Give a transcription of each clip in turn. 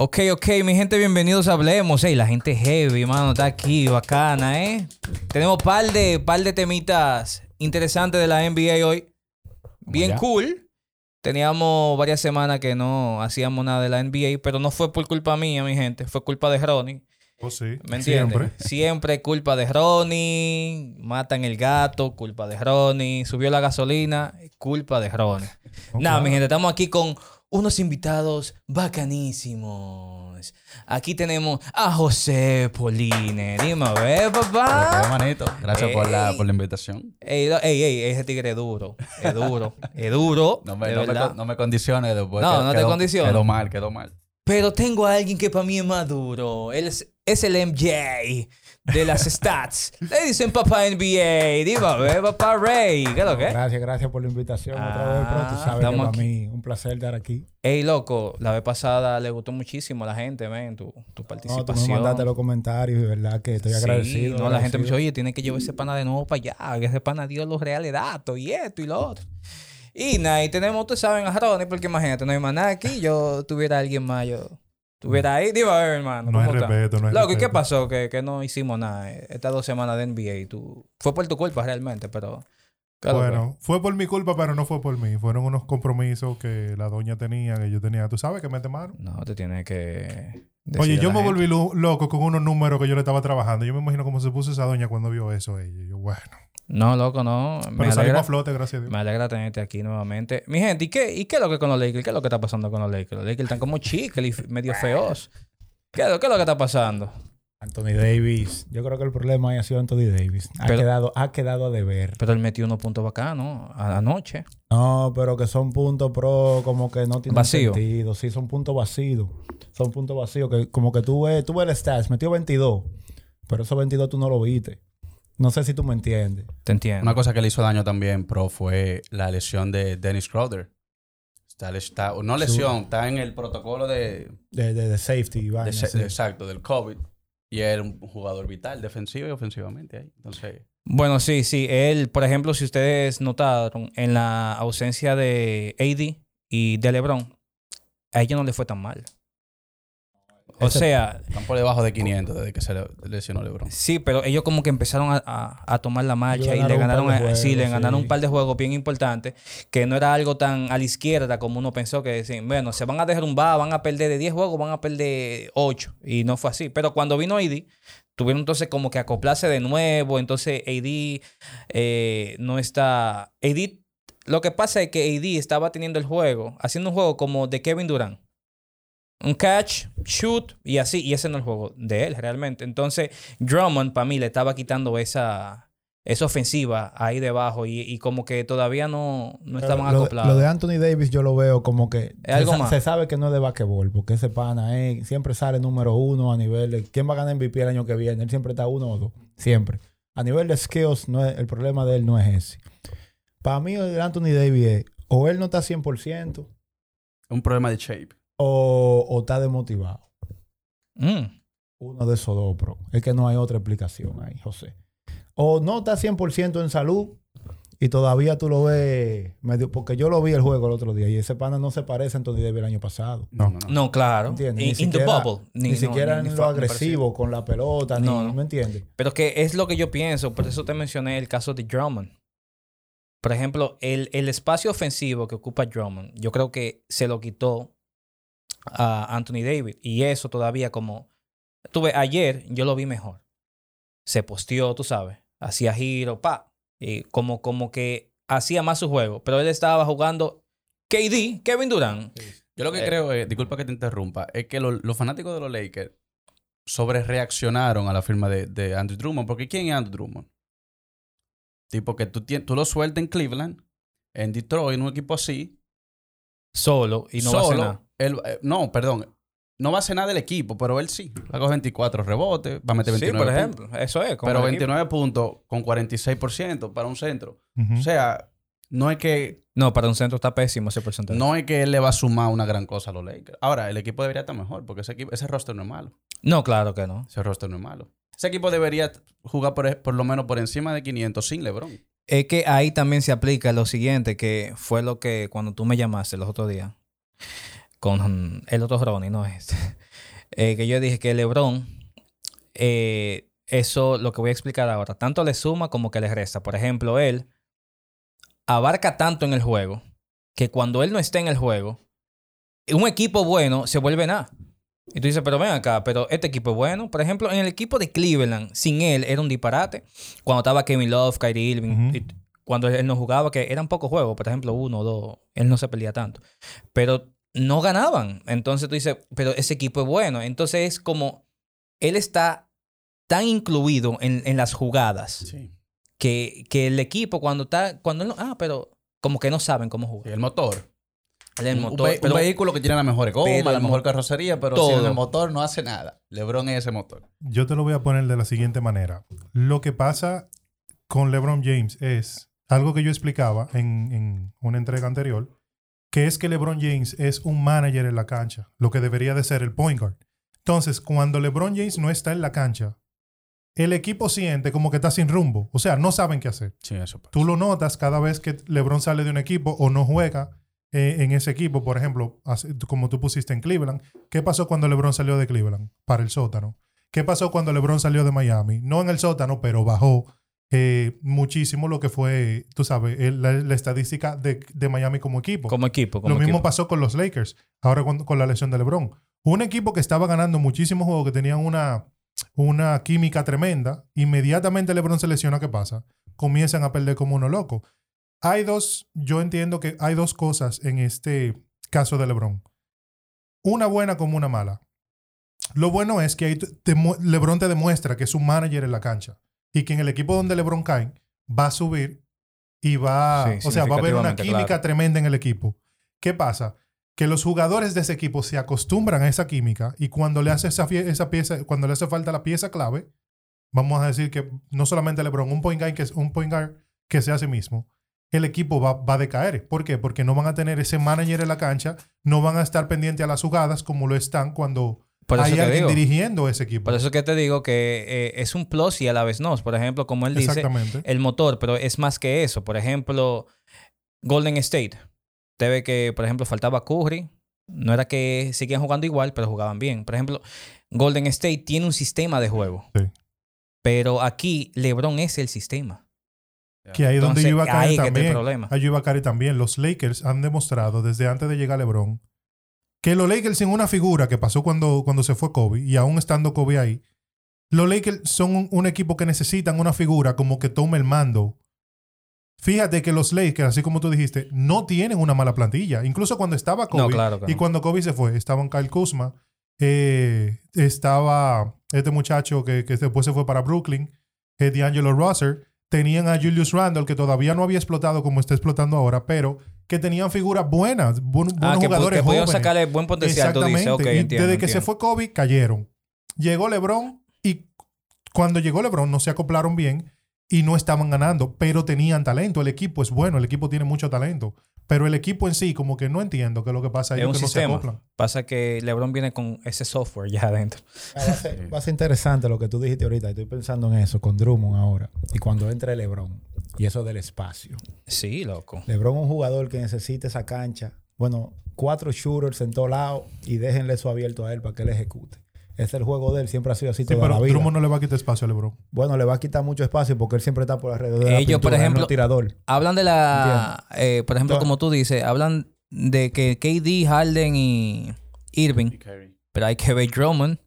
Ok, ok, mi gente, bienvenidos a Hablemos. Ey, la gente heavy, mano, está aquí, bacana, ¿eh? Tenemos par de, par de temitas interesantes de la NBA hoy. Bien cool. Teníamos varias semanas que no hacíamos nada de la NBA, pero no fue por culpa mía, mi gente. Fue culpa de Ronnie. Oh, sí. ¿Me entiendes? Siempre. Siempre culpa de Ronnie. Matan el gato, culpa de Ronnie. Subió la gasolina, culpa de Ronnie. Nada, mi gente, estamos aquí con unos invitados bacanísimos. Aquí tenemos a José Poline. Dime a ver, papá. manito. Gracias por la, por la invitación. Ey, ey, ey, ese tigre es duro. Es duro. Es duro. No me, no me, no me condiciones después. No, Quedó- no te condiciones. Quedó mal, quedó mal. Pero tengo a alguien que para mí es más duro. Él es, es el MJ de las stats. Le dicen papá NBA. Dime a ver, papá Ray. ¿Qué es lo que es? Gracias, gracias por la invitación otra Ah, vez, pero tú sabes que para mí un placer estar aquí. Ey, loco, la vez pasada le gustó muchísimo a la gente, ven, tu, tu No, tú participación. me mandaste los comentarios verdad que estoy Sí, agradecido. no, la gente me dice, oye, tiene que llevar ese pana de nuevo para allá, que ese pana dio los reales datos y esto y lo otro. Y nada, y tenemos, ustedes saben, a Ronnie, porque imagínate, no hay más nada aquí, yo tuviera alguien más, yo tuviera ahí, dime a ver, hermano. No hay respeto, no hay Loco, ¿y qué pasó? Que, que no hicimos nada eh, estas dos semanas de NBA. Tú... Fue por tu culpa realmente, pero... claro Bueno, fue por mi culpa, pero no fue por mí. Fueron unos compromisos que la doña tenía, que yo tenía. ¿Tú sabes que mete mano? No, te tiene que... Oye, yo me gente. volví lo- loco con unos números que yo le estaba trabajando. Yo me imagino cómo se puso esa doña cuando vio eso ella. Yo, bueno. No, loco, no. Me Pero salimos alegra, a flote, gracias a Dios. me alegra tenerte aquí nuevamente. Mi gente, ¿y qué, ¿y qué es lo que con los Lakers? ¿Qué es lo que está pasando con los Lakers? Los Lakers están como chicos y medio feos. ¿Qué, es lo- qué es lo que está pasando? Anthony Davis. Yo creo que el problema ahí ha sido Anthony Davis. Ha, Pero- quedado, ha quedado a deber. Pero él metió unos puntos bacanos a- anoche. No, pero que son puntos pro, como que no tienen Vacío. sentido. Sí, son puntos vacíos. Son puntos vacíos. Que como que tú ves, tú ves el stats, metió 22. Pero esos 22 tú no lo viste. No sé si tú me entiendes. Te entiendo. Una cosa que le hizo daño también, pro, fue la lesión de Dennis Schroeder. Está, está, no lesión, está en el protocolo de, De, de, de safety de sí. exacto, del COVID. Y era un jugador vital, defensivo y ofensivamente ahí. Entonces, Bueno, sí, sí. Él, por ejemplo, si ustedes notaron, en la ausencia de AD y de LeBron, a ellos no le fue tan mal. O Ese- sea, están por debajo de 500 desde que se le- lesionó LeBron. Sí, pero ellos como que empezaron a, a- a tomar la marcha y ganaron le un par ganaron, de a- juegos, sí, le sí. ganaron un par de juegos bien importantes, que no era algo tan a la izquierda como uno pensó que decían, bueno, se van a derrumbar, van a perder de 10 juegos, van a perder 8. Y no fue así. Pero cuando vino AD, tuvieron entonces como que acoplarse de nuevo, entonces AD eh, no está... AD, lo que pasa es que AD estaba teniendo el juego, haciendo un juego como de Kevin Durant. Un catch, shoot y así. Y ese no es el juego de él realmente. Entonces, Drummond para mí le estaba quitando esa, esa ofensiva ahí debajo y, y como que todavía no, no estaban lo, acoplados. lo de Anthony Davis yo lo veo como que Es algo se, más. se sabe que no es de basquetbol, porque ese pana eh, siempre sale número uno a nivel de quién va a ganar MVP el año que viene. Él siempre está uno o dos, siempre. A nivel de skills, no es- el problema de él no es ese. Para mí, el Anthony Davis es o él no está 100% Un problema de shape. O, o está desmotivado. Mm. Uno de esos dos, bro. Es que no hay otra explicación ahí, José. O no está 100% en salud y todavía tú lo ves medio... Porque yo lo vi el juego el otro día y ese pana no se parece a Anthony Davis el año pasado. No, no, no. No, claro. ¿Entiendes? In, Ni in the bubble. Ni, no, siquiera ni en fue- lo ni agresivo con la pelota, No, ni, no. ¿me entiendes? Pero que es lo que yo pienso. Por eso te mencioné el caso de Drummond. Por ejemplo, el, el espacio ofensivo que ocupa Drummond, yo creo que se lo quitó a Anthony Davis. Y eso todavía como... Tuve ayer, yo lo vi mejor. Se posteó, tú sabes. Hacía giro, pa. Y como, como que hacía más su juego. Pero él estaba jugando KD, Kevin Durant. Yo lo que Eh. creo es, disculpa que te interrumpa, es que lo- los fanáticos de los Lakers sobre reaccionaron a la firma de, de Andrew Drummond. Porque ¿quién es Andrew Drummond? Tipo que tú, tú lo sueltas en Cleveland, en Detroit, en un equipo así, Solo y no va a hacer nada. Él- eh, no, perdón. No va a hacer nada del equipo, pero él sí. Va a coger 24 rebotes, va a meter Sí, 29 por puntos. ejemplo. Eso es. Pero el equipo. 29 puntos con 46% para un centro. O sea, no es que No, para un centro está pésimo ese porcentaje. no es que él le va a sumar una gran cosa a los Lakers. Ahora, el equipo debería estar mejor porque ese, equipo, ese roster no es malo. No, claro que no. Ese roster no es malo. Ese equipo debería jugar por, por lo menos por encima de 500 sin LeBron. Es que ahí también se aplica lo siguiente, que fue lo que cuando tú me llamaste los otros días, con el otro Ronnie, no este. eh, que yo dije que LeBron, eh, eso lo que voy a explicar ahora, tanto le suma como que le resta. Por ejemplo, él abarca tanto en el juego que cuando él no está en el juego, un equipo bueno se vuelve nada. Y tú dices, pero ven acá, pero este equipo es bueno. Por ejemplo, en el equipo de Cleveland, sin él era un disparate. Cuando estaba Kevin Love, Kyrie Irving, y cuando él no jugaba, que eran pocos juegos, por ejemplo, uno o dos, él no se perdía tanto. Pero no ganaban. Entonces tú dices, pero ese equipo es bueno. Entonces es como, él está tan incluido en, en las jugadas Sí. que, que el equipo cuando está, cuando él no, ah, pero como que no saben cómo jugar. el motor. El motor, un, ve- pero- un vehículo que tiene la mejor goma, la mejor carrocería, pero todo. sin el motor no hace nada. LeBron es ese motor. Yo te lo voy a poner de la siguiente manera. Lo que pasa con LeBron James es algo que yo explicaba en, en una entrega anterior, que es que LeBron James es un manager en la cancha, lo que debería de ser el point guard. Entonces, cuando LeBron James no está en la cancha, el equipo siente como que está sin rumbo. O sea, no saben qué hacer. Sí, eso pasa. Tú lo notas cada vez que LeBron sale de un equipo o no juega eh, en ese equipo. Por ejemplo, como tú pusiste en Cleveland. ¿Qué pasó cuando LeBron salió de Cleveland? Para el sótano. ¿Qué pasó cuando LeBron salió de Miami? No en el sótano, pero bajó eh, muchísimo lo que fue, tú sabes, la, la estadística de, de Miami como equipo. como equipo. Como Lo mismo equipo. pasó con los Lakers, ahora con, con la lesión de LeBron. Un equipo que estaba ganando muchísimos juegos, que tenían una, una química tremenda, inmediatamente LeBron se lesiona, ¿qué pasa? Comienzan a perder como uno loco. Hay dos, yo entiendo que hay dos cosas en este caso de LeBron. Una buena como una mala. Lo bueno es que ahí te- te mu- LeBron te demuestra que es un manager en la cancha y que en el equipo donde LeBron cae va a subir y va, Sí, o sea, va a haber una química claro. tremenda en el equipo. ¿Qué pasa? Que los jugadores de ese equipo se acostumbran a esa química y cuando le hace esa, pieza, cuando le hace falta la pieza clave, vamos a decir que no solamente LeBron, un point guard que, es- un point guard que sea a sí mismo, el equipo va, va a decaer. ¿Por qué? Porque no van a tener ese manager en la cancha, no van a estar pendientes a las jugadas como lo están cuando Por eso hay alguien digo. dirigiendo ese equipo. Por eso que te digo que eh, es un plus y a la vez no. Por ejemplo, como él dice, el motor, pero es más que eso. Por ejemplo, Golden State. Te ve que, por ejemplo, faltaba Curry. No era que seguían jugando igual, pero jugaban bien. Por ejemplo, Golden State tiene un sistema de juego. Sí. Pero aquí LeBron es el sistema. Que ahí es donde yo iba a caer también. Ahí yo iba a caer también. Los Lakers han demostrado desde antes de llegar LeBron que los Lakers sin una figura que pasó cuando, cuando se fue Kobe y aún estando Kobe ahí, los Lakers son un, un equipo que necesitan una figura como que tome el mando. Fíjate que los Lakers, así como tú dijiste, no tienen una mala plantilla. Incluso cuando estaba Kobe No, claro que y no. cuando Kobe se fue, estaban Kyle Kuzma, eh, estaba este muchacho que, que después se fue para Brooklyn, eh, D'Angelo Russell, tenían a Julius Randle, que todavía no había explotado como está explotando ahora, pero que tenían figuras buenas, buen- buenos Ah, que, pu- jugadores que pudieron jóvenes. sacarle buen potencial. Tú dices, ok, Y entiendo, desde que se fue Kobe, cayeron. Llegó LeBron y cuando llegó LeBron no se acoplaron bien y no estaban ganando, pero tenían talento. El equipo es bueno, el equipo tiene mucho talento. Pero el equipo en sí, como que no entiendo qué es lo que pasa ahí, Es un que no se acoplan. Pasa que LeBron viene con ese software ya adentro. Ah, Va a, ser, va a ser interesante lo que tú dijiste ahorita. Estoy pensando en eso con Drummond ahora. Y cuando entre LeBron. Y eso del espacio. Sí, loco. LeBron es un jugador que necesita esa cancha. Bueno, cuatro shooters en todos lados y déjenle eso abierto a él para que él ejecute. Ese es el juego de él. Siempre ha sido así Sí, toda pero la vida. Drummond no le va a quitar espacio a LeBron. Bueno, le va a quitar mucho espacio porque él siempre está por alrededor de la Ellos, por pintura, él no ejemplo, es tirador. Hablan de la. eh, por ejemplo, No. como tú dices, hablan de que KD, Harden y Irving. Y. Pero hay que ver Drummond.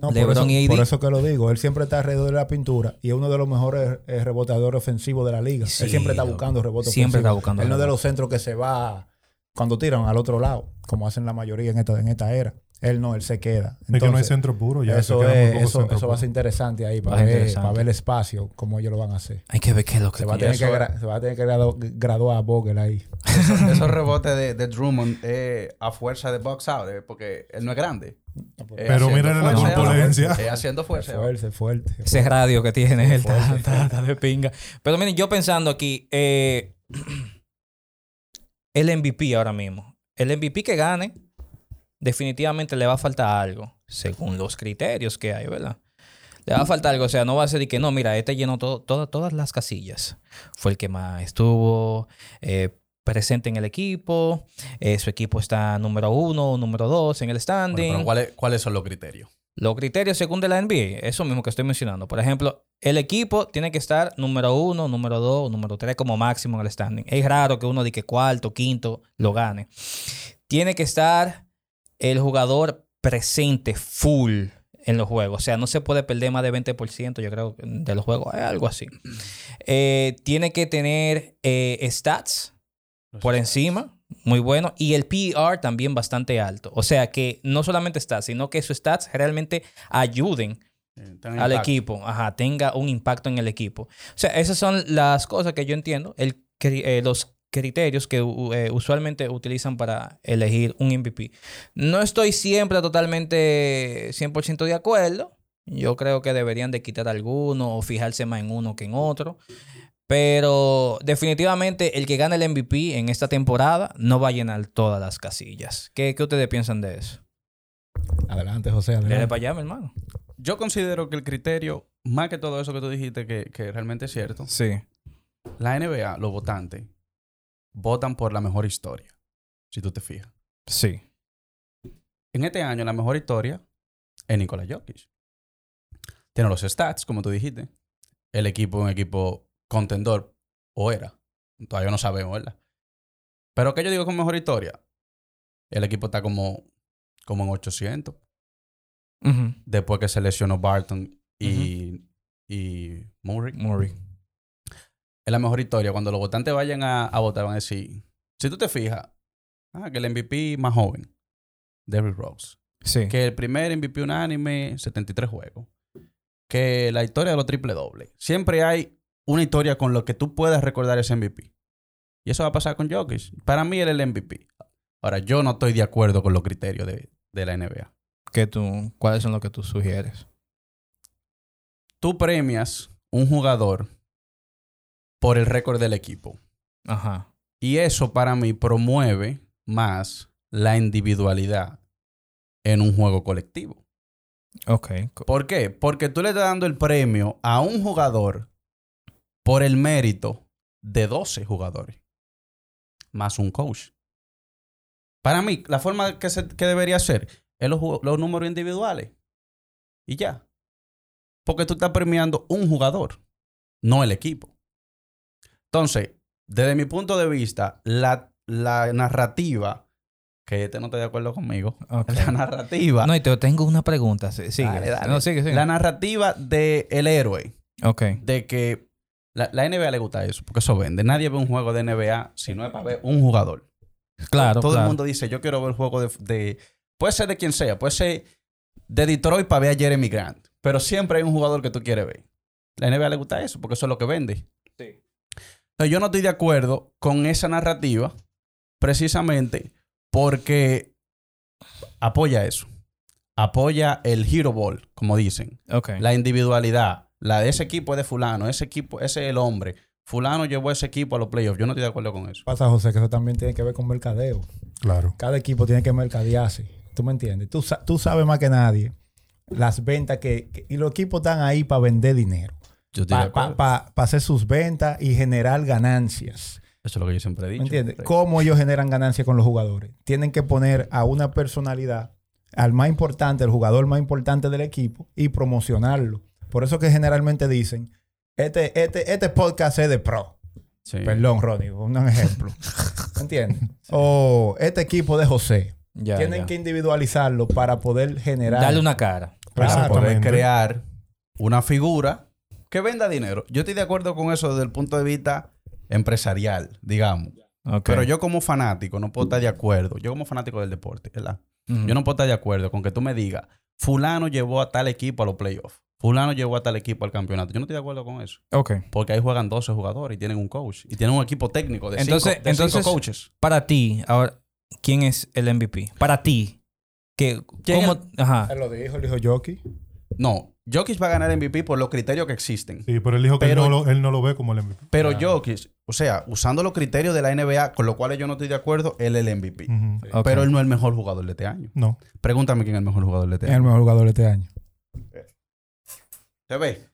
No, por, LeBron eso, por eso que lo digo. Él siempre está alrededor de la pintura y es uno de los mejores eh, reboteadores ofensivos de la liga. Sí, él siempre está buscando rebotes Siempre está buscando Él no es de los centros que se va cuando tiran al otro lado, como hacen la mayoría en esta, en esta era. Él no, él se queda. Es que no hay Entonces, centro puro. Ya eso, se es- eso, eso va a ser interesante ahí Va para ver, interesante. para ver el espacio, cómo ellos lo van a hacer. Hay que ver qué es lo que Se va a tener que, gra- se va a tener que gradu- graduar a Vogel ahí. Esos, esos rebotes de, de Drummond eh, a fuerza de box out, eh, porque él no es grande. Es Pero miren la. Es haciendo fuerza. Fuerte, fuerte. Ese radio que tiene él, fuerte. ta, de pinga. Pero miren, yo pensando aquí, eh, el MVP ahora mismo. El MVP que gane, definitivamente le va a faltar algo, según los criterios que hay, ¿verdad? Le va a faltar algo, o sea, no va a ser de que no, mira, este llenó todo, todo- todas las casillas. Fue el que más estuvo, eh, presente en el equipo, eh, su equipo está número uno o número dos en el Bueno, standing. pero ¿cuáles, ¿cuáles son los criterios? Los criterios según de la NBA, eso mismo que estoy mencionando. Por ejemplo, el equipo tiene que estar número uno, número dos, número tres como máximo en el standing. Es raro que uno de que cuarto, quinto lo gane. Tiene que estar el jugador presente full en los juegos. O sea, no se puede perder más de 20%, yo creo, de los juegos. Es algo así. Eh, tiene que tener eh, stats por encima, muy bueno. Y el PR también bastante alto. O sea que no solamente stats, sino que sus stats realmente ayuden Eh, al impacto. equipo, ajá, tenga un impacto en el equipo. O sea, esas son las cosas que yo entiendo, el, eh, los criterios que eh, usualmente utilizan para elegir un MVP. No estoy siempre totalmente 100% de acuerdo. Yo creo que deberían de quitar alguno o fijarse más en uno que en otro. Pero definitivamente el que gane el MVP en esta temporada no va a llenar todas las casillas. ¿Qué, qué ustedes piensan de eso? Adelante, José. Dale Adelante. para allá, mi hermano. Yo considero que el criterio, más que todo eso que tú dijiste, que, que realmente es cierto, Sí. la NBA, los votantes, votan por la mejor historia, si tú te fijas. Sí. En este año, la mejor historia es Nikola Jokic. Tiene los stats, como tú dijiste. El equipo es un equipo contendor, o era. Todavía no sabemos, ¿verdad? Pero ¿qué yo digo con mejor historia? El equipo está como, como en 800. Ujú. Después que se lesionó Barton y, y Murray. Murray. Es la mejor historia. Cuando los votantes vayan a, a votar, van a decir: Si tú te fijas, ah, que el MVP más joven, Derrick Rose. Sí. Que el primer MVP unánime, 73 juegos. Que la historia de los triple doble. Siempre hay una historia con lo que tú puedas recordar ese MVP. Y eso va a pasar con Jokic. Para mí, él es el MVP. Ahora, yo no estoy de acuerdo con los criterios de, de la NBA. ¿Qué tú, ¿Cuáles son los que tú sugieres? Tú premias un jugador por el récord del equipo. Ajá. Y eso para mí promueve más la individualidad en un juego colectivo. Ok. ¿Por qué? Porque tú le estás dando el premio a un jugador por el mérito de 12 jugadores. Más un coach. Para mí, la forma que, se, que debería ser es los números individuales. Y ya. Porque tú estás premiando un jugador, no el equipo. Entonces, desde mi punto de vista, la, la narrativa, que este no está de acuerdo conmigo, la narrativa No, y te tengo una pregunta. Sí- Sigue. Dale, dale. No, sigue, sigue. La narrativa del el héroe, Ok. de que la, la NBA le gusta eso, porque eso vende. Nadie ve un juego de NBA si no es para ver un jugador. Claro, Todo claro. el mundo dice, yo quiero ver el juego de, de- Puede ser de quien sea, puede ser de Detroit para ver a Jeremy Grant, pero siempre hay un jugador que tú quieres ver. La NBA le gusta eso, porque eso es lo que vende. Sí. Entonces, yo no estoy de acuerdo con esa narrativa, precisamente porque apoya eso. Apoya el hero ball, como dicen. La individualidad. La de ese equipo es de fulano, ese equipo, ese es el hombre. Fulano llevó ese equipo a los playoffs. Yo no estoy de acuerdo con eso. Pasa, José, que eso también tiene que ver con mercadeo. Claro. Cada equipo tiene que mercadearse. ¿Tú me entiendes? Tú, tú sabes más que nadie las ventas que, que- Y los equipos están ahí para vender dinero. Para hacer sus ventas y generar ganancias. Eso es lo que yo siempre he ¿Me dicho. entiendes? ¿Cómo ellos generan ganancias con los jugadores? Tienen que poner a una personalidad, al más importante, el jugador más importante del equipo, y promocionarlo. Por eso que generalmente dicen, este, este, este podcast es de pro. Sí. Perdón, Ronnie, un ejemplo. ¿Me entiendes? O este equipo de José. Ya, Tienen ya. que individualizarlo para poder generar. Darle una cara. Para Claro. poder crear una figura que venda dinero. Yo estoy de acuerdo con eso desde el punto de vista empresarial, digamos. Pero yo como fanático no puedo estar de acuerdo. Yo como fanático del deporte, ¿verdad? Yo no puedo estar de acuerdo con que tú me digas, fulano llevó a tal equipo a los playoffs. Fulano llevó a tal equipo al campeonato. Yo no estoy de acuerdo con eso. Ok. Porque ahí juegan 12 jugadores y tienen un coach. Y tienen un equipo técnico de, Entonces- cinco, de entonces- cinco coaches. Para ti, ahora, ¿quién es el MVP? Para ti. Que, ¿Quién ¿cómo? es- Ajá. Él lo dijo, él dijo Jockey. No, Jokic va a ganar MVP por los criterios que existen. Sí, pero él dijo que Pero- él, no lo, él no lo ve como el MVP. Pero Ah. Jokic, o sea, usando los criterios de la NBA, con los cuales yo no estoy de acuerdo, él es el MVP. Pero él no es el mejor jugador de este año. No. Pregúntame quién es el mejor jugador de este Es el año. mejor jugador de este año. ¿Se ve?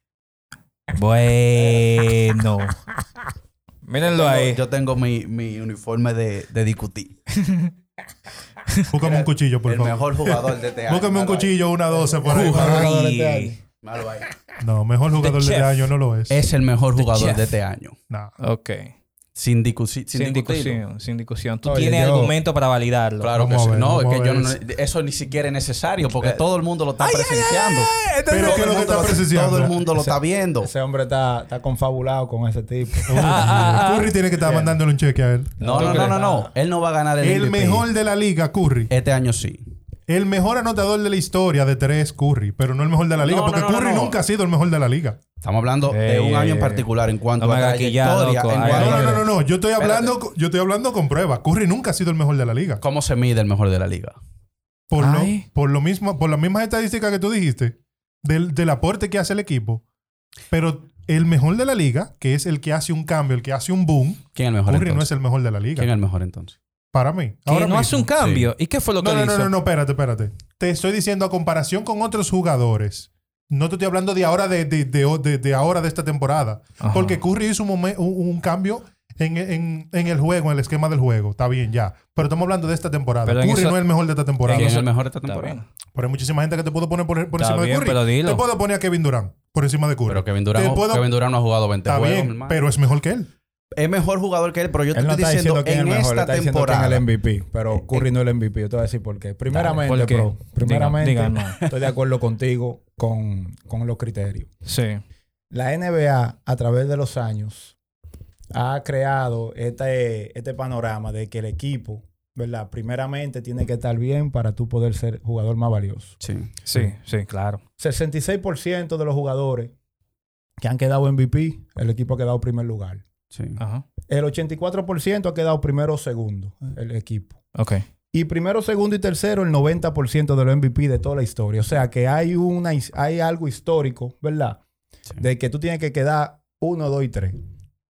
Bueno. Mírenlo ahí. Yo tengo mi, mi uniforme de, de discutir. Búscame un cuchillo, por el favor. mejor jugador de este año. Búscame un cuchillo, una 12 por ahí. Ay. Míralo ahí. No, mejor jugador de este año no lo es. Es el mejor jugador de este año. Nah. Ok. Sin, sin, Sin, discusión, sin discusión. Tú Oye, tienes yo- argumento para validarlo. Claro que sí. ver, No, es vamos que a yo ver no, eso ni siquiera es necesario porque todo el mundo lo está presenciando. Pero ¿qué es lo que Todo el está mundo- presenciando? Todo el mundo lo está viendo. Ese hombre está, está confabulado con ese tipo. Ah, ah, Curry tiene que estar mandándole un cheque a él. No, no, no, no, no. Él no va a ganar el, El MVP. mejor de la liga, Curry. Este año sí. El mejor anotador de la historia de tres, Curry. Pero no el mejor de la liga. No, porque no, no, Curry no. nunca ha sido el mejor de la liga. Estamos hablando de un año en particular en cuanto a en Ay, No, cuanto- no, no, no, no. Yo estoy Espérate. hablando, yo estoy hablando con pruebas. Curry nunca ha sido el mejor de la liga. ¿Cómo se mide el mejor de la liga? Por, lo, por lo mismo, por las mismas estadísticas que tú dijiste, del, del aporte que hace el equipo. Pero el mejor de la liga, que es el que hace un cambio, el que hace un boom, ¿Quién es el mejor Curry no es el mejor de la liga. ¿Quién es el mejor entonces? Para mí. Que Ahora no hace un mismo. cambio. ¿Y qué fue lo que No, no, hizo? no, no, no, espérate, espérate. Te estoy diciendo a comparación con otros jugadores. No te estoy hablando de ahora, de, de, de, de- de ahora de esta temporada. Ajá. Porque Curry hizo un, momen- un, un cambio en, en- en el juego, en el esquema del juego. Está bien, ya. Pero estamos hablando de esta temporada. Pero Curry eso- no es el mejor de esta temporada. ¿Quién es el mejor de esta temporada? Pero hay muchísima gente que te puedo poner por, encima bien, de Curry. pero dilo. Te puedo poner a Kevin Durant por encima de Curry. Pero Kevin Durant, no- puedo- Kevin Durant no ha jugado 20 Está juegos. bien, pero es mejor que él. Es mejor jugador que él, pero yo te Él no estoy está diciendo, diciendo quién es en mejor, esta está diciendo quién es temporada. el MVP. Pero Curry no el MVP. Yo te voy a decir por qué. Primeramente, ¿por qué? bro, primeramente Diga, diga, no. estoy de acuerdo contigo con, con los criterios. Sí. La NBA, a través de los años, ha creado este, este panorama de que el equipo, ¿verdad? Primeramente tiene que estar bien para tú poder ser jugador más valioso. Sí. Sí, sí, claro. 66% de los jugadores que han quedado MVP, el equipo ha quedado primer lugar. Sí. Ajá. El 84% ha quedado primero o segundo, el equipo. Ok. Y primero, segundo y tercero, el 90% de los MVP de toda la historia. O sea que hay, una, hay algo histórico, ¿verdad? Sí. De que tú tienes que quedar uno, dos y tres.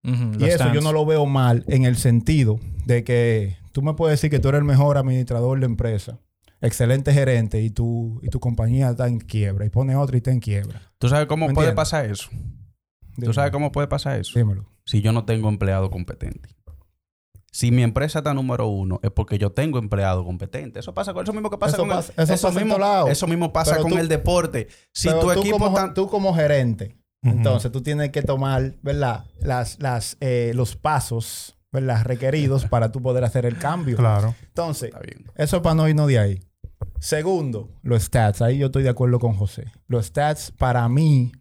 Y los eso yo no lo veo mal en el sentido de que tú me puedes decir que tú eres el mejor administrador de empresa, excelente gerente y tu, y tu compañía está en quiebra y pone otra y está en quiebra. ¿Tú sabes cómo ¿Me puede entiendes? pasar eso? ¿Tú sabes cómo puede pasar eso? Dímelo. Si yo no tengo empleado competente. Si mi empresa está número uno, es porque yo tengo empleado competente. Eso pasa con eso mismo que pasa Eso con pasa- el, eso pasa mismo, lados. eso mismo pasa Pero con tú- el deporte. Si tu tú equipo como, tú como gerente, entonces tú tienes que tomar, ¿verdad? Las, las, eh, los pasos, ¿verdad? Requeridos para tú poder hacer el cambio. Claro. Entonces, eso es para no irnos de ahí. Segundo, los stats. Ahí yo estoy de acuerdo con José. Los stats para mí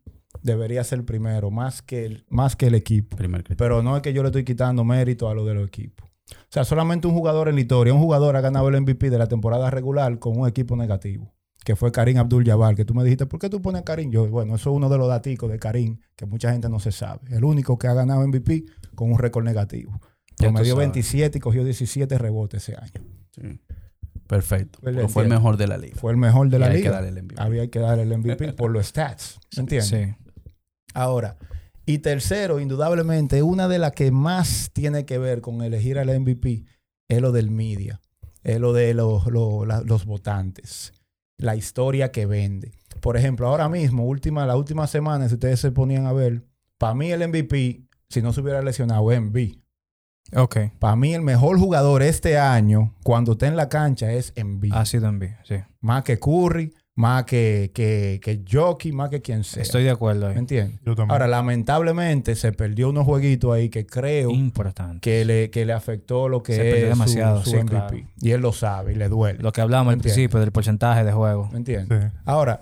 debería ser primero, más que el, más que el equipo. Pero no es que yo le estoy quitando mérito a lo de los equipos. O sea, solamente un jugador en la historia, un jugador ha ganado el MVP de la temporada regular con un equipo negativo, que fue Karim Abdul-Jabbar, que tú me dijiste, ¿por qué tú pones Karim? Yo, bueno, eso es uno de los daticos de Karim que mucha gente no se sabe. El único que ha ganado MVP con un récord negativo. Promedió sabes. 27 y cogió 17 rebotes ese año. Sí. Perfecto. Pero fue el mejor de la liga. Fue el mejor de Y la hay que liga. darle el MVP. Había que darle el MVP por los stats. ¿Me entiendes? Sí. Ahora, y tercero, indudablemente, una de las que más tiene que ver con elegir al MVP es lo del media, es lo de los, votantes, la historia que vende. Por ejemplo, ahora mismo, última, la última semana, si ustedes se ponían a ver, para mí el MVP, si no se hubiera lesionado, es Embiid. Ok. Para mí el mejor jugador este año, cuando está en la cancha, es Embiid. Ha sido envío, sí. Más que Curry, más que, que, que Jockey, más que quien sea. Estoy de acuerdo ¿Me ahí. entiendes? Yo también. Ahora, lamentablemente, se perdió unos jueguitos ahí que creo Importante. que le, que le afectó lo que Se perdió es demasiado, su, sí, MVP. claro. Y él lo sabe y le duele. Lo que hablamos al principio del porcentaje de juego. ¿Me entiendes? Sí. Ahora,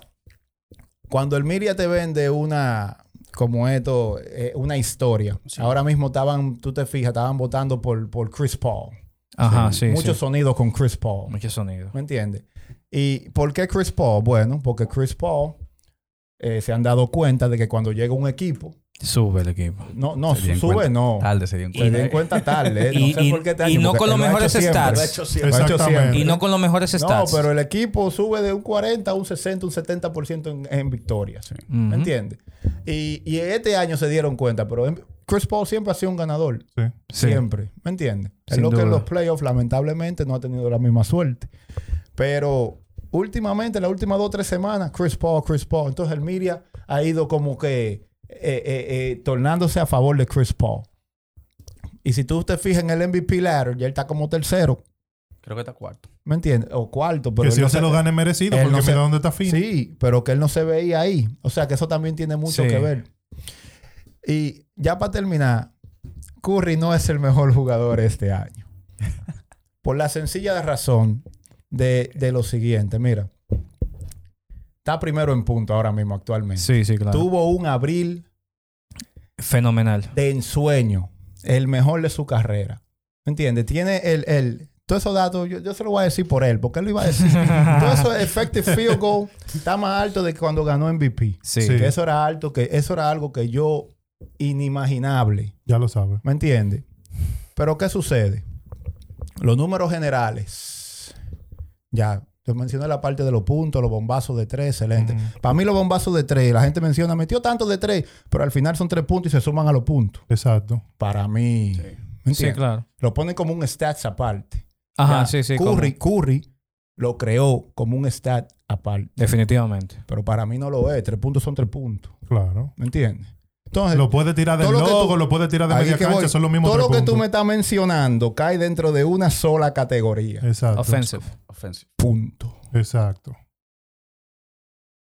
cuando el Miria te vende una, como esto, eh, una historia, Sí. ahora mismo estaban, tú te fijas, estaban votando por, por Chris Paul. Ajá, sí. Muchos sí. sonidos con Chris Paul. Mucho sonido. ¿Me entiendes? ¿Y por qué Chris Paul? Bueno, porque Chris Paul eh, se han dado cuenta de que cuando llega un equipo, Sube el equipo. no, no, Se dieron sube, cuenta. no. Tarde se dieron Se cuenta. den cuenta tarde. eh. No Y- sé y- por qué este y no con los lo mejores stats. Lo. Y no con los mejores No, stats. pero el equipo sube de un 40 a un 60, un 70% en, en victorias. Ujú. ¿Me entiendes? Y, y este año se dieron cuenta, pero en- Chris Paul siempre ha sido un ganador. Sí. Sí. Siempre. ¿Me entiendes? Es lo que en los playoffs, lamentablemente, no ha tenido la misma suerte. Pero últimamente, las últimas dos o tres semanas, Chris Paul, Chris Paul. Entonces el media ha ido como que eh, eh, eh, tornándose a favor de Chris Paul. Y si tú te fijas en el MVP ladder, ya él está como tercero. Creo que está cuarto. ¿Me entiendes? O cuarto. Pero que si no se lo gane merecido, porque no se- mira dónde está Finn. Sí, pero que él no se veía ahí. O sea que eso también tiene mucho Sí. que ver. Y ya para terminar, Curry no es el mejor jugador este año. Por la sencilla razón de, de lo siguiente. Mira, está primero en punto ahora mismo actualmente. Sí, sí, claro. Tuvo un abril Fenomenal. de ensueño, el mejor de su carrera. ¿Me entiendes? Tiene el, el todos esos datos, yo, yo se lo voy a decir por él, porque él lo iba a decir. Todo eso effective field goal está más alto de que cuando ganó MVP. Sí. Sí. Que eso era alto, que eso era algo que yo inimaginable. Ya lo sabe. ¿Me entiendes? Pero ¿qué sucede? Los números generales. Ya, te mencioné la parte de los puntos, los bombazos de tres, excelente. Para mí los bombazos de tres, la gente menciona, metió tanto de tres, pero al final son tres puntos y se suman a los puntos. Exacto. Para mí, Sí. ¿me Sí, entiendes? claro. Lo ponen como un stats aparte. Ajá, Ya, sí, sí. Curry, como- Curry lo creó como un stat aparte. Definitivamente. Pero para mí no lo es. Tres puntos son tres puntos. Claro. ¿Me entiendes? Entonces, Lo puede tirar del lo logo, tú- lo puede tirar de media cancha, voy. son los mismos Todo lo que tú me estás mencionando cae dentro de una sola categoría. Exacto. Offensive. Offensive. Punto. Exacto.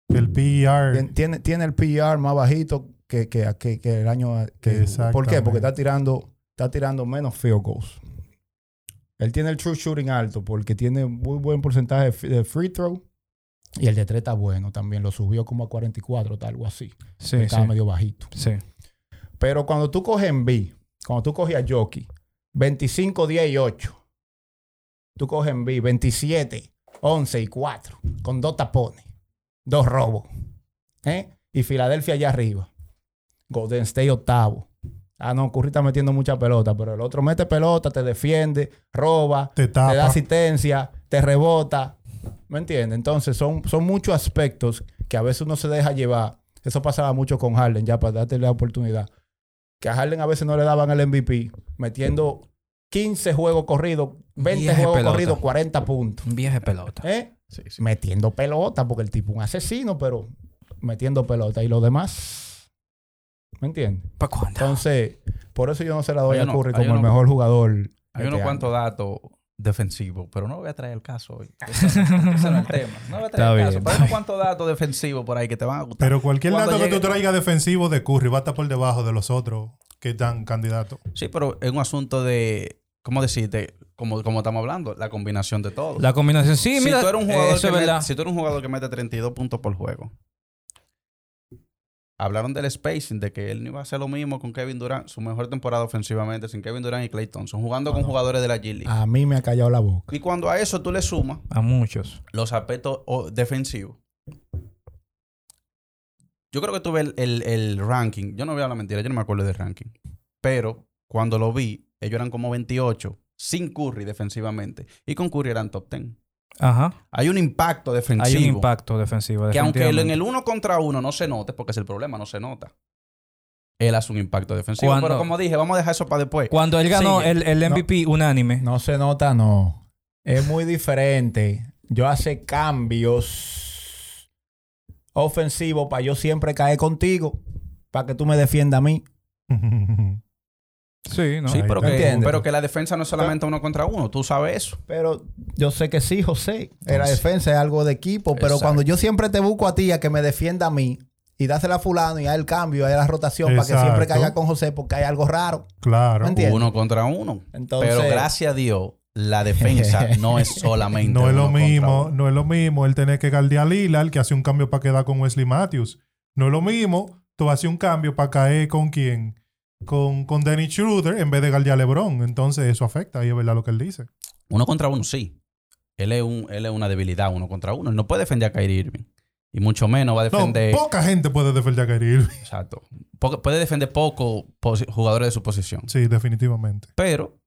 El PER. Tien- Tiene, tiene el PR más bajito que, que, que- que el año que ¿Por qué? Porque está tirando, está tirando menos field goals. Él tiene el true shooting alto porque tiene muy buen porcentaje de free throw. Y el de tres está bueno también. Lo subió como a 44, tal, algo así. Sí, Estaba sí. medio bajito. Sí. Pero cuando tú coges en B, cuando tú coges a Jockey, 25, 10 y 8. Tú coges en B, 27, 11 y 4. Con dos tapones. Dos robos. ¿Eh? Y Filadelfia allá arriba. Golden State octavo. Ah, no, Curry está metiendo mucha pelota, pero el otro mete pelota, te defiende, roba, Te te da tapa. asistencia, te rebota. ¿Me entiendes? Entonces son, son muchos aspectos que a veces uno se deja llevar. Eso pasaba mucho con Harden, ya para darte la oportunidad. Que a Harden a veces no le daban el MVP, metiendo 15 juegos corridos, 20 Viaje juegos pelota. corridos, 40 puntos. Un viaje de pelota. ¿Eh? Sí, sí. Metiendo pelota, porque el tipo es un asesino, pero metiendo pelota. Y los demás, ¿me entiendes? ¿Para cuándo? Entonces, por eso yo no se la doy Hay a Curry como el uno- mejor jugador. Hay este unos año. cuantos datos defensivos, pero no voy a traer el caso hoy. Ese no, ese no es el tema. No voy a Está traer el bien. caso. Pero unos cuantos datos defensivos por ahí que te van a gustar. Pero cualquier Cuando dato que tú traigas defensivo de Curry va a estar por debajo de los otros que están candidatos. Sí, pero es un asunto de, ¿cómo decirte? Como, como estamos hablando, la combinación de todo. La combinación, sí, si, mira. tú eres un jugador que es mete- si tú eres un jugador que mete 32 puntos por juego, hablaron del spacing, de que él no iba a hacer lo mismo con Kevin Durant, su mejor temporada ofensivamente, sin Kevin Durant y Clay Thompson, jugando con jugadores de la G League. A mí me ha callado la boca. Y cuando a eso tú le sumas A muchos. los aspectos o- defensivos, yo creo que tuve el, el- el ranking. Yo no voy a la mentira, yo no me acuerdo del ranking. Pero cuando lo vi, ellos eran como 28, sin Curry defensivamente. Y con Curry eran top 10. Ajá. Hay un impacto defensivo. Hay un impacto defensivo. Que aunque en el uno contra uno no se note, porque es el problema, no se nota. Él hace un impacto defensivo. Cuando- Pero como dije, vamos a dejar eso para después. Cuando él ganó el, el MVP unánime. No se nota, no. Es muy diferente. Yo hace cambios ofensivos para yo siempre caer contigo, para que tú me defiendas a mí. Sí, ¿no? sí, pero que, pero que la defensa no es solamente uno contra uno. Tú sabes eso. Pero yo sé que sí, José. La defensa es algo de equipo, pero Exacto. cuando yo siempre te busco a ti a que me defienda a mí y dásela a fulano y a el cambio, a la rotación para que siempre caiga con José porque hay algo raro. Claro. ¿Me entiendes? Uno contra uno. Entonces- pero gracias a Dios, la defensa no es solamente No es lo uno contra mismo, uno. no es lo mismo él tener que guardiar a Lillard que hace un cambio para quedar con Wesley Matthews. No es lo mismo tú haces un cambio para caer con quién? Con, con Danny Schroeder en vez de guardiar a LeBron. Entonces eso afecta, ahí es verdad lo que él dice. Uno contra uno, sí. Él es, un, él es una debilidad uno contra uno. Él no puede defender a Kyrie Irving. Y mucho menos va a No, defender... poca gente puede defender a Kyrie Irving. Exacto. Puede defender poco jugadores de su posición. Sí, definitivamente. Pero,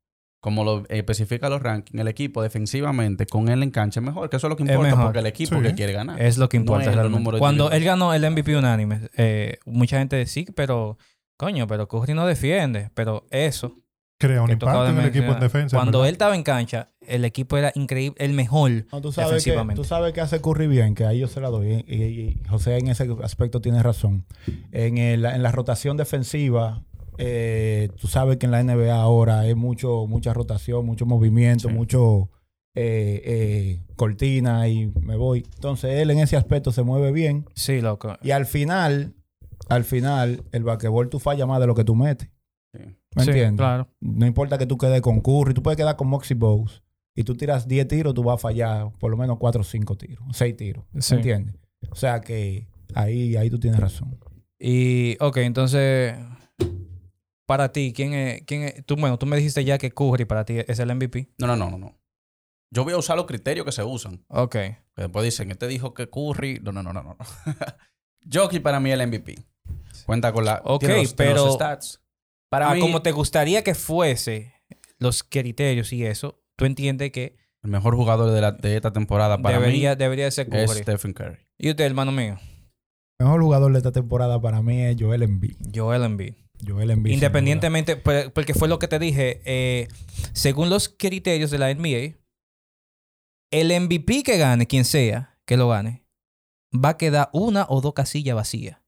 como lo especifica los rankings, el equipo defensivamente con él en cancha es mejor. Que eso es lo que importa porque el equipo Sí. que quiere ganar. Es lo que No importa es números Cuando él ganó el MVP unánime, eh, mucha gente decía, sí, pero, coño, pero Curry no defiende. Pero eso, Crea un impacto en el equipo en defensa. Cuando ¿verdad? él estaba en cancha, el equipo era increíble, el mejor No, tú, sabes que, tú sabes que hace Curry bien, que ahí yo se la doy. Y, y- y José en ese aspecto tiene razón. En, el- en la rotación defensiva, Eh, tú sabes que en la NBA ahora hay mucho, mucha rotación, mucho movimiento, Sí. mucho eh, eh, cortina y me voy. Entonces él en ese aspecto se mueve bien. Sí, loco. Y al final, al final, el basquetbol tú fallas más de lo que tú metes. Sí. ¿Me Sí, entiendes? Claro. No importa que tú quedes con Curry, tú puedes quedar con Moxie Bowes y tú tiras 10 tiros, tú vas a fallar por lo menos 4 o 5 tiros, 6 tiros. Sí. ¿Me entiendes? O sea que ahí, ahí tú tienes razón. Y, ok, entonces, para ti, ¿quién es, quién es? Tú, bueno, tú me dijiste ya que Curry para ti es el MVP. No, no, no, no, no. Yo voy a usar los criterios que se usan. Ok. Que después dicen, este dijo que Curry. No, no, no, no, no. Jokic para mí es el MVP. Cuenta con la. Ok, tiene los- tiene los pero- stats. Para mí, como te gustaría que fuese los criterios y eso, tú entiendes que el mejor jugador de, la, de esta temporada para debería, mí debería ser es Curry. Stephen Curry. Y usted, hermano mío, El mejor jugador de esta temporada para mí es Joel Embiid. Joel Embiid. Joel Embiid. Independientemente, por- porque fue lo que te dije, eh, según los criterios de la NBA, el MVP que gane, quien sea que lo gane, va a quedar una o dos casillas vacías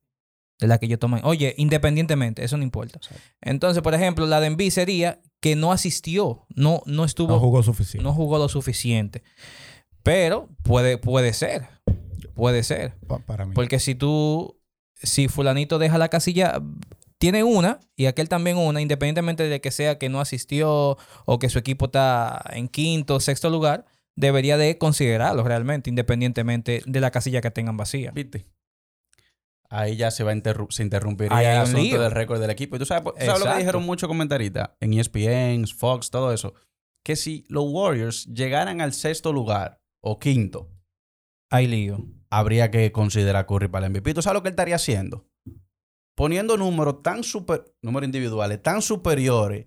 de la que yo tomé. Oye, independientemente, eso no importa. Exacto. Entonces, por ejemplo, la de Embiid sería que no asistió, no, no estuvo, No jugó suficiente. no jugó lo suficiente. Pero puede, puede ser, puede ser. Pa- para mí. Porque si tú, si fulanito deja la casilla, tiene una y aquel también una, independientemente de que sea que no asistió o que su equipo está en quinto o sexto lugar, debería de considerarlo realmente, independientemente de la casilla que tengan vacía. ¿Viste? Ahí ya se va a interru- se interrumpiría el un asunto lío. del récord del equipo. Y tú sabes, tú sabes lo que dijeron muchos comentaristas en ESPN, Fox, todo eso. Que si los Warriors llegaran al sexto lugar o quinto, Hay lío. habría que considerar a Curry para el MVP. ¿Tú sabes lo que él estaría haciendo? Poniendo números tan super, números individuales tan superiores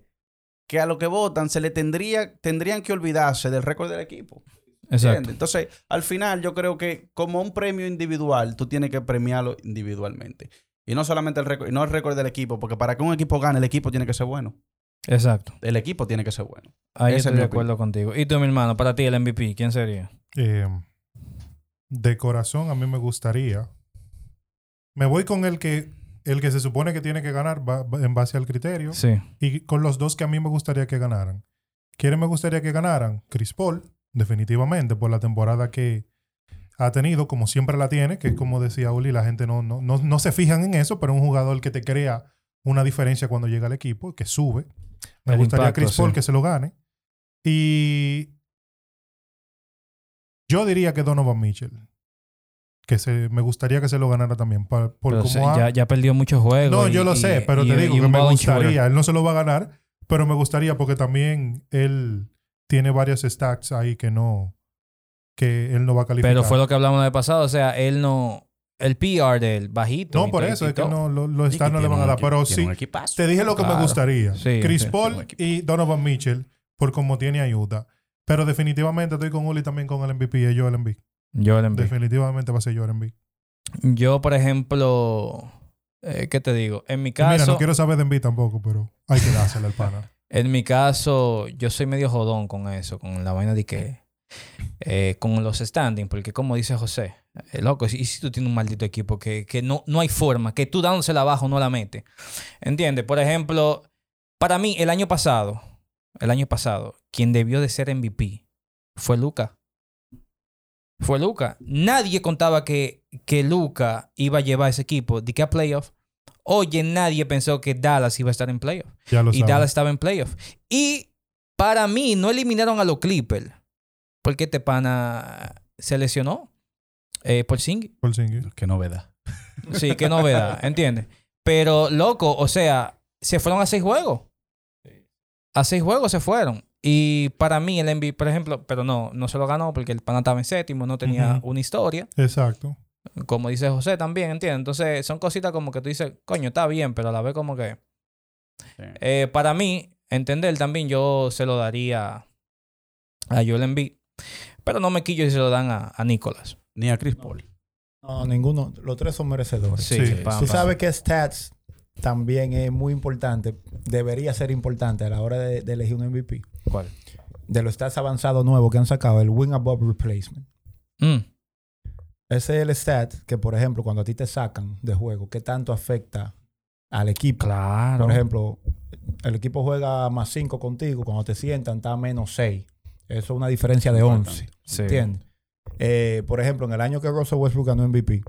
que a lo que votan se le tendría, tendrían que olvidarse del récord del equipo. Exacto. Entonces, al final, yo creo que como un premio individual, tú tienes que premiarlo individualmente. Y no solamente el récord, y no el récord del equipo, porque para que un equipo gane, el equipo tiene que ser bueno. Exacto. El equipo tiene que ser bueno. Ahí Esa es estoy de acuerdo contigo. Y tú, mi hermano, para ti el MVP, ¿quién sería? Eh, de corazón, a mí me gustaría. Me voy con el que, el que se supone que tiene que ganar va- va- en base al criterio. Sí. Y con los dos que a mí me gustaría que ganaran. ¿Quiénes me gustaría que ganaran? Chris Paul, definitivamente, por la temporada que ha tenido, como siempre la tiene, que como decía Uli, la gente no, no, no, no se fijan en eso, pero un jugador que te crea una diferencia cuando llega al equipo, que sube. Me El gustaría impacto, Chris Paul sí. que se lo gane. Y yo diría que Donovan Mitchell. Que se, me gustaría que se lo ganara también. Por, por se- ha- ya, ya perdió muchos juegos. no, y- yo lo y- sé, pero y- te digo que me shooter. gustaría. Él no se lo va a ganar, pero me gustaría porque también él tiene varios stats ahí que no. que él no va a calificar. Pero fue lo que hablamos la vez pasado. O sea, él no. El PR de él, bajito. No, por eso es que no, lo- los que stats no le van a dar. Pero sí, te dije lo que me gustaría. Sí, Chris sí. Paul y Donovan Mitchell, por cómo tiene ayuda. Pero definitivamente estoy con Uli también con el MVP, es Joel Embiid. Joel Embiid. Definitivamente va a ser Joel Embiid. Yo, por ejemplo, eh, ¿qué te digo? En mi Y mira, caso, no quiero saber de Embiid tampoco, pero hay que dársela al pana. en mi caso, yo soy medio jodón con eso, con la vaina de que, eh, con los standings, porque como dice José, eh, loco, y si tú tienes un maldito equipo que, que no, no hay forma, que tú dándosela abajo no la metes. ¿Entiendes? Por ejemplo, para mí, el año pasado, el año pasado, quien debió de ser MVP fue Luca. Fue Luca. Nadie contaba que, que Luca iba a llevar ese equipo de que a playoff. Oye, nadie pensó que Dallas iba a estar en playoff. Ya lo Y. Dallas estaba en playoff. Y para mí, no eliminaron a los Clippers. Porque este pana se lesionó eh, por Singh. Porzingis. Qué novedad. Sí, qué novedad, ¿entiendes? Pero, loco, o sea, se fueron a seis juegos. A seis juegos se fueron. Y para mí, el MVP, por ejemplo, pero no, no se lo ganó porque el pana estaba en séptimo, no tenía una historia. Exacto. Como dice José también, ¿entiendes? Entonces, son cositas como que tú dices, coño, está bien, pero a la vez como que... Sí. Eh, para mí, entender también, yo se lo daría a Joel Embiid. Pero no me quillo si se lo dan a, a Nicolás. Ni a Chris Paul. No, ninguno. Los tres son merecedores. Sí, Tú sabes que stats también es muy importante. Debería ser importante a la hora de, de elegir un MVP. ¿Cuál? De los stats avanzados nuevos que han sacado, el Win Above Replacement. Mm, Ese es el stat que, por ejemplo, cuando a ti te sacan de juego, ¿qué tanto afecta al equipo. Claro. Por ejemplo, el equipo juega más 5 contigo, cuando te sientan está menos 6. Eso es una diferencia de 11. Sí. ¿Entiendes? Eh, por ejemplo, en el año que Russell Westbrook ganó MVP,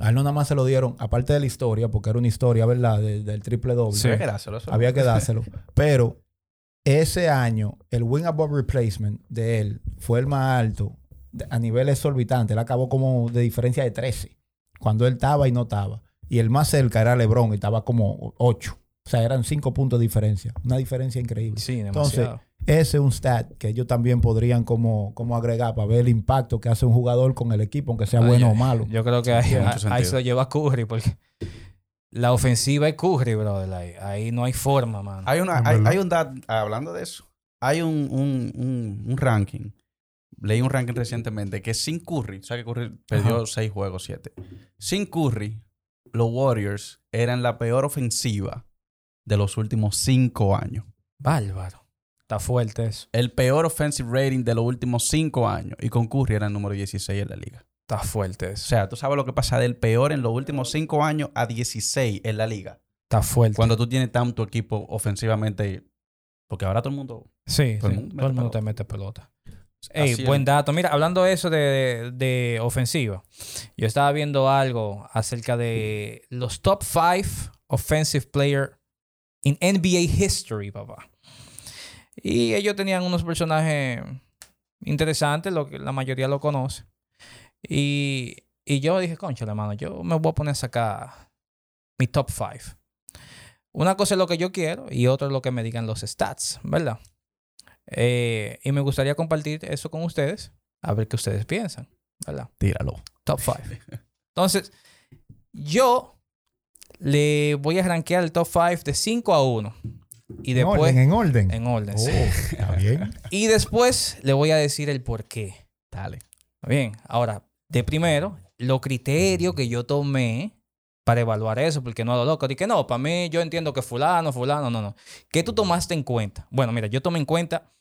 a él no nada más se lo dieron, aparte de la historia, porque era una historia, ¿verdad? De- del triple doble. Sí. Había que dárselo, eso. Había que dárselo. Pero ese año, el win above replacement de él fue el más alto a nivel exorbitante. Él acabó como de diferencia de 13 cuando él estaba y no estaba. Y el más cerca era LeBron y estaba como 8. O sea, eran 5 puntos de diferencia. Una diferencia increíble. Sí, Entonces, demasiado. Ese es un stat que ellos también podrían como, como agregar para ver el impacto que hace un jugador con el equipo, aunque sea Ah, bueno o malo. Yo creo que ahí, ahí se lo lleva Curry porque la ofensiva es Curry, brother. Ahí, ahí no hay forma, mano. Hay, una, hay, hay un dat- hablando de eso, hay un, un, un, un ranking. Leí un ranking recientemente que sin Curry, o sea que Curry perdió seis juegos, siete. Sin Curry, los Warriors eran la peor ofensiva de los últimos cinco años. Bárbaro. Está fuerte eso. El peor offensive rating de los últimos cinco años. Y con Curry era el número 16 en la liga. Está fuerte O eso. sea, tú sabes lo que pasa del peor en los últimos cinco años a 16 en la liga. Está fuerte. Cuando tú tienes tanto equipo ofensivamente. Porque ahora todo el mundo. Sí, Todo el mundo todo el mete mundo te mete pelota. Ey, buen dato. Mira, hablando de eso de, de ofensiva, yo estaba viendo algo acerca de los top 5 offensive player in NBA history, papá. Y ellos tenían unos personajes interesantes, lo que la mayoría lo conoce. Y, y yo dije, concha, hermano, yo me voy a poner a sacar mi top 5. Una cosa es lo que yo quiero y otra es lo que me digan los stats, ¿verdad? Eh, y me gustaría compartir eso con ustedes, a ver qué ustedes piensan, ¿verdad? Tíralo. Top 5. Entonces, yo le voy a rankear el top 5 de 5 a 1. Y en después, orden, en orden. en orden, Oh, sí. está bien. Y después le voy a decir el por qué. Dale. ¿Está Bien, ahora, de primero, los criterios que yo tomé para evaluar eso, porque no a lo loco. Dije, no, para mí yo entiendo que fulano, fulano, no, no. ¿Qué tú tomaste en cuenta? Bueno, mira, yo tomé en cuenta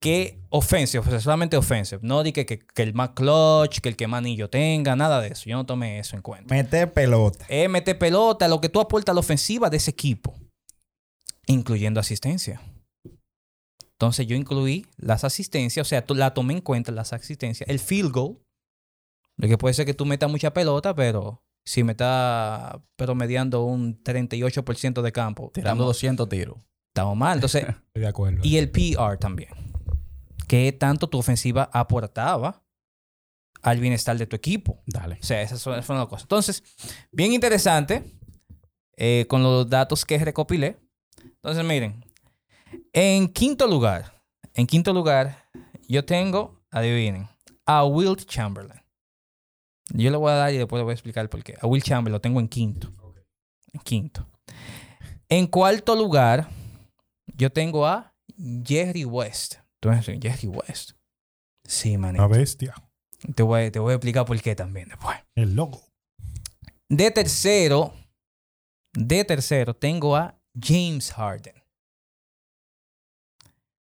que offensive, o sea, solamente offensive. No dije que, que el más clutch, que el que más anillo tenga, nada de eso. Yo no tomé eso en cuenta. Mete pelota. Es meter pelota, lo que tú aportas a la ofensiva de ese equipo, incluyendo asistencia. Entonces yo incluí las asistencias, o sea, la tomé en cuenta las asistencias, el field goal, lo que puede ser que tú metas mucha pelota, pero si me está promediando un 38% de campo, Tirando estamos, 200 tiros. estamos mal. Entonces, Estoy de acuerdo. y el PR también. ¿Qué tanto tu ofensiva aportaba al bienestar de tu equipo? Dale. O sea, esas son- fueron las cosas. Entonces, bien interesante eh, con los datos que recopilé. Entonces, miren, en quinto lugar, en quinto lugar, yo tengo, adivinen, a Wilt Chamberlain. Yo le voy a dar y después le voy a explicar por qué. A Will Chamberlain lo tengo en quinto. En quinto. En cuarto lugar, yo tengo a Jerry West. Tú Jerry West. Sí, man. Una bestia. Te voy, te voy a explicar por qué también después. El loco. De tercero, de tercero, tengo a James Harden.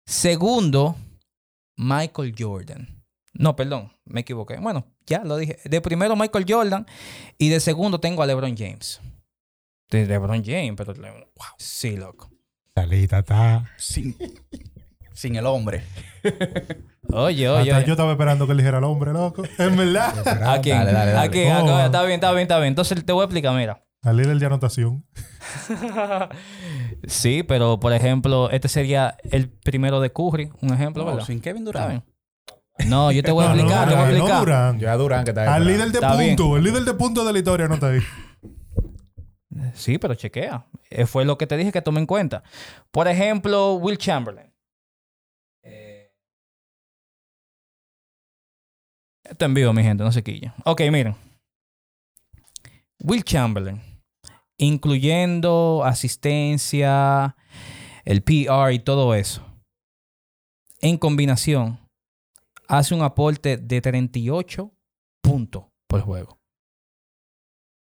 Segundo, Michael Jordan. No, perdón, me equivoqué. Bueno, ya lo dije. De primero, Michael Jordan. Y de segundo, tengo a LeBron James. De LeBron James, pero. Le- Wow, sí, loco. Salita está. Sin, sin el hombre. Oye, oye. Hasta yo estaba esperando que él dijera el hombre, loco. En verdad. ¿A quién? Dale, dale, dale. ¿A quién? ¿A- Oh. Está bien, está bien, está bien. Entonces te voy a explicar, mira. Al líder de anotación. sí, pero por ejemplo, este sería el primero de Curry, un ejemplo, No, ¿verdad? sin Kevin Está Durant. No, yo te voy a No, no explicar, te voy a Durán, no explicar. Durán. Yo a Durán que está ahí Al líder de Está bien. punto. El líder de punto de la historia no está ahí. Sí, pero chequea. Eh, Fue lo que te dije que tome en cuenta. Por ejemplo, Will Chamberlain. Eh, Esto en vivo, mi gente, no se quilla. Ok, miren. Will Chamberlain, incluyendo asistencia, el PR y todo eso, en combinación, hace un aporte de 38 puntos por juego.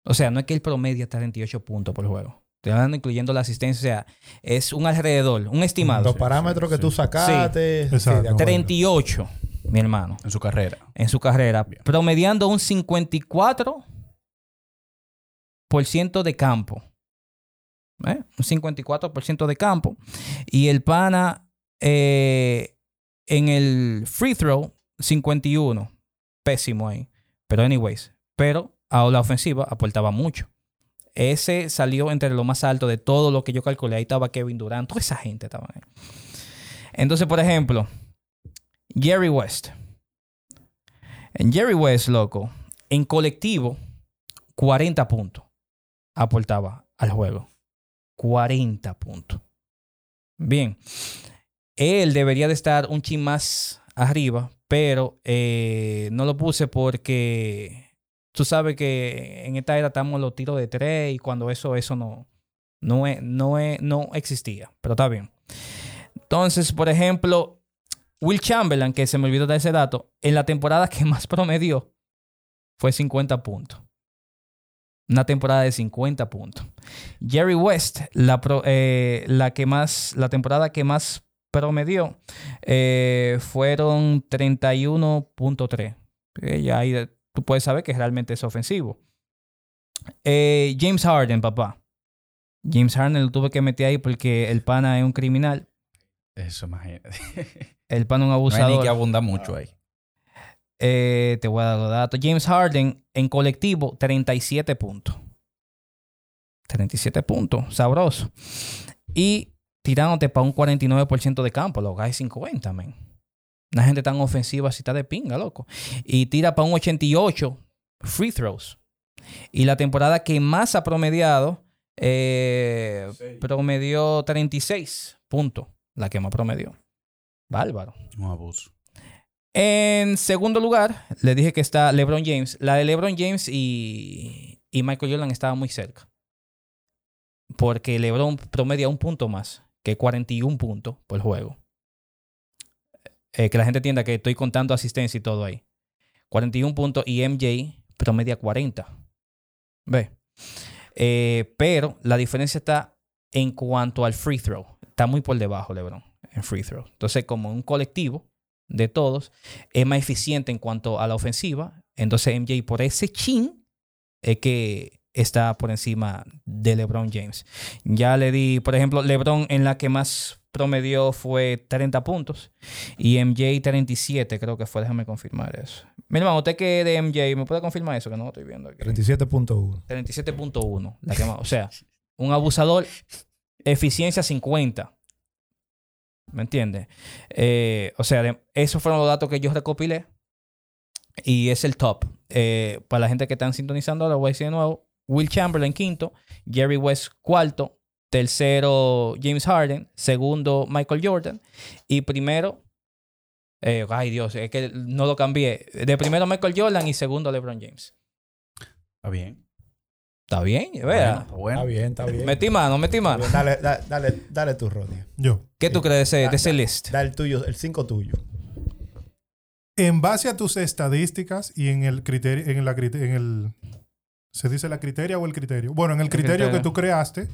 O sea, no es que el promedio 38 puntos por juego. Estoy hablando incluyendo la asistencia. O sea, es un alrededor, un estimado. Los parámetros que sí. tú sacaste. Sí. Exacto. de acuerdo. 38, mi hermano, En su carrera. en su carrera, Bien. promediando un 54% de campo ¿eh? Un 54% de campo. Y el pana eh, en el free throw, 51. Pésimo ahí. Pero anyways. Pero a la ofensiva aportaba mucho. Ese salió entre lo más alto de todo lo que yo calculé. Ahí estaba Kevin Durant. Toda esa gente estaba ahí. Entonces, por ejemplo, Jerry West. En Jerry West, loco, en colectivo, 40 puntos aportaba al juego. 40 puntos. Bien. Él debería de estar un chin más arriba, pero eh, no lo puse porque tú sabes que en esta era estamos los tiros de tres y cuando eso, eso no, no, es- no, no existía. Pero está bien. Entonces, por ejemplo, Will Chamberlain, que se me olvidó dar ese dato, en la temporada que más promedió fue 50 puntos. Una temporada de 50 puntos. Jerry West, la, eh, la que más, la temporada que más promedió eh, fueron 31.3. Eh, ya ahí de- tú puedes saber que realmente es ofensivo. Eh, James Harden, papá. James Harden lo tuve que meter ahí porque el pana es un criminal. Eso, imagínate. El pana es un No hay abusador. ni que abundar mucho ahí. Eh, te voy a dar los datos. James Harden en colectivo, 37 puntos. 37 puntos, sabroso. Y tirándote para un 49% de campo, lo hay 50, men. Una gente tan ofensiva así está de pinga, loco. Y tira para un 88 free throws. Y la temporada que más ha promediado, eh, promedió 36 puntos. La que más promedió. Bárbaro. Un abuso. En segundo lugar, le dije que está LeBron James. La de LeBron James y, y Michael Jordan estaba muy cerca. Porque LeBron promedia un punto más que 41 puntos por juego. Eh, que la gente entienda que estoy contando asistencia y todo ahí. 41 puntos y MJ promedia 40. Ve. Eh, pero la diferencia está en cuanto al free throw. Está muy por debajo LeBron en free throw. Entonces, como un colectivo, de todos, es más eficiente en cuanto a la ofensiva. Entonces MJ por ese chin es que está por encima de LeBron James. Ya le di, por ejemplo, LeBron en la que más promedió fue 30 puntos y MJ 37 creo que fue. Déjame confirmar eso. Mi hermano, usted que es de MJ, ¿me puede confirmar eso? Que no lo estoy viendo aquí. 37.1. 37.1. La que más- o sea, un abusador, eficiencia 50. ¿Me entiendes? Eh, o sea, esos fueron los datos que yo recopilé. Y es el top. Eh, para la gente que están sintonizando, lo voy a decir de nuevo. Will Chamberlain quinto, Jerry West cuarto, tercero James Harden, segundo Michael Jordan y primero, eh, ay Dios, es que no lo cambié. De primero Michael Jordan y segundo LeBron James. Está bien. Está bien, vea. está bueno. Está bien, está bien. Metí mano, metí mano. Dale, da- dale, dale tú, Ronnie. Yo. ¿Qué tú crees de ese, de ese list? Da el tuyo, el 5 tuyo. En base a tus estadísticas y en el criterio, en la en el ¿se dice la criteria o el criterio? Bueno, en el criterio criterio. que tú creaste,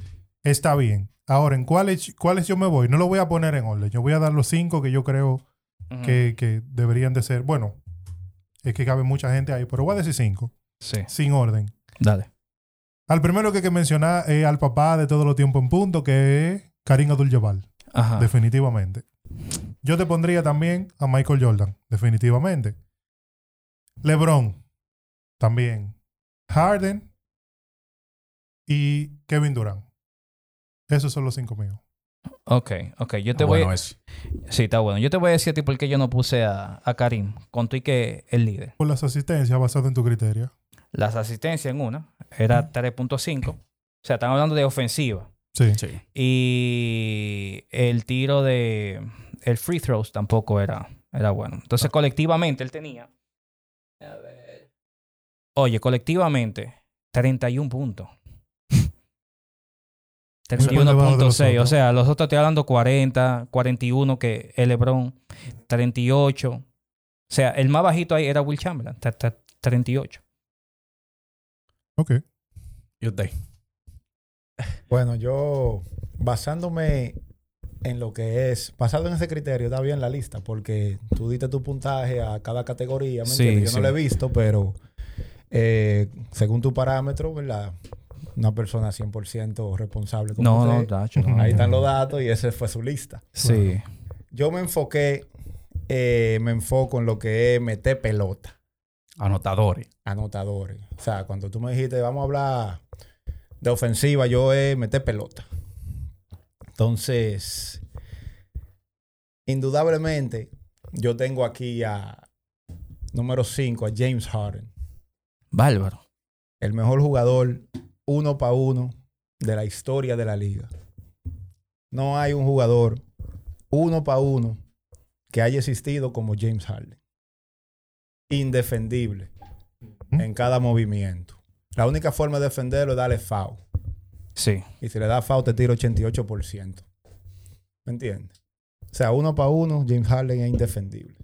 está bien. Ahora, ¿en cuáles, cuáles yo me voy? No lo voy a poner en orden. Yo voy a dar los cinco que yo creo que, que deberían de ser. Bueno, es que cabe mucha gente ahí, pero voy a decir cinco, Sí. sin orden. Dale. Al primero que hay que mencionar es al papá de todos los tiempos en punto, que es Karim Abdul-Jabbar. Ajá. Definitivamente. Yo te pondría también a Michael Jordan, definitivamente. LeBron, también. Harden y Kevin Durant. Esos son los cinco míos. Ok, ok. Yo te Ah, voy bueno, ese. Sí, está bueno. Yo te voy a decir a ti por qué yo no puse a, a Karim. Con tu y que el líder. Por las asistencias basado en tu criterio. Las asistencias en una era 3.5. O sea, estamos hablando de ofensiva. Sí. Sí. Y el tiro de... El free throws tampoco era, era bueno. Entonces, colectivamente él tenía... Oye, colectivamente, 31 puntos. Muy por debajo de los 31.6. O sea, los otros estoy hablando 40, 41, que el LeBron, 38. O sea, el más bajito ahí era Will Chamberlain, ta- ta- 38. Ok. ¿Y usted? Bueno, yo basándome en lo que es, basado en ese criterio, está bien la lista, porque tú diste tu puntaje a cada categoría, ¿me Sí, entiendes? Yo sí. no lo he visto, pero eh, según tu parámetro, ¿verdad? una persona 100% responsable. como No, no, tacho, no. Ahí están los datos y esa fue su lista. Sí. Yo me enfoqué, eh, me enfoco en lo que es meter pelota, Anotadores. anotadores. O sea, cuando tú me dijiste, vamos a hablar de ofensiva, yo es meter pelota. Entonces, indudablemente, yo tengo aquí a número 5, a James Harden. Bárbaro. el mejor jugador uno para uno de la historia de la liga. No hay un jugador uno para uno que haya existido como James Harden. Indefendible en cada movimiento. La única forma de defenderlo es darle foul. Sí. Y si le da foul te tira 88%. ¿Me entiendes? O sea, uno para uno, James Harden es indefendible.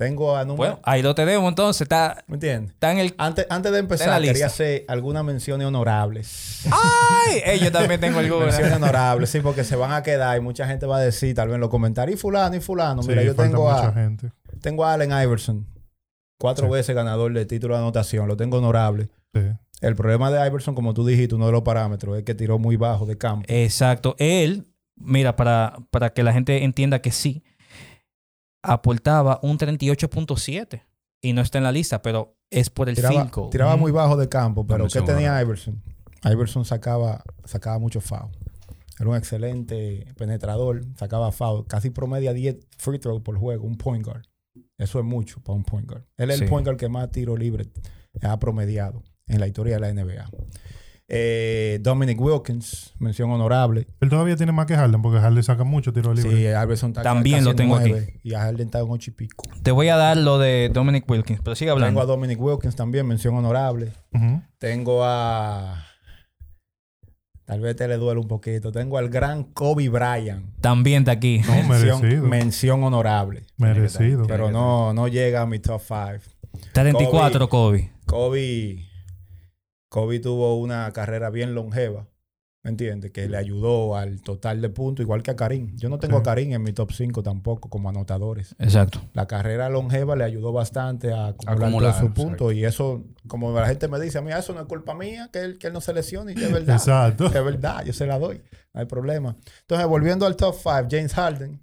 Tengo a número... Bueno, ahí lo tenemos entonces. Está, ¿Me entiendes? está en el. Antes, antes de empezar, lista. quería hacer algunas menciones honorables. ¡Ay! Eh, yo también tengo alguna. Menciones honorables, sí, porque se van a quedar y mucha gente va a decir, tal vez en los comentarios, y fulano, y fulano. Mira, Sí, yo tengo mucha a, gente. tengo a Allen Iverson, cuatro Sí. veces ganador de título de anotación, lo tengo honorable. Sí. El problema de Iverson, como tú dijiste, uno de los parámetros es que tiró muy bajo de campo. Exacto. Él, mira, para, para que la gente entienda que sí, aportaba un 38.7 y no está en la lista, pero es por el tiraba field goal. tiraba Mm. muy bajo de campo, pero ¿qué tenía. Iverson? Iverson sacaba, sacaba mucho foul. Era un excelente penetrador, sacaba foul. Casi promedia 10 free throws por juego, un point guard. Eso es mucho para un point guard. Él es Sí. el point guard que más tiro libre ha promediado en la historia de la NBA. Eh, Dominic Wilkins, mención honorable. Él todavía tiene más que Harden porque Harden saca mucho tiro libre. Sí, está También lo en tengo aquí. nueve, Y a Harden está en ocho y pico. Te voy a dar lo de Dominic Wilkins, pero sigue Tengo a hablando. Dominic Wilkins también, mención honorable. Tengo a. Tal vez te le duele un poquito. Tengo al gran Kobe Bryant. También está aquí. No, merecido. mención, mención honorable. Merecido. Pero no, no llega a mi top 5. 34 Kobe. Kobe. Kobe tuvo una carrera bien longeva. ¿Me entiendes? Que le ayudó al total de puntos, igual que a Karim. Yo no tengo Sí. a Karim en mi top 5 tampoco como anotadores. Exacto. La carrera longeva le ayudó bastante a acumular, sus puntos. Y eso, como la gente me dice, a mí eso no es culpa mía, que él, que él no se lesione. Y es verdad. Exacto. Es verdad, yo se la doy. No hay problema. Entonces, volviendo al top 5, James Harden.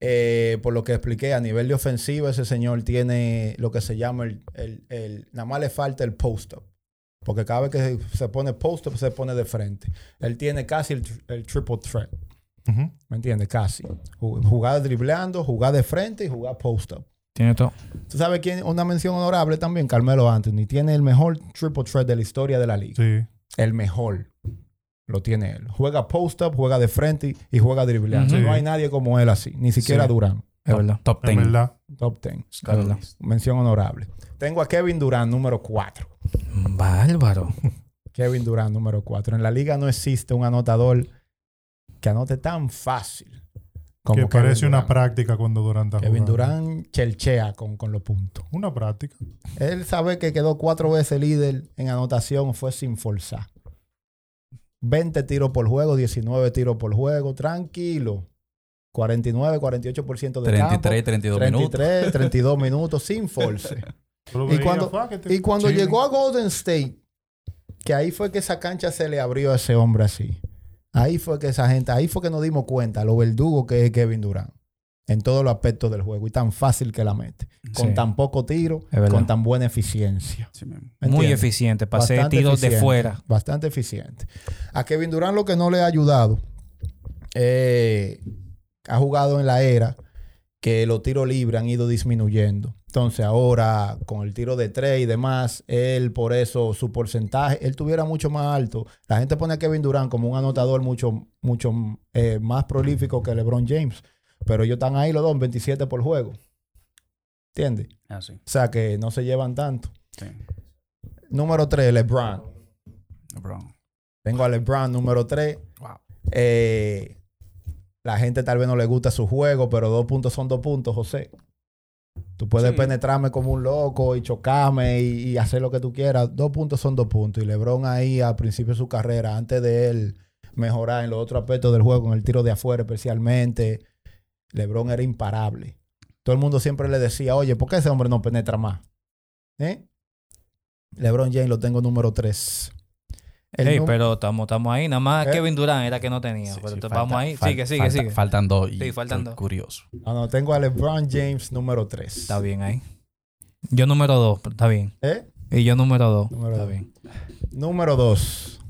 Eh, por lo que expliqué, a nivel de ofensiva, ese señor tiene lo que se llama el. el, el- nada más le falta el post-up. Porque cada vez que se pone post-up, se pone de frente. Él tiene casi el, el triple threat. ¿Me entiendes? Casi. Ju- Jugar dribleando, jugar de frente y jugar post-up. Tiene todo. ¿Tú sabes quién? Una mención honorable también, Carmelo Anthony. Tiene el mejor triple threat de la historia de la liga. Sí. El mejor. Lo tiene él. Juega post-up, juega de frente y juega dribleando. Ujú. No hay nadie como él así. Ni siquiera Sí. Durán. Es verdad. Top En 10. verdad. Top 10. Es verdad. Mención honorable. Tengo a Kevin Durán, número 4. Bárbaro. Kevin Durán, número 4. En la liga no existe un anotador que anote tan fácil como que Kevin parece una práctica cuando Durant está Kevin jugando. Durán chelchea con, con los puntos. Una práctica. Él sabe que quedó cuatro veces líder en anotación, fue sin forzar. 20 tiros por juego, 19 tiros por juego, tranquilo. 49, 48% de 33, campo. 32 minutos. 33, 32 minutos sin force. Y cuando- Y cuando llegó a Golden State, que ahí fue que esa cancha se le abrió a ese hombre así. Ahí fue que esa gente, ahí fue que nos dimos cuenta lo verdugo que es Kevin Durant. En todos los aspectos del juego. Y tan fácil que la mete. Con Sí. tan poco tiro, con tan buena eficiencia. Sí, mismo. ¿Me Muy eficiente. Pasé Bastante tiros de fuera. Bastante eficiente. A Kevin Durant lo que no le ha ayudado, eh, ha jugado en la era que los tiros libres han ido disminuyendo. Entonces ahora con el tiro de tres y demás, él por eso su porcentaje, él tuviera mucho más alto. La gente pone a Kevin Durant como un anotador mucho, mucho eh, más prolífico que LeBron James. Pero ellos están ahí los dos, en 27 por juego. ¿Entiendes? Ah, sí. O sea que no se llevan tanto. Sí. Número 3, LeBron. LeBron. Tengo a LeBron número 3. Wow. la gente tal vez no le gusta su juego, pero dos puntos son dos puntos, José. Tú puedes Sí. penetrarme como un loco y chocarme y, y hacer lo que tú quieras. Dos puntos son dos puntos. Y LeBron ahí al principio de su carrera, antes de él mejorar en los otros aspectos del juego, en el tiro de afuera especialmente, LeBron era imparable. Todo el mundo siempre le decía, oye, ¿por qué ese hombre no penetra más? ¿Eh? LeBron James lo tengo número 3. El Ey, num- pero estamos, estamos ahí. Nada más ¿Eh? Kevin Durant era que no tenía. Sí, pero sí, te- falta- vamos ahí. fal- sigue, sigue, falta- sigue. Faltan dos. y Sí, faltan dos. Curioso. Ah, no, tengo a LeBron James número 3. Está bien ahí. Yo número dos, está bien. ¿Eh? Y yo número dos. Número está dos. bien. Número 2.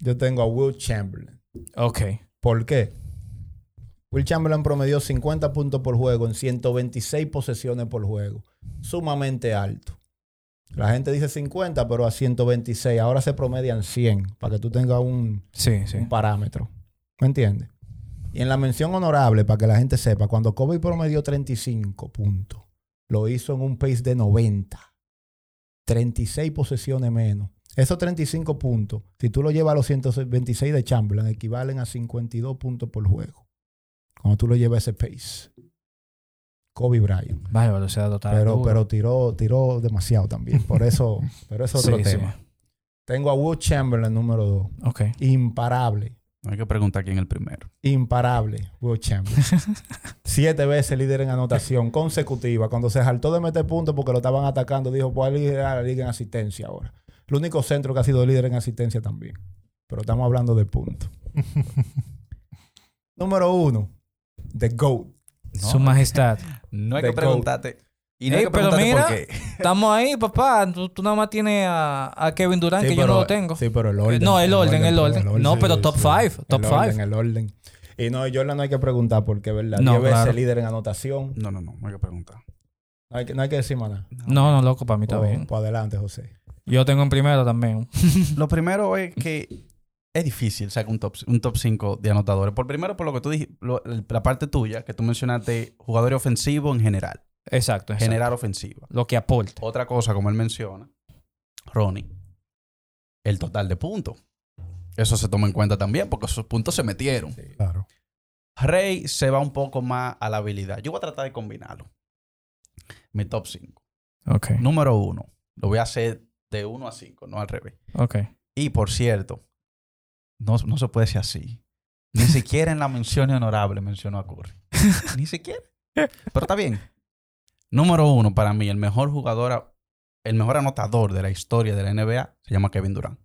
Yo tengo a Will Chamberlain. Ok. ¿Por qué? Will Chamberlain promedió 50 puntos por juego en 126 posesiones por juego. Sumamente alto. La gente dice 50, pero a 126. Ahora se promedian 100, para que tú tengas un, Sí, sí. un parámetro. ¿Me entiendes? Y en la mención honorable, para que la gente sepa, cuando Kobe promedió 35 puntos, lo hizo en un pace de 90. 36 posesiones menos. Esos 35 puntos, si tú lo llevas a los 126 de Chamberlain, equivalen a 52 puntos por juego. Cuando tú lo llevas a ese pace. Kobe Bryant. Vale, pero o sea, está Pero, pero tiró, tiró demasiado también. Por eso, pero eso es otro Sí, sí. tema. Tengo a Will Chamberlain número 2. Ok. Imparable. Hay que preguntar quién es el primero. imparable, Will Chamberlain. Siete veces líder en anotación consecutiva. Cuando se saltó de meter puntos porque lo estaban atacando, dijo, voy a liderar la liga en asistencia ahora. El único centro que ha sido líder en asistencia también. Pero estamos hablando de puntos. Número uno, The GOAT. Su majestad. No hay The que preguntarte. Y no Ey, hay que pero mira, por qué. Estamos ahí, papá. Tú, tú nada más tienes a, a Kevin Durant, que yo no lo tengo. Sí, pero el orden. No, el orden, el orden. No, pero top sí. five. Top el five. orden, el orden. Y no, Jordan no hay que preguntar porque, ¿verdad? No, Diez veces claro. líder en anotación. No, no, no. No hay que preguntar. No hay que, no hay que decir más nada. No, no, loco, para mí está Pues- bien. pues adelante, José. Yo tengo en primero también. Lo primero es que es difícil sacar un top, un top 5 de anotadores. Por primero, por lo que tú dijiste, lo- la parte tuya, que tú mencionaste jugadores ofensivos en general. Exacto, exacto. Generar ofensiva. Lo que aporta. Otra cosa, como él menciona, Ronnie, el total de puntos. Eso se toma en cuenta también, porque esos puntos se metieron. Claro. Rey se va un poco más a la habilidad. Yo voy a tratar de combinarlo. Mi top 5. Ok. Número 1. Lo voy a hacer de 1 a 5, no al revés. Ok. Y por cierto, no, no se puede decir así. Ni siquiera en la mención honorable mencionó a Curry. Ni siquiera. Pero está bien. Número uno, para mí, el mejor jugador, el mejor anotador de la historia de la NBA se llama Kevin Durant.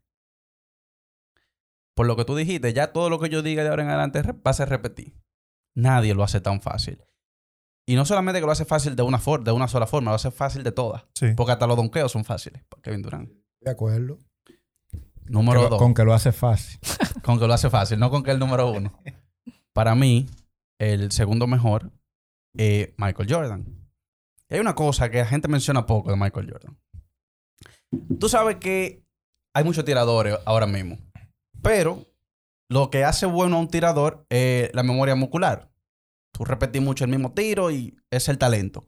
Por lo que tú dijiste, ya todo lo que yo diga de ahora en adelante va a ser repetir. Nadie lo hace tan fácil. Y no solamente que lo hace fácil de una, for- de una sola forma, lo hace fácil de todas. Sí. Porque hasta los donkeos son fáciles para Kevin Durant. De acuerdo. Número dos. con que lo hace fácil. Con que lo hace fácil, no con que el número uno. Para mí, el segundo mejor es Michael Jordan. Y hay una cosa que la gente menciona poco de Michael Jordan. Tú sabes que hay muchos tiradores ahora mismo. Pero lo que hace bueno a un tirador es la memoria muscular. Tú repetís mucho el mismo tiro y es el talento.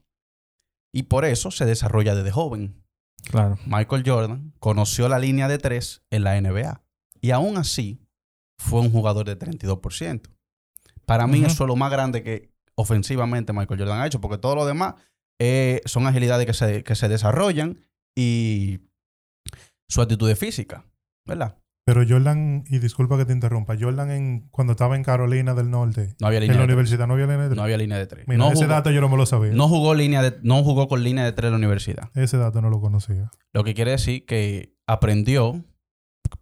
Y por eso se desarrolla desde joven. Claro. Michael Jordan conoció la línea de tres en la NBA. Y aún así, fue un jugador de 32%. Para mí, eso es lo más grande que ofensivamente Michael Jordan ha hecho, porque todo lo demás eh, son agilidades que se, que se desarrollan y su actitud física, ¿verdad? Pero Jordan, y disculpa que te interrumpa, Jordan en, cuando estaba en Carolina del Norte, No había en línea la de tres. universidad no había línea de tres. No había línea de tres. Mira, no, ese jugó, dato yo no me lo sabía. no jugó línea de, no jugó con línea de tres en la universidad. Ese dato no lo conocía. Lo que quiere decir que aprendió,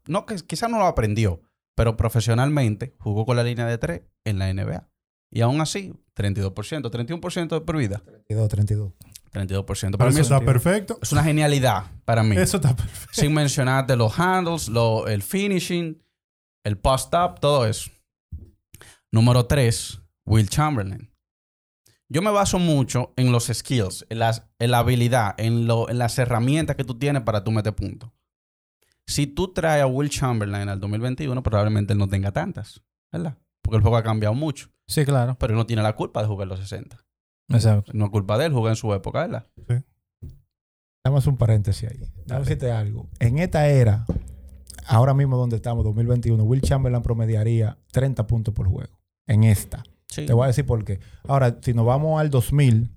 no que quizás no lo aprendió, pero profesionalmente jugó con la línea de 3 en la NBA. Y aún así, 32%, 31% de por vida. 32, 32. 32%. Pero Para mí es, está perfecto. es una genialidad para mí. Eso está perfecto. Sin mencionarte los handles, lo- el finishing, el post-up, todo eso. Número 3, Will Chamberlain. Yo me baso mucho en los skills, en, las, en la habilidad, en, lo- en las herramientas que tú tienes para tú meter puntos. Si tú traes a Will Chamberlain al 2021, probablemente él no tenga tantas, ¿verdad? Porque el juego ha cambiado mucho. Sí, claro. Pero él no tiene la culpa de jugar los 60. Exacto. No es culpa de él, jugar en su época, ¿verdad? Dame un paréntesis ahí. Dame decirte algo. En esta era, ahora mismo donde estamos, 2021, Will Chamberlain promediaría 30 puntos por juego. En esta. Sí. Te voy a decir por qué. Ahora, si nos vamos al 2000,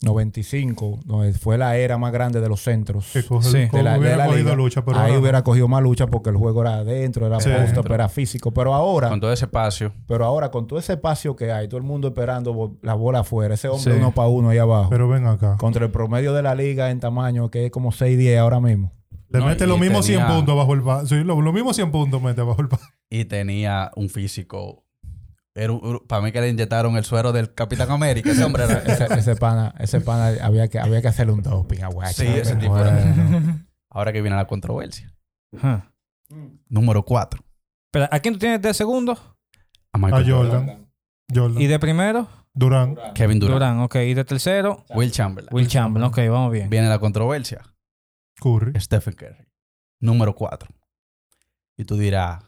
95, no, fue la era más grande de los centros. Coge, Sí. De la- de hubiera la cogido liga. lucha, pero Ahí ahora hubiera cogido más lucha porque el juego era adentro, era Sí. post-up, Adentro. era físico. Pero ahora, Con todo ese espacio. pero ahora con todo ese espacio que hay, todo el mundo esperando la bola afuera, ese hombre Sí. uno para uno ahí abajo, Pero ven acá. contra el promedio de la liga en tamaño que es como 6-10 ahora mismo. Le No, mete y los mismos 100 tenía- puntos bajo el pa- Sí, lo- los mismos 100 puntos mete bajo el pa- Y tenía un físico. Era para mí que le inyectaron el suero del Capitán América. Ese hombre era. Ese, ese pana, ese pana había que, había que hacerle un doping a. Sí, ese tipo era-. Ahora que viene la controversia. Número 4. Pero, ¿a quién tú tienes de segundo? A A Michael Jordan. Jordan. Jordan. ¿Y de primero? Durán. Kevin Durant. Durán, ok. ¿Y de tercero? Will Chamberlain. Will Chamberlain, ok, vamos bien. Viene la controversia. Curry. Stephen Curry. Número 4. Y tú dirás,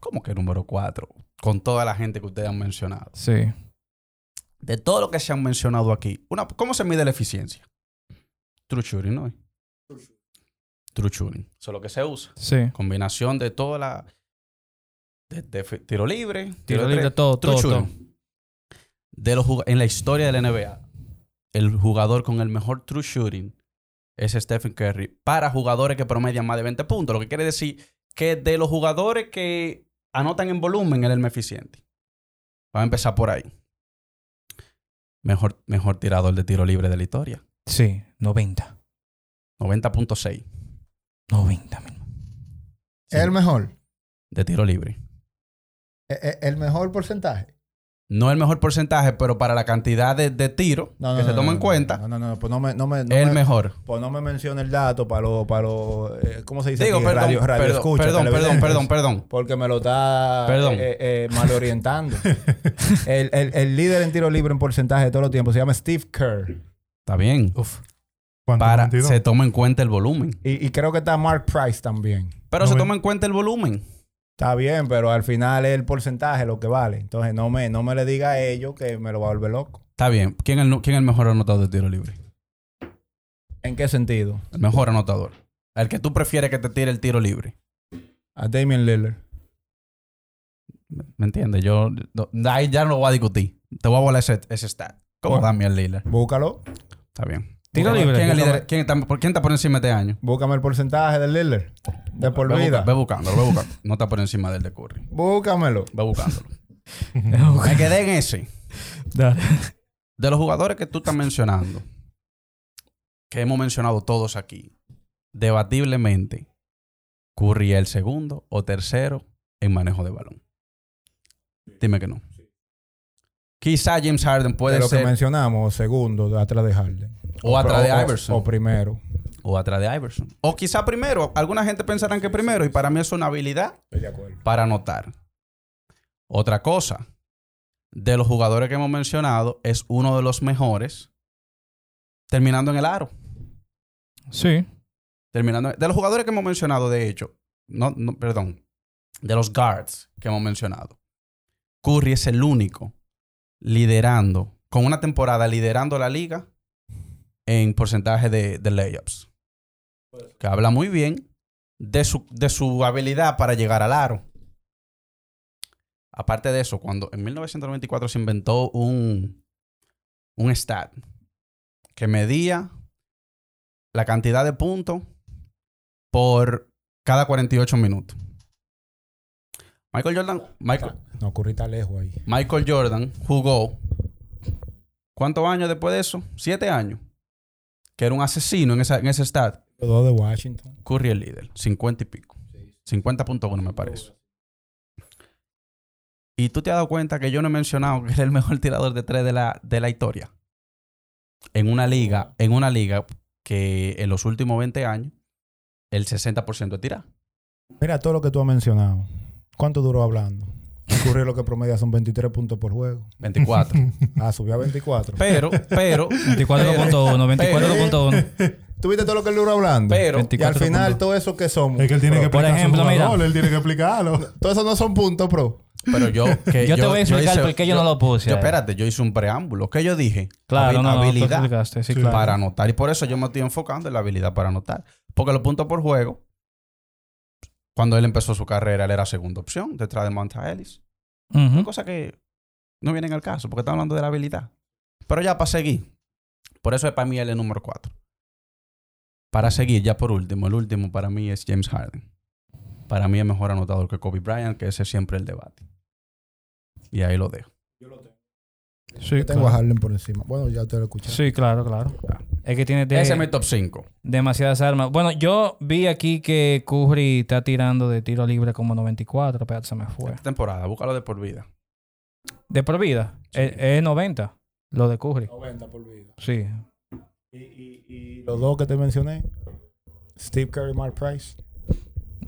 ¿cómo que número 4? Con toda la gente que ustedes han mencionado. Sí. De todo lo que se han mencionado aquí, una, ¿cómo se mide la eficiencia? True shooting, ¿no? True shooting. Eso es lo que se usa. Sí. Combinación de toda la... De, tiro libre. Tiro libre, tres, todo, true todo, shooting. De los jug- en la historia de la NBA, el jugador con el mejor true shooting es Stephen Curry para jugadores que promedian más de 20 puntos. Lo que quiere decir que de los jugadores que anotan en volumen, él es el más eficiente. Vamos a empezar por ahí. Mejor, mejor tirador de tiro libre de la historia. Sí, 90. 90.6 90, mi hermano. ¿Es el mejor? de tiro libre. ¿Es- es ¿El mejor porcentaje? No el mejor porcentaje, pero para la cantidad de, de tiro No, no, que se no, toma no, en cuenta, No, no, no, pues no me, no me, el me- mejor. Pues no me mencione el dato para los, para los, eh, ¿cómo se dice? Digo, aquí? perdón, radio, radio perdón, escucha, perdón, perdón, perdón, perdón. Porque me lo está Perdón. eh, eh, malorientando. el, el- el líder en tiro libre en porcentaje de todos los tiempos se llama Steve Kerr. Está bien. Uf. Para, 22. se toma en cuenta el volumen. Y, y creo que está Mark Price también. Pero No se toma en cuenta el volumen. Está bien, pero al final es el porcentaje lo que vale. Entonces no me, no me le diga a ellos que me lo va a volver loco. Está bien. ¿Quién es el, quién es el mejor anotador de tiro libre? ¿En qué sentido? El mejor anotador. El que tú prefieres que te tire el tiro libre. A Damian Lillard. ¿Me entiendes? Yo ahí ya no lo voy a discutir. Te voy a volar ese, ese stat. ¿Cómo Bueno. Damian Lillard? Búscalo. Está bien. Tiro ¿Quién libre. es el Búscame. líder? ¿Quién está, por, ¿Quién está por encima de este año? Búscame el porcentaje del Lillard. De por Ve, vida. busca- ve buscándolo, ve buscando. No está por encima del de Curry. Búscamelo. Ve buscándolo. Me quedé en ese. Dale. De los jugadores que tú estás mencionando, que hemos mencionado todos aquí, debatiblemente, Curry es el segundo o tercero en manejo de balón. Dime que no. Quizá James Harden puede de lo que ser mencionamos, segundo, de atrás de Harden. O atrás de o- Iverson O primero. o atrás de Iverson. O quizá primero. Alguna gente pensarán que primero y para mí es una habilidad Estoy de acuerdo. para anotar. Otra cosa, de los jugadores que hemos mencionado, es uno de los mejores terminando en el aro. Sí. Terminando. De los jugadores que hemos mencionado, de hecho, no, no, perdón, de los guards que hemos mencionado, Curry es el único liderando, con una temporada liderando la liga en porcentaje de, de layups. Que habla muy bien de su, de su habilidad para llegar al aro. Aparte de eso, cuando en 1994 se inventó un, un stat que medía la cantidad de puntos por cada 48 minutos. Michael Jordan, Michael, No, Curry está lejos ahí. Michael Jordan jugó ¿cuántos años después de eso? Siete años. Que era un asesino en, esa, en ese stat. Los dos de Washington. Curry el líder, 50 y pico. 50.1 me parece. Y tú te has dado cuenta que yo no he mencionado que era el mejor tirador de tres de la, de la historia. En una liga, en una liga que en los últimos 20 años, el 60% es tirar. Mira todo lo que tú has mencionado. ¿Cuánto duró hablando? Curry lo que promedia son 23 puntos por juego. 24. Ah, subió a 24. pero, pero, 24.1, 24.1. ¿Tú viste todo lo que él duró hablando? pero, 24 y al final, todo eso que somos. Es que él tiene que Por explicar ejemplo, su mira. él tiene que explicarlo. Todo eso no son puntos, pro. pero yo, que Yo te voy a explicar por qué yo no lo puse Yo, espérate, yo hice un preámbulo. ¿Qué yo dije? Claro, no, no, habilidad. explicaste, sí, Sí. claro. para anotar. Y por eso yo me estoy enfocando en la habilidad para anotar. Porque los puntos por juego, cuando él empezó su carrera, él era segunda opción detrás de Monta Ellis. Son cosas que no vienen al caso, porque estamos hablando de la habilidad. Pero ya para seguir, por eso es para mí él el número 4. Para seguir, ya por último, el último para mí es James Harden. Para mí es mejor anotador que Kobe Bryant, que ese es siempre el debate. Y ahí lo dejo. Sí, Yo tengo a. Harden por encima. Bueno, ya usted lo escuchó. Sí, claro, claro. Es que tiene de- Ese es mi top 5. demasiadas armas. Bueno, yo vi aquí que Curry está tirando de tiro libre como 94, pero se me fue. Esta temporada, búscalo de por vida. De por vida. Sí. Es, es 90, lo de Curry. 90 por vida. Sí. Y, y, y los dos que te mencioné, Steve Curry, Mark Price.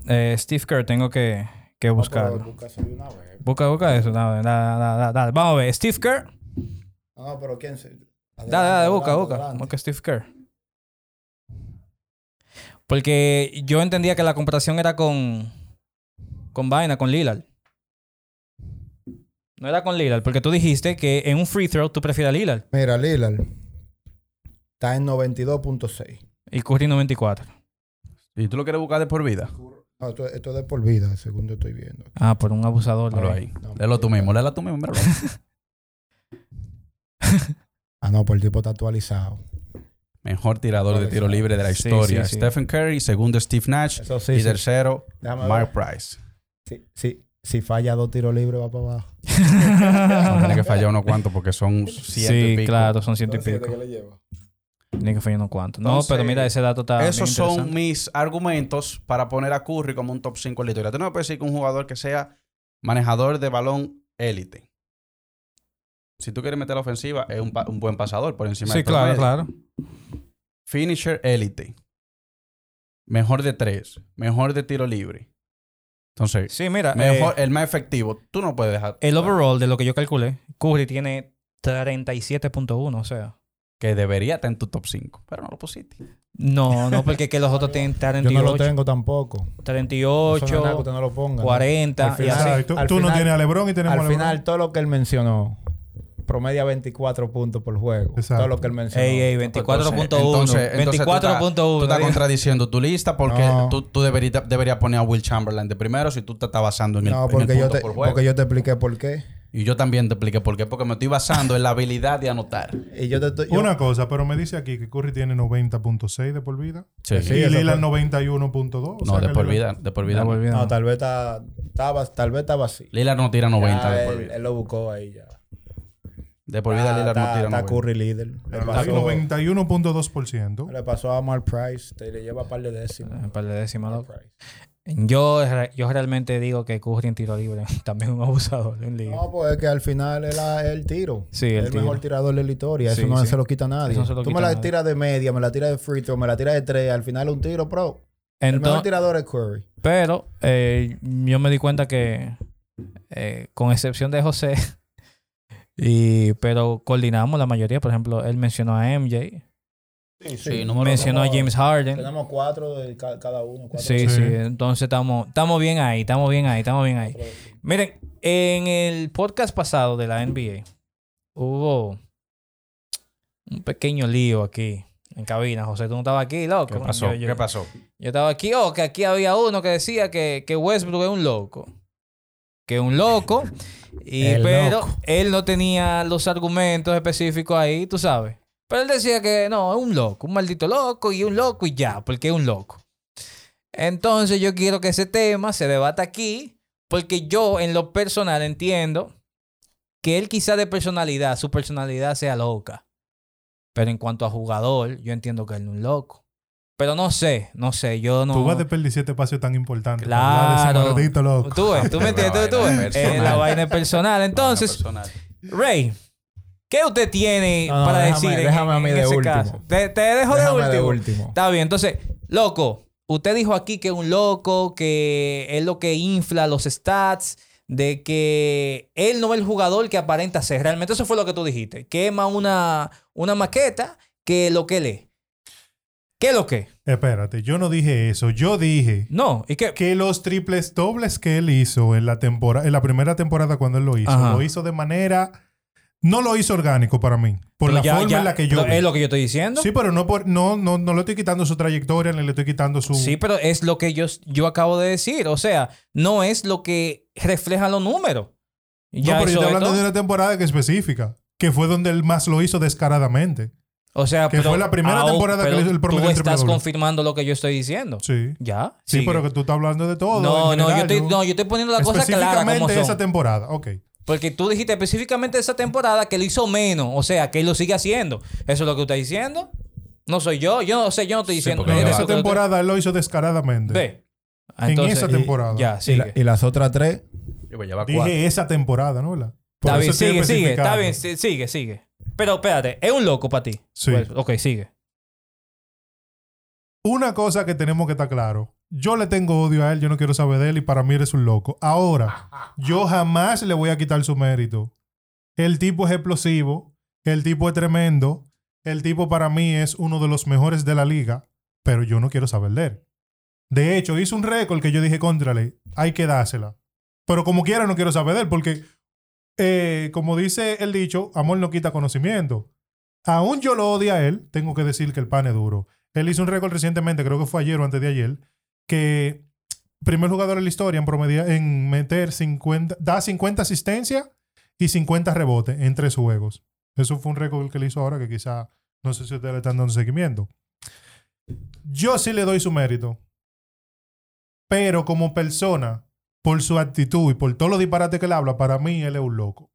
Eh, Steve Kerr, tengo que, que buscarlo. Busca, busca eso. Dale, dale, dale, dale, dale. Vamos a ver. Steve Kerr. No, no, pero ¿quién se...? Dale, dale, busca, adelante, busca. adelante. Busca Steve Kerr. Porque yo entendía que la comparación era con. Con Vaina, con Lillard. No era con Lillard, porque tú dijiste que en un free throw tú prefieres a Lillard Mira, Lillard está en 92.6. y Curry 94. ¿Y tú lo quieres buscar de por vida? No, esto, esto es de por vida, según yo estoy viendo. Ah, por un abusador. ¿no? ahí. No, Léelo tú mismo, léelo tú mismo, míralo. Ah, no, por el tipo está actualizado. Mejor tirador de tiro libre de la Sí, historia. sí, sí. Stephen Curry, segundo Steve Nash Eso sí, y sí. tercero Déjame Mark ver. Price. Sí, sí. Si falla dos tiros libres, va para abajo. No, tiene que fallar unos cuantos porque son ciento y Sí, pico. claro, son ciento y pico. Tiene que fallar unos cuantos. No, Entonces, pero mira, ese dato está. bien Esos son mis argumentos para poner a Curry como un top 5 en la historia. Tú no me puedes decir que un jugador que sea manejador de balón élite. Si tú quieres meter la ofensiva, es un, pa- un buen pasador por encima Sí, del claro, promedio. claro. Finisher élite. Mejor de tres. Mejor de tiro libre. Entonces, Sí, mira. mejor, eh, el más efectivo. Tú no puedes dejar. el overall de lo que yo calculé, Curry tiene 37.1, o sea. Que debería estar en tu top 5. Pero no lo pusiste. No, no, porque es que los otros tienen Yo 38, no lo tengo tampoco. Eso no es 38, nada que usted no lo ponga. 40 Al y así. Al Tú no tienes a LeBron y tenemos a Al LeBron. final, todo lo que él mencionó promedia 24 puntos por juego. Exacto. Todo lo que él mencionó. Ey, ey, Entonces- 24.1. entonces- entonces tú estás- 24.1. contradiciendo tu lista porque No. tú, tú deberías, deberías poner a Will Chamberlain de primero si tú te estás basando en el, No, en el porque yo, te, por juego. porque yo te expliqué por qué. Y yo también te expliqué por qué. Porque me estoy basando en la habilidad de anotar. Y yo te estoy. yo- Una cosa, pero me dice aquí que Curry tiene 90.6 de por vida. Sí. Sí, y Lillard fue- 91.2. o no, sea de por vida. De por vida. No. tal vez está, estaba, tal vez estaba así. Lillard no tira 90 Ya de por él, vida. él lo buscó ahí ya. De por vida Lillard no tira está 90. Curry líder. Le pasó, hay 91.2%. le pasó a Mark Price. Te le lleva un par de décimas. Un par de décimas. Yo, yo realmente digo que Curry en tiro libre también es un abusador en liga. No, pues es que al final es el tiro. Sí, el el tiro. mejor tirador de la historia. Eso Sí, no sí. se lo quita a nadie. Eso no se lo Tú quita me la tiras de media, me la tiras de free throw, me la tiras de tres. Al final un tiro, pro. el mejor Entonces, tirador es Curry. pero eh, yo me di cuenta que, eh, con excepción de José, y, pero coordinamos la mayoría. Por ejemplo, él mencionó a MJ, Sí, Sí, mencionó a James Harden. Tenemos cuatro de ca- cada uno. Cuatro Sí, de- sí, Sí. Entonces estamos, estamos bien ahí, estamos bien ahí, estamos bien ahí. Miren, en el podcast pasado de la NBA hubo un pequeño lío aquí en cabina. José, tú no estabas aquí, loco. ¿Qué pasó? Yo, yo- ¿Qué pasó? yo estaba aquí, oh, que aquí había uno que decía que, que Westbrook es un loco. Que un loco. Y, El pero loco. él no tenía los argumentos específicos ahí, tú sabes. Pero él decía que no, es un loco, un maldito loco y un loco y ya, porque es un loco. Entonces yo quiero que ese tema se debata aquí, porque yo en lo personal entiendo que él quizá de personalidad, su personalidad sea loca. Pero en cuanto a jugador, yo entiendo que él no es un loco. Pero no sé, no sé, yo no... Tú vas a desperdiciar este espacio tan importante. de Claro. maldito loco. Tú ves, tú me entiendes, tú, vaina ves. Eh, la vaina es personal. Entonces, Personal. Ray, ¿qué usted tiene No, no, para déjame- decir en- déjame a en, mí en de ese último. caso? Te, te dejo de Déjame último. último. Está bien, entonces, loco, usted dijo aquí que es un loco, que es lo que infla los stats, de que él no es el jugador que aparenta ser. Realmente eso fue lo que tú dijiste. Que es más una, una maqueta que lo que él es. ¿Qué es lo que? Espérate, yo no dije eso. Yo dije No, ¿y qué? que los triples dobles que él hizo en la temporada, en la primera temporada cuando él lo hizo, Ajá. lo hizo de manera. No lo hizo orgánico para mí. Por Pero la ya- forma ya- en la que yo. vi. Es lo que yo estoy diciendo. Sí, pero no, por, no, no, no le estoy quitando su trayectoria, ni le estoy quitando su. Sí, pero es lo que yo, yo acabo de decir. O sea, no es lo que reflejan los números. Ya no, pero yo estoy es hablando todo. de una temporada que específica, que fue donde él más lo hizo descaradamente. O sea, que pero fue la primera aún- temporada que pero le hizo el promedio Tú estás confirmando lo que yo estoy diciendo. Sí. ¿Ya? Sí, Sigue. pero que tú estás hablando de todo. No, no, yo general, estoy, no, yo estoy poniendo las cosas claras como Específicamente son. esa temporada. Ok. Porque tú dijiste específicamente de esa temporada que lo hizo menos. O sea, que él lo sigue haciendo. ¿Eso es lo que usted está diciendo? No soy yo. Yo no sé, yo no estoy diciendo. No, en ya esa temporada él lo hizo descaradamente. Ve. Ah, En entonces- esa temporada. Ya, Y, sigue. la- y las otras tres, Yo voy a llevar cuatro. Dije esa temporada, ¿no? Está bien, sigue, sigue. Está bien, sí, sigue, sigue. Pero espérate, es un loco para ti. Sí. Pues, ok, sigue. Una cosa que tenemos que estar claro. Yo le tengo odio a él, yo no quiero saber de él y para mí eres un loco. Ahora, yo jamás le voy a quitar su mérito. El tipo es explosivo, el tipo es tremendo, el tipo para mí es uno de los mejores de la liga, pero yo no quiero saber de él. De hecho, hizo un récord que yo dije, contrale, hay que dársela. Pero como quiera no quiero saber de él porque, eh, como dice el dicho, amor no quita conocimiento. Aún yo lo odio a él, tengo que decir que el pan es duro. Él hizo un récord recientemente, creo que fue ayer o antes de ayer, que primer jugador en la historia en promedio en meter 50, da 50 asistencias y 50 rebotes en tres juegos. Eso fue un récord que él hizo ahora que quizá no sé si ustedes le están dando seguimiento. Yo sí le doy su mérito. Pero como persona, por su actitud y por todos los disparates que él habla, para mí él es un loco.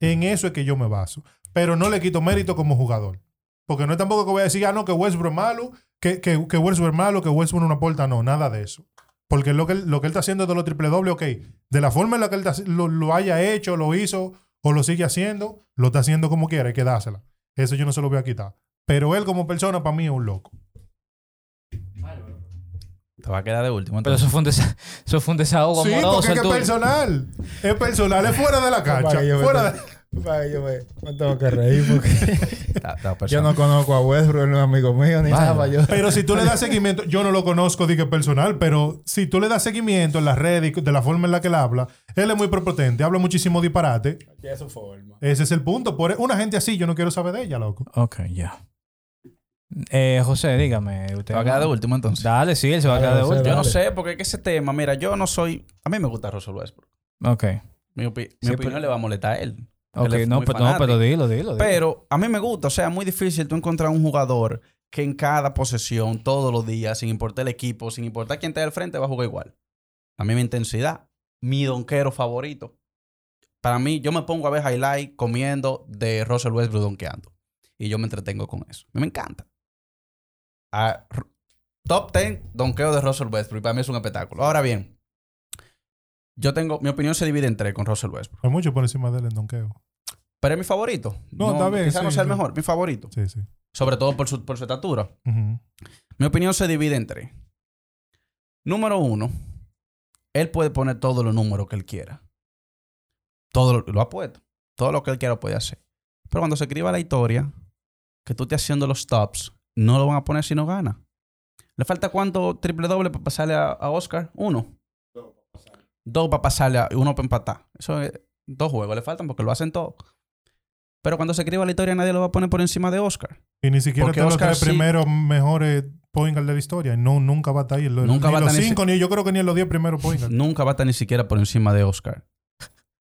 En eso es que yo me baso. Pero no le quito mérito como jugador. Porque no es tampoco que voy a decir, ah, no, que Westbrook es malo, que, que, Westbrook es malo, que Westbrook no aporta. No, nada de eso. Porque lo que, lo que él está haciendo de los triple doble, ok, de la forma en la que él lo, lo haya hecho, lo hizo o lo sigue haciendo, lo está haciendo como quiera, hay que dársela. Eso yo no se lo voy a quitar. Pero él como persona, para mí, es un loco. Te va a quedar de último. Pero entonces. eso fue un, desa- eso fue un desahogo Sí, amoroso. porque es que personal. Es personal, es fuera de la cancha. Yo me Fuera tenga- de... para que yo me, me tengo que reír porque Está- está yo no conozco a Westbrook, él no es amigo mío ni Vaya. nada. Yo, Pero si tú le das seguimiento, yo no lo conozco, di que es personal, pero si tú le das seguimiento en las redes y de la forma en la que él habla, él es muy prepotente, habla muchísimo disparate. es su forma. Ese es el punto. Por una gente así, yo no quiero saber de ella, loco. Ok, ya. Eh, José, dígame. Usted Te va a quedar de último entonces. Dale, sí, él se va a quedar de José, último. Yo no sé, porque es que ese tema, mira, yo no soy. A mí me gusta Russell Westbrook. Ok. Mi, opi- mi Sí, opinión pero- le va a molestar a él. Ok, Él es no, pero, no, pero dilo, dilo. dilo. Pero a mí me gusta, o sea, es muy difícil tú encontrar un jugador que en cada posesión, todos los días, sin importar el equipo, sin importar quién esté al frente, va a jugar igual. A mí mi intensidad, mi donquero favorito. Para mí, yo me pongo a ver highlight comiendo de Russell Westbrook donkeando. Y yo me entretengo con eso. A mí me encanta. Top 10 donkeo de Russell Westbrook. y Para mí es un espectáculo. Ahora bien, yo tengo, mi opinión se divide en tres con Russell Westbrook. Hay mucho por encima de él en donqueo. Pero es mi favorito. No, está bien, Quizás no sí, sea el mejor, mi favorito. Sí, sí. Sobre todo por su, por su estatura. Mi opinión se divide en tres. Número uno, él puede poner todos los números que él quiera. Todo lo, lo ha puesto. Todo lo que él quiera puede hacer. Pero cuando se escriba la historia, que tú estés haciendo los tops, no lo van a poner si no gana. ¿Le falta cuánto triple doble para pasarle a, a Oscar? Uno. Dos para pasarle a uno para empatar. Eso es dos juegos le faltan porque lo hacen todo. Pero cuando se escriba la historia, nadie lo va a poner por encima de Oscar. Y ni siquiera Porque están los Oscar tres sí- primeros mejores point guard de la historia. No, nunca va a estar ahí. Nunca ni va los estar ni cinco, ni yo creo que ni en los diez primeros point guard. nunca va a estar ni siquiera por encima de Oscar.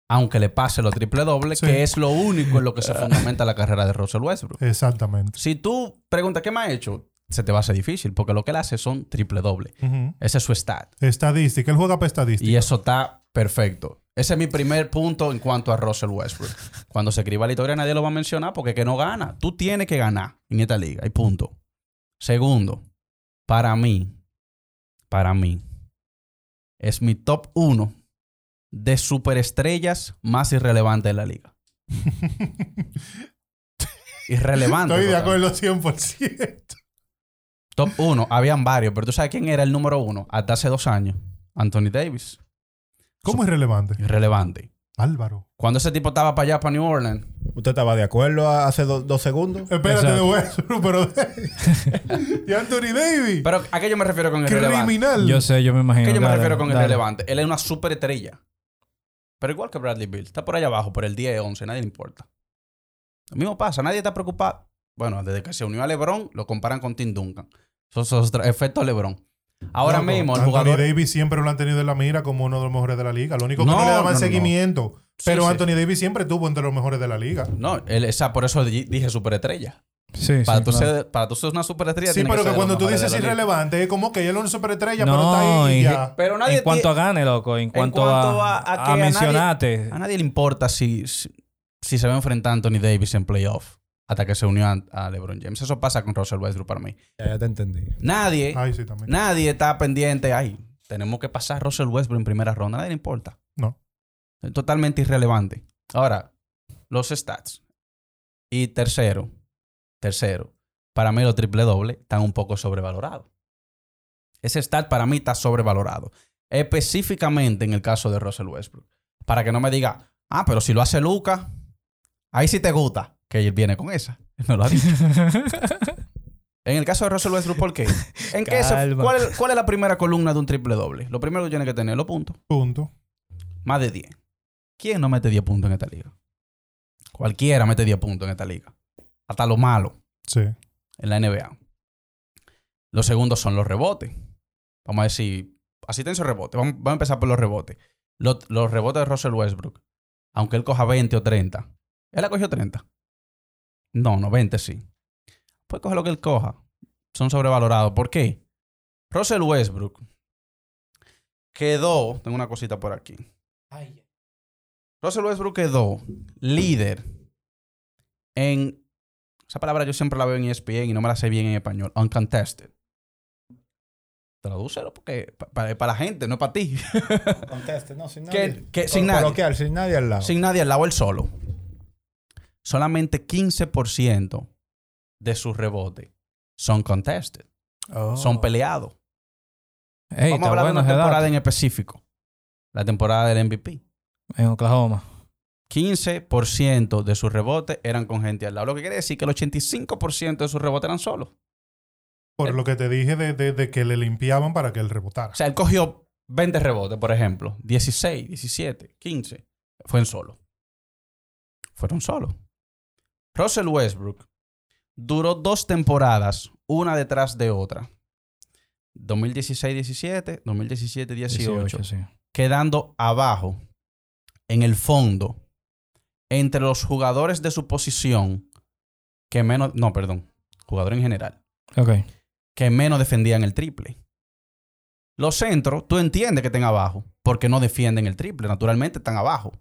Aunque le pase lo triple doble, Sí. que es lo único en lo que se fundamenta la carrera de Russell Westbrook. Exactamente. Si tú preguntas qué me ha hecho, se te va a hacer difícil, porque lo que él hace son triple doble. Ese es su stat. Estadística. Él juega para estadística. Y eso está perfecto. Ese es mi primer punto en cuanto a Russell Westbrook. Cuando se escriba la historia nadie lo va a mencionar porque que no gana. Tú tienes que ganar en esta liga. Y punto. Segundo, para mí, para mí, es mi top uno de superestrellas más irrelevantes de la liga. Irrelevante. Estoy de acuerdo 100%. Top uno. Habían varios, pero tú sabes quién era el número uno hasta hace dos años. Anthony Davis. ¿Cómo es relevante? Irrelevante. Álvaro. Cuando ese tipo estaba para allá, para New Orleans, ¿Usted estaba de acuerdo a- hace do- dos segundos? Espérate de Westbrook, pero... y Anthony Davis. Pero ¿a qué yo me refiero con irrelevante? Criminal. Yo sé, yo me ¿A imagino. qué yo me refiero con dale. irrelevante? Él es una superestrella. Pero igual que Bradley Bill. Está por allá abajo, por el 10, 11. Nadie le importa. Lo mismo pasa. Nadie está preocupado. Bueno, desde que se unió a LeBron, lo comparan con Tim Duncan. Eso es otro efecto LeBron. Ahora mismo, el Anthony jugador... Davis siempre lo han tenido en la mira como uno de los mejores de la liga. Lo único que No, no, le daban no, seguimiento. Sí, Pero sí. Anthony Davis siempre estuvo entre los mejores de la liga. No, él, por eso di- dije superestrella. Sí, Para, sí, tú claro. ser, para tú ser una superestrella. Sí, pero que cuando tú dices irrelevante, es como que él es una superestrella, No, pero está ahí y y- ya. Pero nadie en cuanto a gane, loco, en cuanto, cuanto a, a- a a que a nadie- mencionarte. A nadie le importa si, si, si se va a enfrentar Anthony Davis en playoff hasta que se unió a, a LeBron James. Eso pasa con Russell Westbrook para mí. Ya, ya te entendí. Nadie, Ay, sí, también. nadie está pendiente. Ay, tenemos que pasar a Russell Westbrook en primera ronda. A nadie le importa. No. Es totalmente irrelevante. Ahora, los stats. Y tercero, tercero, para mí los triple doble están un poco sobrevalorados. Ese stat para mí está sobrevalorado. Específicamente en el caso de Russell Westbrook. Para que no me diga, ah, pero si lo hace Luca, ahí sí te gusta. Que él viene con esa. Me lo ha dicho. en el caso de Russell Westbrook, ¿por qué? ¿En qué se- cuál, es, cuál es la primera columna de un triple doble? Lo primero que tiene que tener los puntos. Punto. Más de 10. ¿Quién no mete 10 puntos en esta liga? Cualquiera mete 10 puntos en esta liga. Hasta lo malo Sí. en la NBA. Los segundos son los rebotes. Vamos a decir, asistencia o rebote. Vamos, vamos a empezar por los rebotes. Los, los rebotes de Russell Westbrook, aunque él coja 20 o 30. ¿Él ha cogido 30? No, no, 20 sí. Pues coge lo que él coja. Son sobrevalorados. ¿Por qué? Russell Westbrook quedó, tengo una cosita por aquí. Russell Westbrook quedó líder en. Esa palabra yo siempre la veo en ESPN y no me la sé bien en español. Uncontested. Tradúcelo porque para la gente, no para ti. Conteste, no, sin nadie. que sin nadie. Coloquial, sin nadie al lado. Sin nadie al lado, él solo. Solamente 15% de sus rebotes son contested. Oh. Son peleados. Ey, Vamos a hablar bueno de una temporada en específico. La temporada del MVP. En Oklahoma. 15% de sus rebotes eran con gente al lado. Lo que quiere decir que el 85% de sus rebotes eran solos. Por Eh. lo que te dije de, de- de que le limpiaban para que él rebotara. O sea, él cogió 20 rebotes, por ejemplo. 16, 17, 15. Fue en solo. Fueron solos. Russell Westbrook duró dos temporadas, una detrás de otra. 2016-17, 2017-18. 18, sí. quedando abajo, en el fondo, entre los jugadores de su posición que menos, no, perdón, jugador en general, Ok. que menos defendían el triple. Los centros, tú entiendes que estén abajo, porque no defienden el triple, naturalmente están abajo.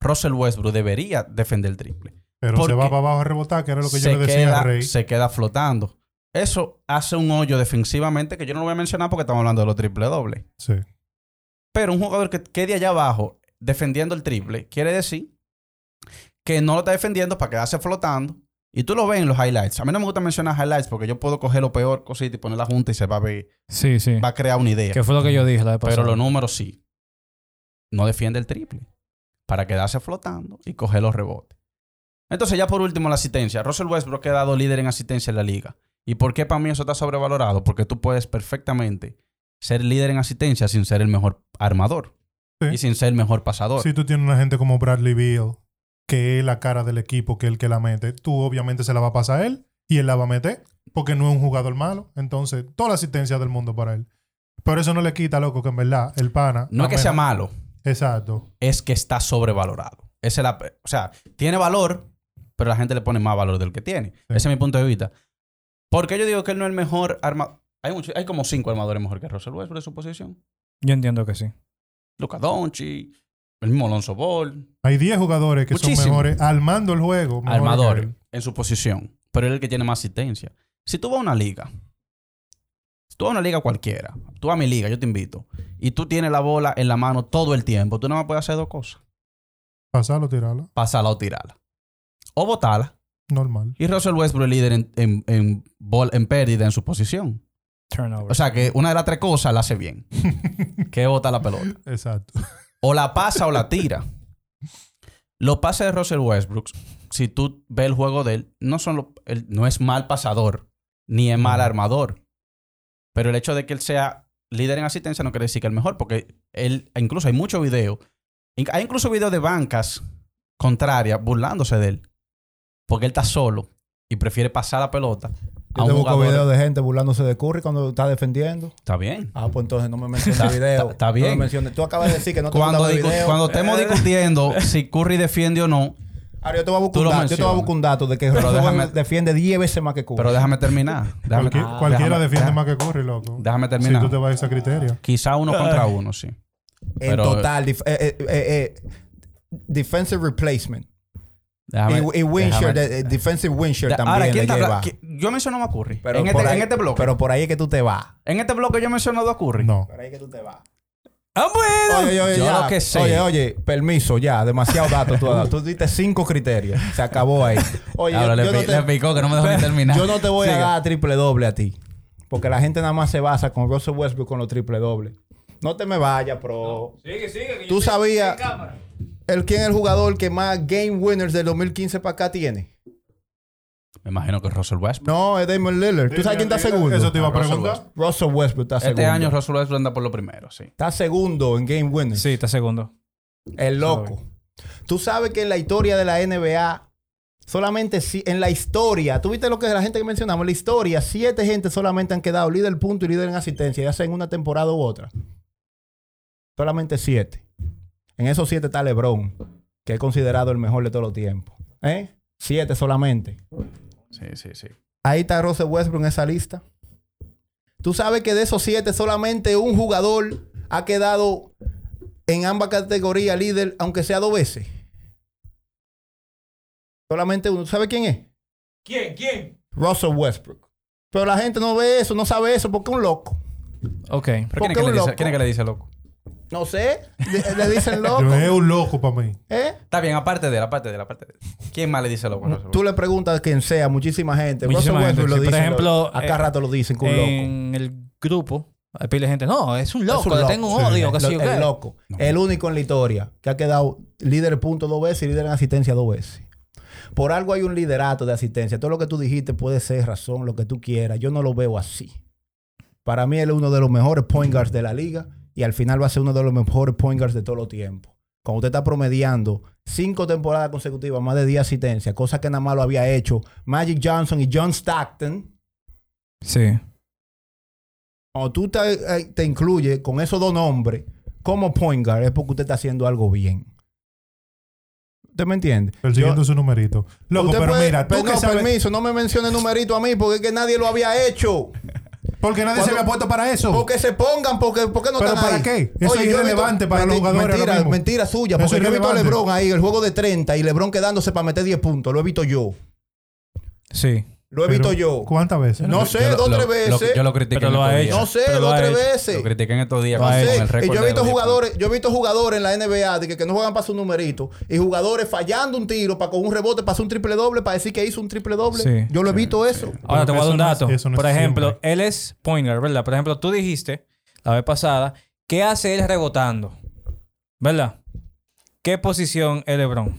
Russell Westbrook debería defender el triple. Pero se va para abajo a rebotar, que era lo que yo le decía queda, a Rey. se queda flotando. Eso hace un hoyo defensivamente que yo no lo voy a mencionar porque estamos hablando de los triple dobles. Sí. Pero un jugador que quede allá abajo defendiendo el triple, quiere decir que no lo está defendiendo para quedarse flotando. Y tú lo ves en los highlights. A mí no me gusta mencionar highlights porque yo puedo coger lo peor cosita y ponerla junta y se va a ver, Sí, sí. va a crear una idea. Que fue lo que yo dije la vez Pero pasada. los números sí. No defiende el triple. Para quedarse flotando y coger los rebotes. Entonces, ya por último, la asistencia. Russell Westbrook ha quedado líder en asistencia en la liga. ¿Y por qué para mí eso está sobrevalorado? Porque tú puedes perfectamente ser líder en asistencia sin ser el mejor armador. Sí. Y sin ser el mejor pasador. Si tú tienes una gente como Bradley Beal, que es la cara del equipo, que es el que la mete, tú obviamente se la va a pasar a él y él la va a meter, porque no es un jugador malo. Entonces, toda la asistencia del mundo para él. Pero eso no le quita, loco, que en verdad el pana. No es que sea malo, Exacto. es que está sobrevalorado. Esa es la, o sea, tiene valor, pero la gente le pone más valor del que tiene. Ese es mi punto de vista. Porque yo digo que él no es el mejor armador. Hay, mucho- hay como cinco armadores mejor que Russell Westbrook de su posición. Yo entiendo que sí. Luka Doncic, el mismo Alonso Ball, Hay 10 jugadores que son mejores armando el juego. armador en su posición. Pero él es el que tiene más asistencia. Si tú vas a una liga, si tú vas a una liga cualquiera, tú vas a mi liga, yo te invito, y tú tienes la bola en la mano todo el tiempo, tú nada más puedes hacer dos cosas. Pasarlo, tirarlo. Pasarla o tirarla. O botarla. Normal. Y Russell Westbrook es líder en, en, en, bol- en pérdida en su posición. Turnover. O sea que una de las tres cosas la hace bien. que es botar la pelota. Exacto. O la pasa o la tira. Los pases de Russell Westbrook, si tú ves el juego de él, no, son lo- él no es mal pasador, ni es mal armador. Pero el hecho de que él sea líder en asistencia no quiere decir que el mejor, porque él, incluso hay muchos videos, in- hay incluso videos de bancas contrarias burlándose de él. Porque él está solo y prefiere pasar la pelota Yo te busco videos de gente burlándose de Curry cuando está defendiendo. Está bien. Ah, pues entonces no me menciones Está- video. está- está No bien. me menciones. Tú acabas de decir que no te cuando, video. cuando estemos Eh, discutiendo si Curry defiende o no, Ahora yo te voy a buscar un dato. Yo te voy a buscar un dato de que déjame- defiende 10 veces más que Curry. Pero déjame terminar. Déjame, Cualquier- déjame- cualquiera defiende déjame- más que Curry, loco. Déjame Si terminar. tú te vas a ese criterio. Quizá uno contra uno, sí. en pero- total. eh, eh, eh, eh, defensive replacement. Déjame, y, y déjame- defensive Winshare De- también Ahora, ¿quién Yo menciono a Curry. Pero en, este, ahí- en este bloque. Pero por ahí es que tú te vas. en este bloque yo menciono a Curry. No. Por ahí es que tú te vas. ¡Ah, bueno! Oye, oye, Yo ya. lo que sé. Oye, oye, permiso, ya. Demasiado dato tú has dado. Tú diste cinco criterios. Se acabó ahí. Oye, Ahora yo, le, yo no te, le picó que no me dejó ni terminar. yo no te voy a dar triple doble a ti. Porque la gente nada más se basa con Russell Westbrook con los triple dobles. No te me vayas, pro. Sigue, sigue. que yo Tú estoy sabías- en cámara. ¿El quién es el jugador que más game winners del 2015 para acá tiene? Me imagino que Russell Westbrook. No, es Damon Lillard. ¿Tú sabes quién está segundo? Eso te iba a Ah, Russell preguntar. Russell Westbrook está segundo. Este año Russell Westbrook anda por lo primero, sí. Está segundo en game winners. Sí, está segundo. El loco. Tú sabes que en la historia de la NBA, solamente si, en la historia, tú viste lo que la gente que mencionamos, en la historia, siete gente solamente han quedado líder punto y líder en asistencia, ya sea en una temporada u otra. Solamente siete. En esos siete está LeBron, que es considerado el mejor de todos los tiempos. ¿Eh? Siete solamente. Sí, sí, sí. Ahí está Russell Westbrook en esa lista. Tú sabes que de esos siete, solamente un jugador ha quedado en ambas categorías líder, aunque sea dos veces. Solamente uno. ¿Sabe quién es? ¿Quién? ¿Quién? Russell Westbrook. Pero la gente no ve eso, no sabe eso, porque es un loco. Ok. ¿Pero quién es, Porque que un loco. quién es que le dice loco? No sé. Le, le dicen loco. Yo es un loco para mí. ¿Eh? Está bien, aparte de él, aparte de él, aparte de él. ¿Quién más le dice loco Tú le preguntas a quien sea, muchísima gente. Muchísima gente, lo sí. Por dicen. ejemplo, a cada eh, rato lo dicen que un loco. En el grupo, hay pila de gente. No, es un loco. Es un le loco, tengo un sí. odio. que Lo- sí, el loco. El único en la historia que ha quedado líder punto dos veces y líder en asistencia dos veces. Por algo hay un liderato de asistencia. Todo lo que tú dijiste puede ser razón, lo que tú quieras. Yo no lo veo así. Para mí él es uno de los mejores point guards de la liga y al final va a ser uno de los mejores point guards de todos los tiempos. Cuando usted está promediando cinco temporadas consecutivas, más de 10 asistencias, cosa que nada más lo había hecho Magic Johnson y John Stockton. Sí. Cuando tú te, eh, te incluyes con esos dos nombres como point guard, es porque usted está haciendo algo bien. ¿Usted me entiende? Persiguiendo su numerito. Loco, Usted pero puede- mira, tú que sabes... permiso, no me mencione numerito a mí porque es que nadie lo había hecho. Porque nadie se Cuando- había puesto para eso. Porque se pongan, porque, ¿por qué no ¿Pero están para ahí? qué? Eso es yo he irrelevante para los jugadores Mentira, mismo. mentira suya. Porque es yo he visto a. LeBron ahí, el juego de 30 y LeBron quedándose para meter 10 puntos. Lo he visto yo. Sí. Lo he Pero, visto yo. ¿Cuántas veces? No sé, dos o tres veces. yo lo critiqué Pero en lo estos ha días. hecho. No sé, Pero dos o tres veces. Lo critiqué en estos días con, el récord Y yo he visto jugadores, yo he visto jugadores en la NBA de que, que no juegan para su numerito y jugadores fallando un tiro para con un rebote para hacer un triple doble para decir que hizo un triple doble. Sí. yo lo he visto eso. Ahora te voy a dar un no es- dato. no Por ejemplo, siempre. él es pointer, ¿verdad? Por ejemplo, tú dijiste la vez pasada, ¿qué hace él rebotando? ¿Verdad? ¿Qué posición es LeBron?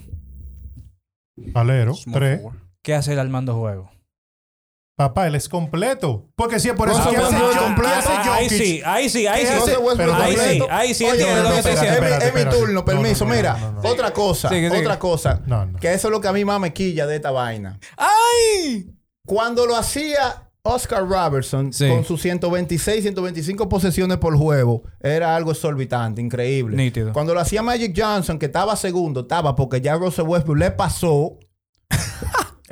Alero, Small tres. forward. ¿Qué hace él armando juego? Papá, él es completo. Porque si es por eso que hace Ah, ahí sí, ahí sí, ahí ¿Qué sí. Ahí sí, ahí sí es mi- turno, No, permiso. Mira, otra cosa, otra cosa. No, no. Que eso es lo que a mí más me quilla de esta vaina. ¡Ay! Cuando lo hacía Oscar Robertson Sí. con sus 126, 125 posesiones por juego, era algo exorbitante, increíble. Nítido. Cuando lo hacía Magic Johnson, que estaba segundo, estaba porque ya Russell Westbrook le pasó.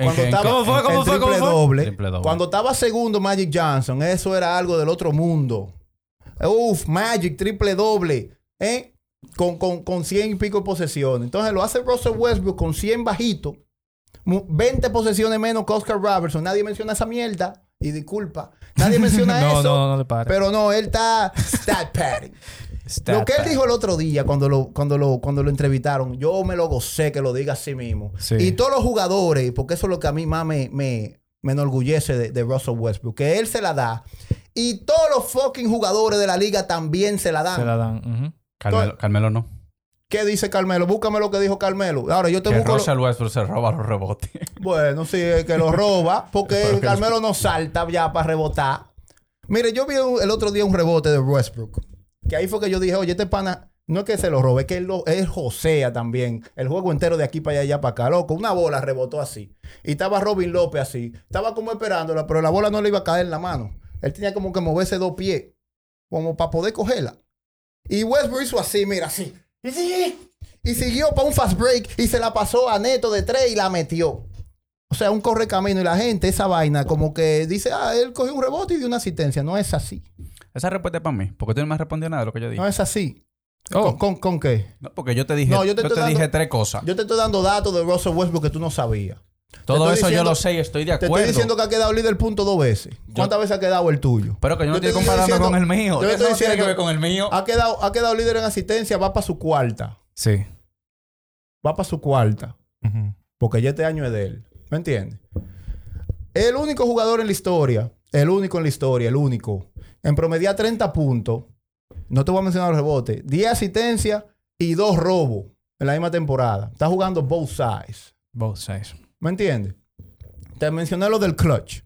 ¿En Cuando estaba ¿Cómo fue? ¿Cómo fue? triple ¿Cómo fue? doble, Triple doble. Cuando estaba segundo Magic Johnson, eso era algo del otro mundo. Uf, Magic, triple doble. ¿eh? Con, con, con 100 y pico de posesiones. Entonces lo hace Russell Westbrook con 100 bajito. mu- 20 posesiones menos que Oscar Robertson. Nadie menciona esa mierda. Y disculpa. Nadie menciona No, eso. no, no le pare. Pero no, él está stat padding. Lo que él dijo el otro día cuando lo, cuando lo, cuando lo entrevistaron, yo me lo gocé que lo diga así mismo. Sí. Y todos los jugadores, porque eso es lo que a mí más me, me, me enorgullece de, de Russell Westbrook, que él se la da. Y todos los fucking jugadores de la liga también se la dan. Se la dan. Carmelo, Carmelo no. ¿Qué dice Carmelo? Búscame lo que dijo Carmelo. Ahora yo te Que busco. lo- Russell Westbrook se roba los rebotes. Bueno, sí, es que lo roba, porque Carmelo no salta ya para rebotar. Mire, yo vi el otro día un rebote de Westbrook. Que ahí fue que yo dije, oye, este pana, no es que se lo robe, es que él, lo, él josea también. El juego entero de aquí para allá, allá para acá. Loco, una bola rebotó así. Y estaba Robin López así. Estaba como esperándola, pero la bola no le iba a caer en la mano. Él tenía como que moverse dos pies, como para poder cogerla. Y Westbrook hizo así, mira, así. Y, sí, y siguió para un fast break y se la pasó a Neto de tres y la metió. O sea, un corre camino y la gente, esa vaina, como que dice, ah, él cogió un rebote y dio una asistencia. No es así. Esa respuesta es para mí, porque tú no me has respondido nada de lo que yo dije. No es así. Oh. ¿Con, con, con qué? No, porque yo te dije, No, yo yo te te, dando- dije tres cosas. Yo te estoy dando datos de Russell Westbrook que tú no sabías. Todo eso yo diciendo- lo sé y estoy de Te acuerdo. estoy diciendo que ha quedado líder punto dos veces. ¿Cuántas veces ha quedado el tuyo? Pero que yo no Yo te estoy estoy comparando diciendo- con el mío. yo te Eso estoy no tiene que diciendo- ver con el mío. Ha quedado, ha quedado líder en asistencia, va para su cuarta. Sí. Va para su cuarta. Porque ya este año es de él. ¿Me entiendes? El único jugador en la historia, el único en la historia, el único, en promedio 30 puntos. No te voy a mencionar los rebotes. 10 asistencias y 2 robos en la misma temporada. Está jugando both sides. Both sides. ¿Me entiendes? Te mencioné lo del clutch.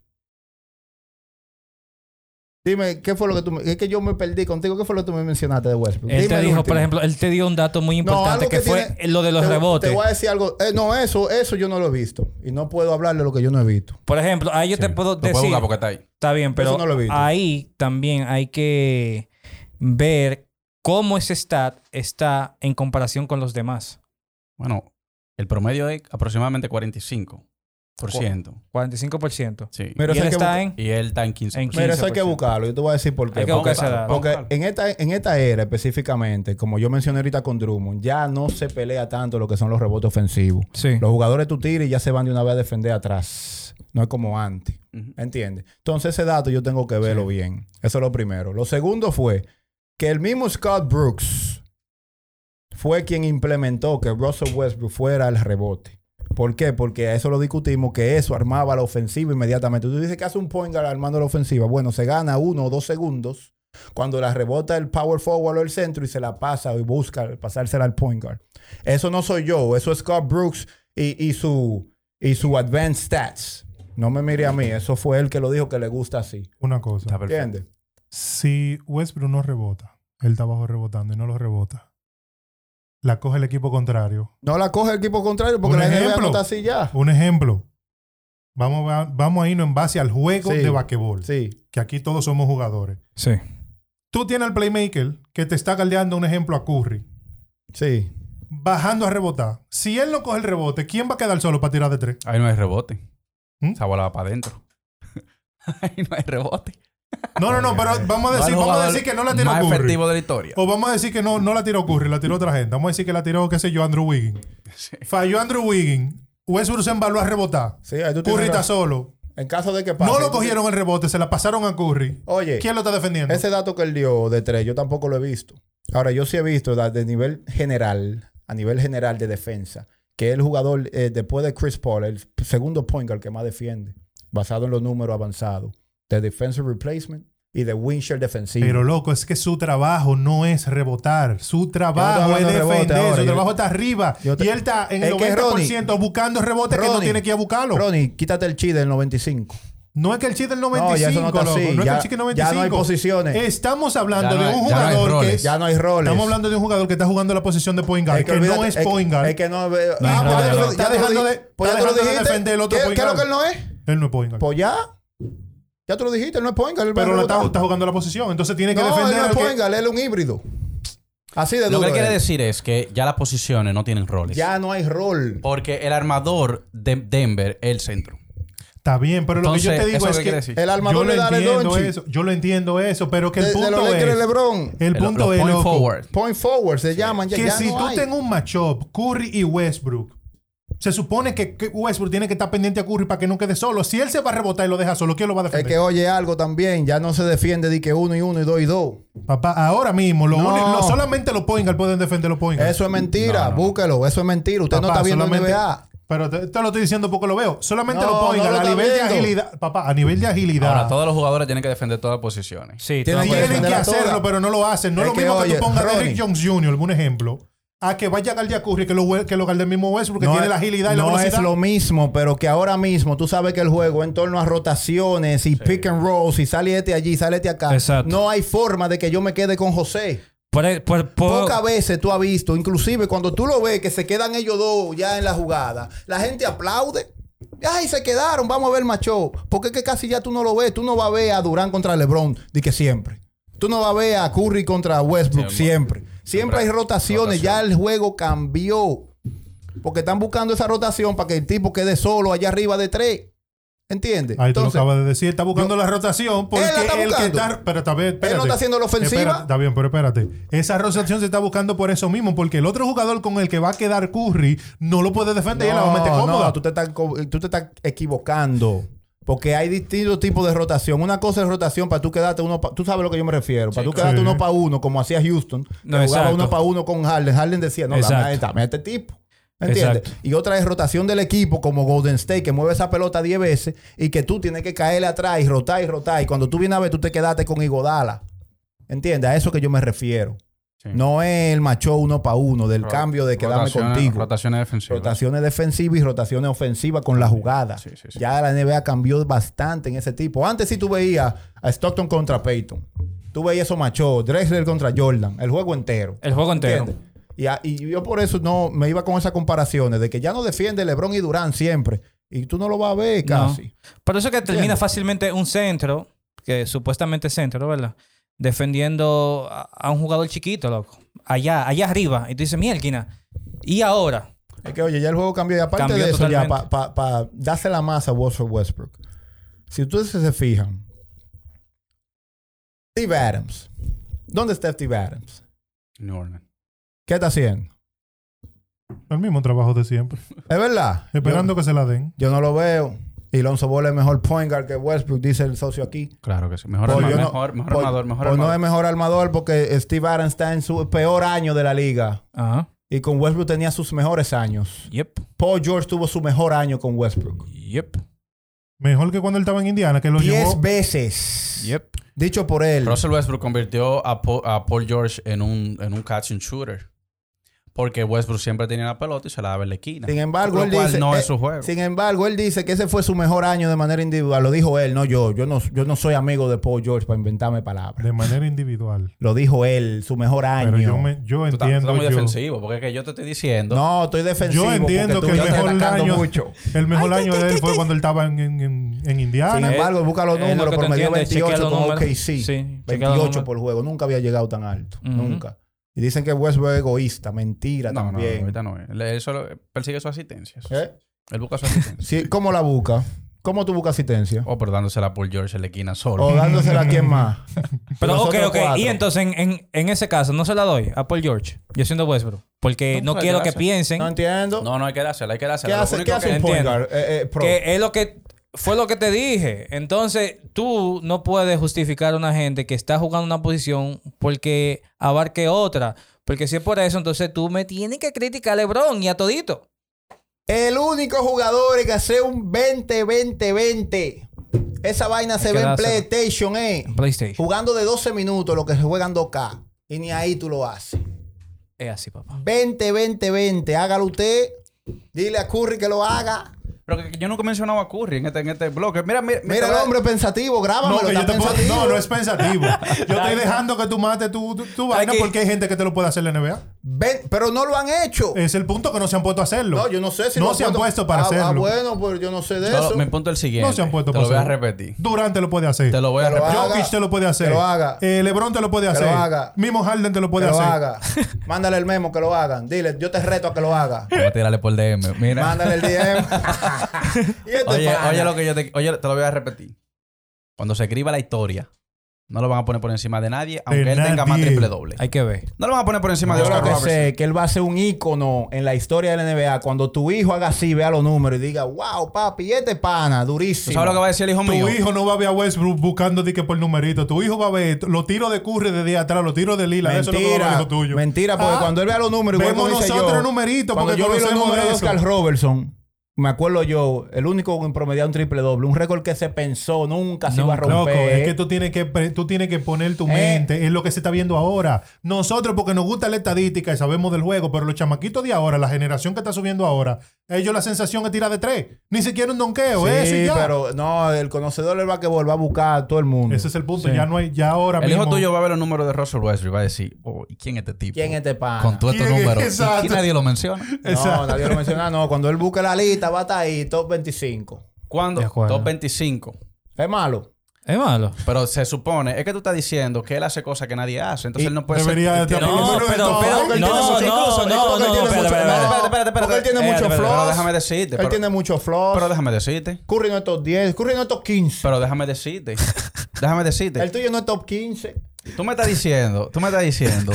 Dime, ¿qué fue lo que tú me... Es que yo me perdí contigo. ¿Qué fue lo que tú me mencionaste de Westbrook? Él Dime te dijo, por ejemplo, él te dio un dato muy importante que, que fue lo de los te, rebotes. Te voy a decir algo. Eh, no, eso, eso yo no lo he visto. Y no puedo hablar de lo que yo no he visto. Por ejemplo, ahí yo te puedo Lo puedo decir. jugar porque está ahí. Está bien, pero Eso no lo he visto. ahí también hay que ver cómo ese stat está en comparación con los demás. Bueno, el promedio es aproximadamente 45%. 45%. Sí. Mira, y él está en... Y él está en 15%. En Mira, eso hay que 15%. buscarlo. Yo te voy a decir por qué. Hay que porque buscar en, esta, en esta era específicamente, como yo mencioné ahorita con Drummond, ya no se pelea tanto lo que son los rebotes ofensivos. Sí. Los jugadores tú tiras y ya se van de una vez a defender atrás. No es como antes. Ujú. ¿Entiendes? Entonces ese dato yo tengo que verlo bien. Eso es lo primero. Lo segundo fue que el mismo Scott Brooks fue quien implementó que Russell Westbrook fuera el rebote. ¿Por qué? Porque a eso lo discutimos, que eso armaba la ofensiva inmediatamente. Tú dices que hace un point guard armando la ofensiva. Bueno, se gana uno o dos segundos cuando la rebota el power forward o el centro y se la pasa y busca pasársela al point guard. Eso no soy yo, eso es Scott Brooks y, y su, y su advanced stats. No me mire a mí, eso fue él que lo dijo que le gusta así. Una cosa. ¿Entiendes? Si Westbrook no rebota, él está abajo rebotando y no lo rebota, la coge el equipo contrario. No la coge el equipo contrario porque Un la NBA ejemplo. no está así ya. Un ejemplo. Vamos a, vamos a irnos en base al juego Sí. de basquetbol. Sí. Que aquí todos somos jugadores. Sí. Tú tienes al playmaker que te está galdeando un ejemplo a Curry. Sí. Bajando a rebotar. Si él no coge el rebote, ¿quién va a quedar solo para tirar de tres? Ahí no hay rebote. ¿Mm? Esa bola va para adentro. Ahí no hay rebote. No, no, no, pero vamos a decir, vamos a decir que no la tiró Más Curry. efectivo de la historia. O vamos a decir que no, no la tiró Curry, la tiró otra gente. Vamos a decir que la tiró, qué sé yo, Andrew Wiggins. Sí. Falló Andrew Wiggins. Westbrook se embaló a rebotar. Sí, ahí tú tienes Curry está razón. solo. En caso de que pase. No lo cogieron el rebote, se la pasaron a Curry. Oye, ¿Quién lo está defendiendo? ese dato que él dio de tres, yo tampoco lo he visto. Ahora, yo sí he visto da- de nivel general, a nivel general de defensa, que el jugador, eh, después de Chris Paul, el segundo point guard que más defiende, basado en los números avanzados, de defensive replacement y de win share defensivo. Pero loco, es que su trabajo no es rebotar. Su trabajo es defender. ahora, su yo- trabajo está arriba. te- y él está en el Es que, 90% buscando rebote que no Ronnie, tiene que ir a buscarlo. Ronnie, quítate el chi del 95. No es que el chiste del No, 95, ya eso no está loco. así. No es Ya- que el chiste del ya 95. no hay posiciones. Estamos hablando Ya no de un ya no jugador que... Ya no hay roles. Estamos hablando de un jugador que está jugando la posición de point guard, Es que, olvídate- no es es- point guard. Es que no. No Ah, pues ya no. ya dejando de- pues ya lo dejando de dijiste. defender el otro ¿Qué, point qué es lo guard. que él no es? Él no es point guard. Pues ya. Ya tú lo dijiste, él no es point guard. pero lo está, jugando la posición. Entonces tiene que No, él defender no es que- point guard, él es un híbrido. Así de Lo que él quiere decir es que ya las posiciones no tienen roles. Ya no hay rol. Porque el armador de Denver es el centro. Está bien, pero lo que yo te digo ¿eso es que... decir? El Yo armador lo le da Doncic. eso. Yo lo entiendo eso, pero que el De, de punto los es... LeBron. El punto los es, point loco, forward. Point forward se llaman. Ya, que ya si no tú tengas un matchup, Curry y Westbrook, se supone que que Westbrook tiene que estar pendiente a Curry para que no quede solo. Si él se va a rebotar y lo deja solo, ¿quién lo va a Es defender? que oye algo también. Ya no se defiende de que uno y uno y dos y dos. Papá, ahora mismo, lo No. único- lo- solamente los pueden defender los. Eso es mentira. No, no. Búsquelo. Eso es mentira. Usted no está viendo NBA. Pero te, te lo estoy diciendo porque lo veo. Solamente No, los point no guard lo a está nivel de agilidad. Papá, a nivel de agilidad. Ahora, todos los jugadores tienen que defender todas las posiciones. Sí, que Tienen que defenderla hacerlo, toda. pero no lo hacen. No es Es lo que, mismo que, oye, tú pongas a. Derrick Jones Jr., un ejemplo, a que vaya a guardia a Curry, que lo, que lo guarde el mismo Westbrook, que No tiene es- la agilidad y la no velocidad. es lo mismo, pero que ahora mismo tú sabes que el juego en torno a rotaciones y pick and rolls y sale este allí, sale este acá. Exacto. No hay forma de que yo me quede con José. por- por- por- Pocas veces tú has visto, inclusive cuando tú lo ves que se quedan ellos dos ya en la jugada, la gente aplaude. Ay, se quedaron, vamos a ver macho. Porque es que casi ya tú no lo ves. Tú no vas a ver a Durán contra LeBron, de que siempre. Tú no vas a ver a Curry contra Westbrook Sí, siempre. Siempre hay rotaciones. Ya el juego cambió. Porque están buscando esa rotación para que el tipo quede solo allá arriba de tres. ¿Entiendes? Ahí tú lo Entonces, acabas de decir. Está buscando la rotación porque Él la está el que está... Pero está bien, espérate. no está haciendo la ofensiva. Espérate, está bien, pero espérate. Esa rotación se está buscando por eso mismo. Porque el otro jugador con el que va a quedar Curry no lo puede defender y él la va a meter cómoda. no, tú te, estás, tú te estás equivocando. Porque hay distintos tipos de rotación. Una cosa es rotación para tú quedarte uno pa- Tú sabes a lo que yo me refiero. Para tú claro. quedarte Sí. uno para uno, como hacía Houston. que No, jugaba exacto. uno para uno con Harden. Harden decía, no, dame dame a este tipo. ¿Entiendes? Exacto. Y otra es rotación del equipo, como Golden State, que mueve esa pelota 10 veces y que tú tienes que caerle atrás y rotar y rotar. Y cuando tú vienes a ver, tú te quedaste con Igodala. ¿Entiendes? A eso que yo me refiero. Sí. No es el macho uno para uno, del Ro- cambio de quedarme rotaciones- contigo. Rotaciones defensivas. Rotaciones defensivas y rotaciones ofensivas con la jugada. Sí, sí, sí. Ya la NBA cambió bastante en ese tipo. Antes sí tú veías a Stockton contra Peyton. Tú veías eso macho, Drexler contra Jordan, el juego entero. El juego entero. ¿Entiendes? Y, a- y yo por eso no me iba con esas comparaciones de que ya no defiende LeBron y Durán siempre. Y tú no lo vas a ver No. casi. Por eso que termina ¿Entiendes? fácilmente un centro, que supuestamente es centro, ¿verdad? Defendiendo a, a un jugador chiquito, loco. Allá, allá arriba. Y tú dices, mierda, ¿y ahora? Es que, oye, ya el juego cambió. Y aparte Cambió de eso, ya para pa, darse la masa a Russell Westbrook. Si ustedes se fijan, Steve Adams. ¿Dónde está Steve Adams? New Orleans. ¿Qué está haciendo? El mismo trabajo de siempre. Es verdad. Esperando que se la den. Yo no lo veo. Y Lonzo Ball es mejor point guard que Westbrook, dice el socio aquí. Claro que sí. Mejor, Pues arma- no- mejor, mejor pues- armador. Mejor pues no armador. es mejor armador porque Steve Adams está en su peor año de la liga. Ajá. Y con Westbrook tenía sus mejores años. Yep. Paul George tuvo su mejor año con Westbrook. Yep. Mejor que cuando él estaba en Indiana, que lo Diez llevó. veces. Yep. Dicho por él. Russell Westbrook convirtió a, Paul, a Paul George en un, en un catch and shooter. Porque Westbrook siempre tenía la pelota y se la daba en la esquina. Sin embargo, él dice, no eh, es su juego. Sin embargo, él dice que ese fue su mejor año de manera individual. Lo dijo él, no yo. Yo no, yo no soy amigo de Paul George para inventarme palabras. De manera individual. Lo dijo él, su mejor año. Pero yo, me, yo Tú estás, tú entiendo. estás muy yo- defensivo. Porque es que yo te estoy diciendo. No, estoy defensivo. Yo entiendo que el mejor año, mucho. el mejor año de él fue cuando él estaba en, en, en- en Indiana. Sin embargo, busca los lo números, que pero me dio entiendes, chequea 28 los con. OKC. Sí, chequea los 28 números. por juego. Nunca había llegado tan alto. Nunca. Y dicen que Westbrook es egoísta. Mentira no, no, también. ahorita no es. Él solo persigue su asistencia. ¿Eh? Él busca su asistencia. Sí, ¿Cómo la busca? ¿Cómo tú buscas asistencia? o por dándosela a Paul George en la esquina solo. O dándosela a quién más. Pero, ok, ok. cuatro. Y entonces, en, en, en ese caso, no se la doy a Paul George. Yo siendo Westbrook. Porque No, no, quiero que piensen No entiendo. No, no hay que dársela, hay que dársela. ¿Qué Lo hace, ¿qué hace que- un point guard? Eh, eh, pro? que es lo que fue lo que te dije. Entonces, tú no puedes justificar a una gente que está jugando una posición porque abarque otra. Porque si es por eso, entonces tú me tienes que criticar a LeBron y a todito. El único jugador que hace un 20-20-20. Esa vaina se ve en. PlayStation, eh. PlayStation. Jugando de 12 minutos lo que se juegan 2K. Y ni ahí tú lo haces. Es así, papá. 20-20-20. Hágalo usted. Dile a Curry que lo haga. Pero que yo nunca he mencionado a Curry en este, en este bloque. Mira, mira, Mira el hombre pensativo, grábamelo. No, que está te puedo- no, no es pensativo. Yo estoy dejando que tú mates tu, tu, tu vaina que- porque hay gente que te lo puede hacer en la NBA. Ven, pero no lo han hecho. Es el punto que no se han puesto a hacerlo. no, yo no sé si No lo se han puesto para ah, hacerlo. Ah, bueno, pues yo no sé de eso. mi punto es el siguiente. No se han puesto Te para lo voy a hacerlo. repetir. Durant te lo puede hacer. Te lo voy a Que repetir. Jokic te lo puede hacer. Que lo haga. Eh, LeBron te lo puede Que hacer. lo haga. Mismo Harden te lo puede que lo hacer. haga. Mándale el memo que lo hagan. Dile, yo te reto a que lo haga. Vamos a tirarle por DM. Mira. Mándale el DM. Y este Oye, pana. oye lo que yo te, oye, te lo voy a repetir. Cuando se escriba la historia, no lo van a poner por encima de nadie, aunque él tenga más triple doble. Hay que ver. No lo van a poner por encima de Yo lo Oscar que Robertson. sé que él va a ser un ícono en la historia de la NBA. Cuando tu hijo haga así, vea los números y diga, wow, papi, este pana, ¿Tú durísimo. sabes lo que va a decir el hijo Tu mío? hijo no va a ver a Westbrook buscando dique por numerito. Tu hijo va a ver los tiros de Curry de día atrás, los tiros de Lila. Eso es lo que va a ver el Mentira, hijo tuyo. mentira, porque Ah, cuando él vea los números, vemos nosotros yo, numeritos cuando porque yo vi los números de de. Oscar Robertson, me acuerdo yo, el único en promediar un triple doble, un récord que se pensó nunca se No, iba a Loco, romper. es que tú tienes que, pre- tú tienes que poner tu Eh. mente en lo que se está viendo ahora. Nosotros, porque nos gusta la estadística y sabemos del juego, pero los chamaquitos de ahora, la generación que está subiendo ahora, ellos la sensación es tirar de tres. Ni siquiera un donqueo, Sí, eso y ya. pero no, el conocedor del basquetbol va a buscar a todo el mundo. Ese es el punto. Ya no hay, ya ahora El mismo. hijo tuyo va a ver los números de Russell Westbrook y va a decir, oh, ¿y quién es este tipo? ¿Quién es este pana? Con todos estos números. Y Exacto. nadie lo menciona. No, nadie lo menciona. No, cuando él busque la lista, va a estar ahí, top 25. ¿Cuándo? De acuerdo. Top 25. Es malo. Es malo. Pero se supone, es que tú estás diciendo que él hace cosas que nadie hace. Entonces Y él no puede debería ser. de él tiene- tener- No, pero, no, pero, no, no, no, no, espérate, espérate, no, espérate. él tiene espérate. mucho Espérate, flaws. Pero déjame decirte. Él tiene muchos flaws. pero déjame decirte. Curry no es top 10. Curry no es top 15. Pero déjame decirte. déjame decirte. el tuyo no es top 15. Tú me estás diciendo, tú me estás diciendo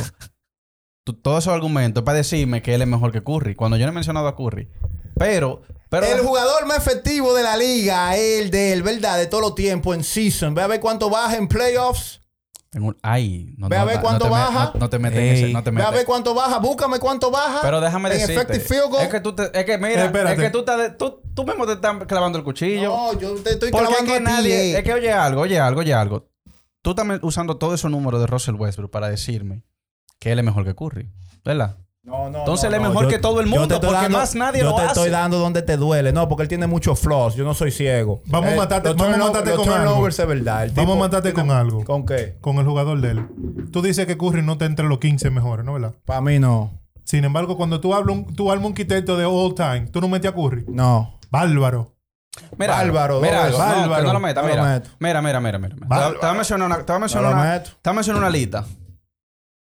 todos esos argumentos para decirme que él es mejor que Curry, cuando yo no he mencionado a Curry. Pero, pero el jugador más efectivo de la liga, el de él, ¿verdad? De todos los tiempos en season. Ve a ver cuánto baja en playoffs. Tengo un- ay, no, Ve a no, ver no cuánto te me- baja. no, no te metes en ese, no te Ve a metes. ver cuánto baja. Búscame cuánto baja. Pero déjame en decirte. effective field goal. Es que tú te, es que mira, Espérate. es que tú, estás de- tú, tú mismo te estás clavando el cuchillo. No, yo te estoy porque es clavando que a ti, nadie, eh. es que oye algo, oye algo, oye algo. Tú estás usando todos esos números de Russell Westbrook para decirme que él es mejor que Curry, ¿verdad? No, no, Entonces no, él es mejor Yo- que todo el yo te mundo, porque dando- más nadie yo lo te hace. estoy dando donde te duele. No, porque él tiene muchos flaws. Yo no soy ciego. Vamos a Eh, matarte- vamos a matarte con algo. turnovers es verdad. El Vamos a matarte tiene- con algo. ¿Con qué? Con el jugador de él. Tú dices que Curry no está entre los 15 mejores, ¿no verdad? Para mí no. Sin embargo, cuando tú hablas un, tú armas un quiteto de all time, tú no metes a Curry. No. Bárbaro. Mira, Bárbaro, mira, veces. No, no Bárbaro. lo meta, No lo mira. meto. Mira, mira, mira, mira. Te, Bárbaro. voy- te a mencionar una, te voy a No mencionar lo una, meto. te voy a mencionar una lista.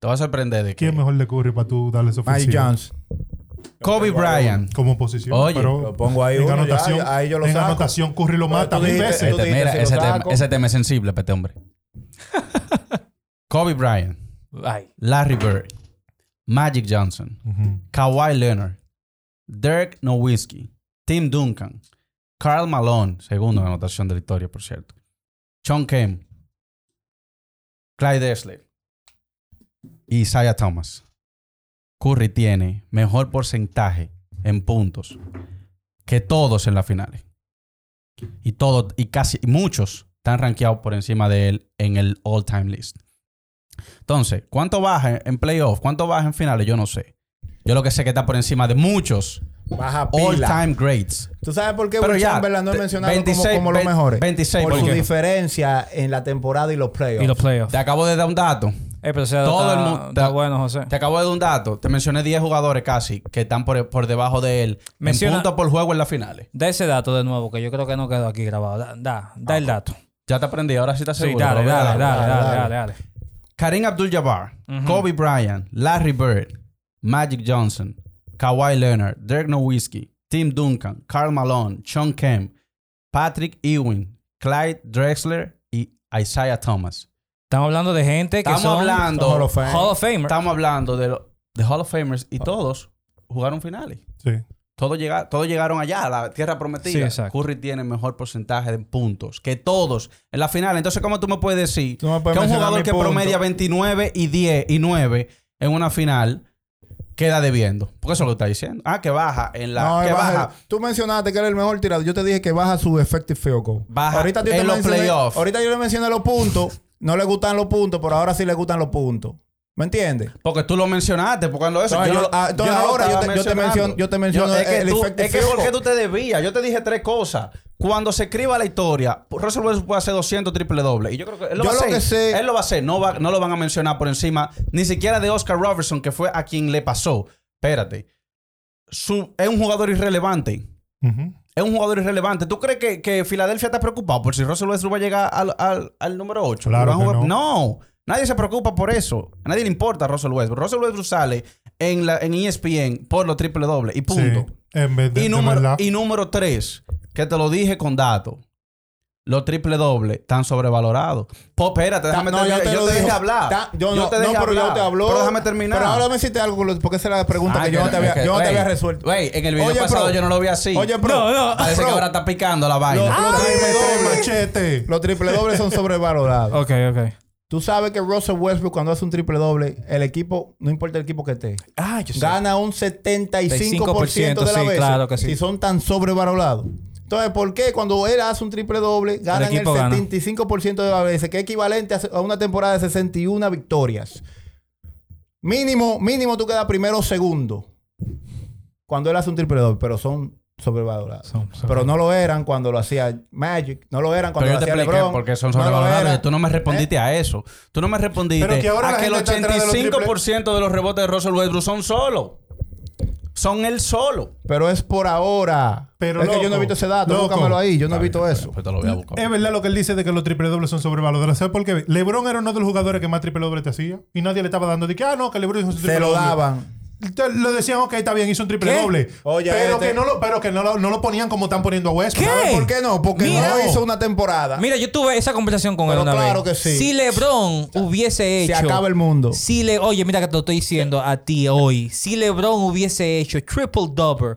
Te vas a sorprender de ¿Quién es que mejor de Curry para tú darle su ofensiva? Johnson. Kobe Bryant. Como posición. Oye, pero lo pongo ahí en uno, anotación, ya, ahí yo lo en saco. anotación Curry lo mata tú mil dijiste- veces. tú Este, mira, si ese tema, saco. ese tema es sensible para este hombre. Kobe Bryant, Ay. Larry Bird, Magic Johnson. Kawhi Leonard, Dirk Nowitzki, Tim Duncan, Carl Malone, segundo en anotación de la historia, por cierto, Sean Kemp, Clyde Drexler y Isaiah Thomas. Curry tiene mejor porcentaje en puntos que todos en las finales. Y todos, y casi muchos están rankeados por encima de él en el all-time list. Entonces, ¿cuánto baja en playoff? ¿Cuánto baja en finales? Yo no sé. Yo lo que sé es que está por encima de muchos Baja pila. all-time greats. ¿Tú sabes por qué Pero Will ya, Chamberlain no es te- mencionado 26, como, como los 20, mejores? 26, por ¿por su diferencia en la temporada y los playoffs. Y los playoffs. Te acabo de dar un dato. Eh, pero Todo está, el mundo- está bueno, José. Te acabo de dar un dato. Te mencioné 10 jugadores casi que están por, por debajo de él Menciona- en puntos por juego en las finales. Da ese dato de nuevo, que yo creo que no quedó aquí grabado. Da, da, da el dato. Ya te aprendí, ahora sí estás Sí, seguro. dale, dale, dale, dale, dale, dale. Karim Abdul-Jabbar. Kobe Bryant, Larry Bird, Magic Johnson, Kawhi Leonard, Dirk Nowitzki, Tim Duncan, Karl Malone, Sean Kemp, Patrick Ewing, Clyde Drexler y Isaiah Thomas. Estamos hablando de gente que Estamos son hablando, Hall of Fame. Hall of Famer. estamos hablando de, lo- de Hall of Famers y todos jugaron finales. Sí. Todos, llega- todos llegaron allá, a la tierra prometida. Sí, exacto. Curry tiene mejor porcentaje de puntos que todos en la final. Entonces, ¿cómo tú me puedes decir me puedes que un jugador que punto. promedia 29 y 10 y 9 en una final queda debiendo? Porque eso es lo que está diciendo. Ah, que baja en la. No, que baja- baja. Tú mencionaste que era el mejor tirador. Yo te dije que baja su effective field goal. Baja ahorita yo en te los playoffs. Ahorita yo le mencioné los puntos. No le gustan los puntos, pero ahora sí le gustan los puntos. ¿Me entiendes? Porque tú lo mencionaste, porque cuando eso. Entonces, yo, ah, entonces ahora yo te- yo te mencionando. menciono- yo te menciono es que el tú, Es que porque tú te debías. Yo te dije tres cosas. Cuando se escriba la historia, Russell Westbrook puede hacer 200 triple doble. Y yo creo que él lo Yo va a hacer. que sé- Él lo va a hacer. No, va- no lo van a mencionar por encima ni siquiera de Oscar Robertson, que fue a quien le pasó. Espérate. Su, es un jugador irrelevante. Ujú. Es un jugador irrelevante. ¿Tú crees que, que Filadelfia está preocupado por si Russell Westbrook va a llegar al, al- al número 8? Claro que no. Nadie se preocupa por eso. A nadie le importa a Russell Westbrook. Russell Westbrook sale en, la, en ESPN por los triple doble y punto. Sí. En vez de, Y número, y número 3, que te lo dije con datos. Los triple doble están sobrevalorados. Po, espérate, déjame no, terminar. te Yo te dejé hablar. Ta- yo Yo no, te no, dejé pero yo te habló. Pero déjame terminar. Pero ahora me hiciste algo, porque esa era la pregunta Ah, que yo no te había, es que, yo no te güey, había resuelto. Güey, en el video Oye, pasado bro. yo no lo vi así. Oye, bro. No, no. Parece bro. que ahora está picando la vaina. Los- los ¡Ay, triple dobles- machete! Los triple dobles son sobrevalorados. Ok, ok. Tú sabes que Russell Westbrook cuando hace un triple doble, el equipo, no importa el equipo que esté, Ah, yo sé. gana un 75% de la sí, vez. claro que sí. Si son tan sobrevalorados. Entonces, ¿por qué cuando él hace un triple doble, ganan el, gana. 75% de las veces, que es equivalente a una temporada de 61 victorias? Mínimo, mínimo tú quedas primero o segundo cuando él hace un triple doble, pero son sobrevalorados. Son- son- Pero no lo eran cuando lo hacía Magic, no lo eran cuando Pero yo te hacía expliqué LeBron. porque son no lo sobrevalorados. eran. Tú no me respondiste a eso. Tú no me respondiste Pero que ahora a que el gente está atrás de los 85% de los rebotes de Russell Westbrook son solos. Son él solo. Pero es por ahora. Pero, es que yo no he visto ese dato. loco. Búscamelo ahí. Yo no he visto eso. Pues te lo voy a buscar. Es verdad lo que él dice de que los triple dobles son sobrevalorados. ¿Sabes por qué? LeBron era uno de los jugadores que más triple doble te hacía. Y nadie le estaba dando de que, ah, no, que LeBron hizo su triple Se lo doble. daban. Le decían, ok, está bien, hizo un triple ¿Qué? doble. Oye, pero, este- que no lo, pero que no lo, no lo ponían como están poniendo a Westbrook. ¿Por qué no? Porque Mira. no hizo una temporada. Mira, yo tuve esa conversación con él Pero una claro vez. que sí. Si LeBron hubiese Se hecho. acaba el mundo. Si le, oye, mira que te lo estoy diciendo a ti hoy. Si LeBron hubiese hecho triple double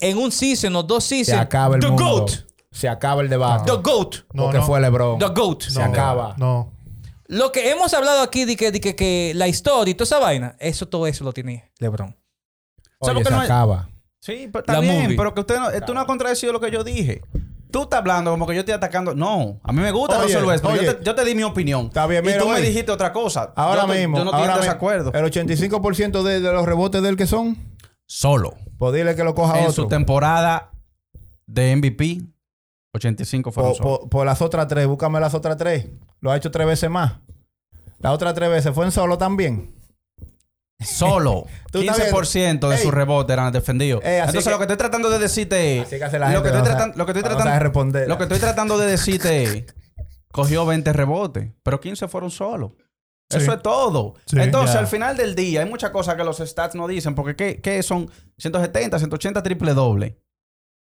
en un season o dos Se seasons, acaba el the mundo. GOAT, Se acaba el debate. the GOAT, No, porque no. fue LeBron. the GOAT. Se acaba. No. Lo que hemos hablado aquí de que, de que, que la historia y toda esa vaina, eso todo eso lo tiene LeBron. sea, Oye, se no es- acaba. Sí, pero está La bien, movie. pero que usted no, tú no has contradecido lo que yo dije. Tú estás hablando como que yo estoy atacando. No, a mí me gusta Oye, Russell Westbrook. Yo te, yo te di mi opinión. Está bien, y mira, tú me dijiste otra cosa. Ahora yo te- mismo. Yo no estoy ahora en desacuerdo. El 85% de, de los rebotes de él que son, Solo. pues dile que lo coja en otro. su temporada de MVP, 85 fueron por, solo. por- por las otras tres, búscame las otras tres. Lo ha hecho tres veces más. Las otras tres veces fue en solo también. Solo. Tú estás 15% de sus rebotes eran defendidos. Ey, Entonces, que- lo que estoy tratando de decirte es. Lo, que estoy lo que tratando. Lo que estoy tratando de decirte es. Cogió 20 rebotes, pero 15 fueron solos. Sí. Eso es todo. Sí, Entonces, al final del día, hay muchas cosas que los stats no dicen, porque ¿qué, qué son 170, 180 triple doble?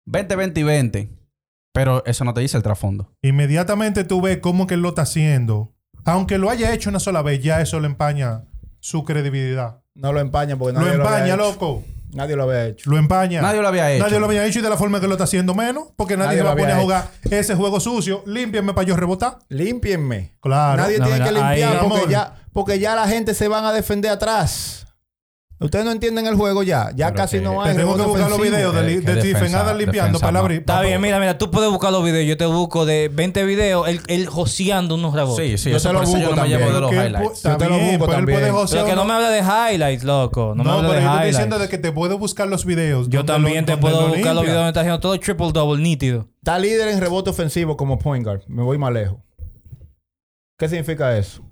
20, 20 y 20. Pero eso no te dice el trasfondo. Inmediatamente tú ves cómo que él lo está haciendo. Aunque lo haya hecho una sola vez, ya eso le empaña su credibilidad. No lo empaña porque Lo nadie lo, empaña, había hecho. loco. Nadie lo había hecho. Lo empaña. Nadie lo había hecho. Nadie lo había hecho y de la forma que lo está haciendo menos. Porque nadie, Nadie se va a lo poner a había jugar ese juego sucio. Límpienme para yo rebotar. Límpienme. Claro. Nadie No, tiene mira, que limpiar ahí- porque ya, porque ya la gente se van a defender atrás. Ustedes no entienden el juego ya. Ya Pero casi que- no hay. tengo que rebote buscar los ofensivo. videos de, de Stephen defensa- Adams limpiando defensa para abrir. Está bien, mira, mira, tú puedes buscar los videos. Yo te busco de 20 videos, él, él joseando unos rebotes. Sí, sí, Yo eso te lo por eso yo busco no me llevo también. de los Que él pu- highlights. Está Yo te lo bien, busco pero él también. puede Pero que no uno- me habla de highlights, loco. No, me No, habla pero de yo estoy highlights. diciendo de que te puedo buscar los videos. Yo donde también lo- te donde puedo lo buscar los limpia. videos donde está haciendo todo triple double nítido. Está líder en rebote ofensivo como point guard. Me voy más lejos. ¿Qué significa eso?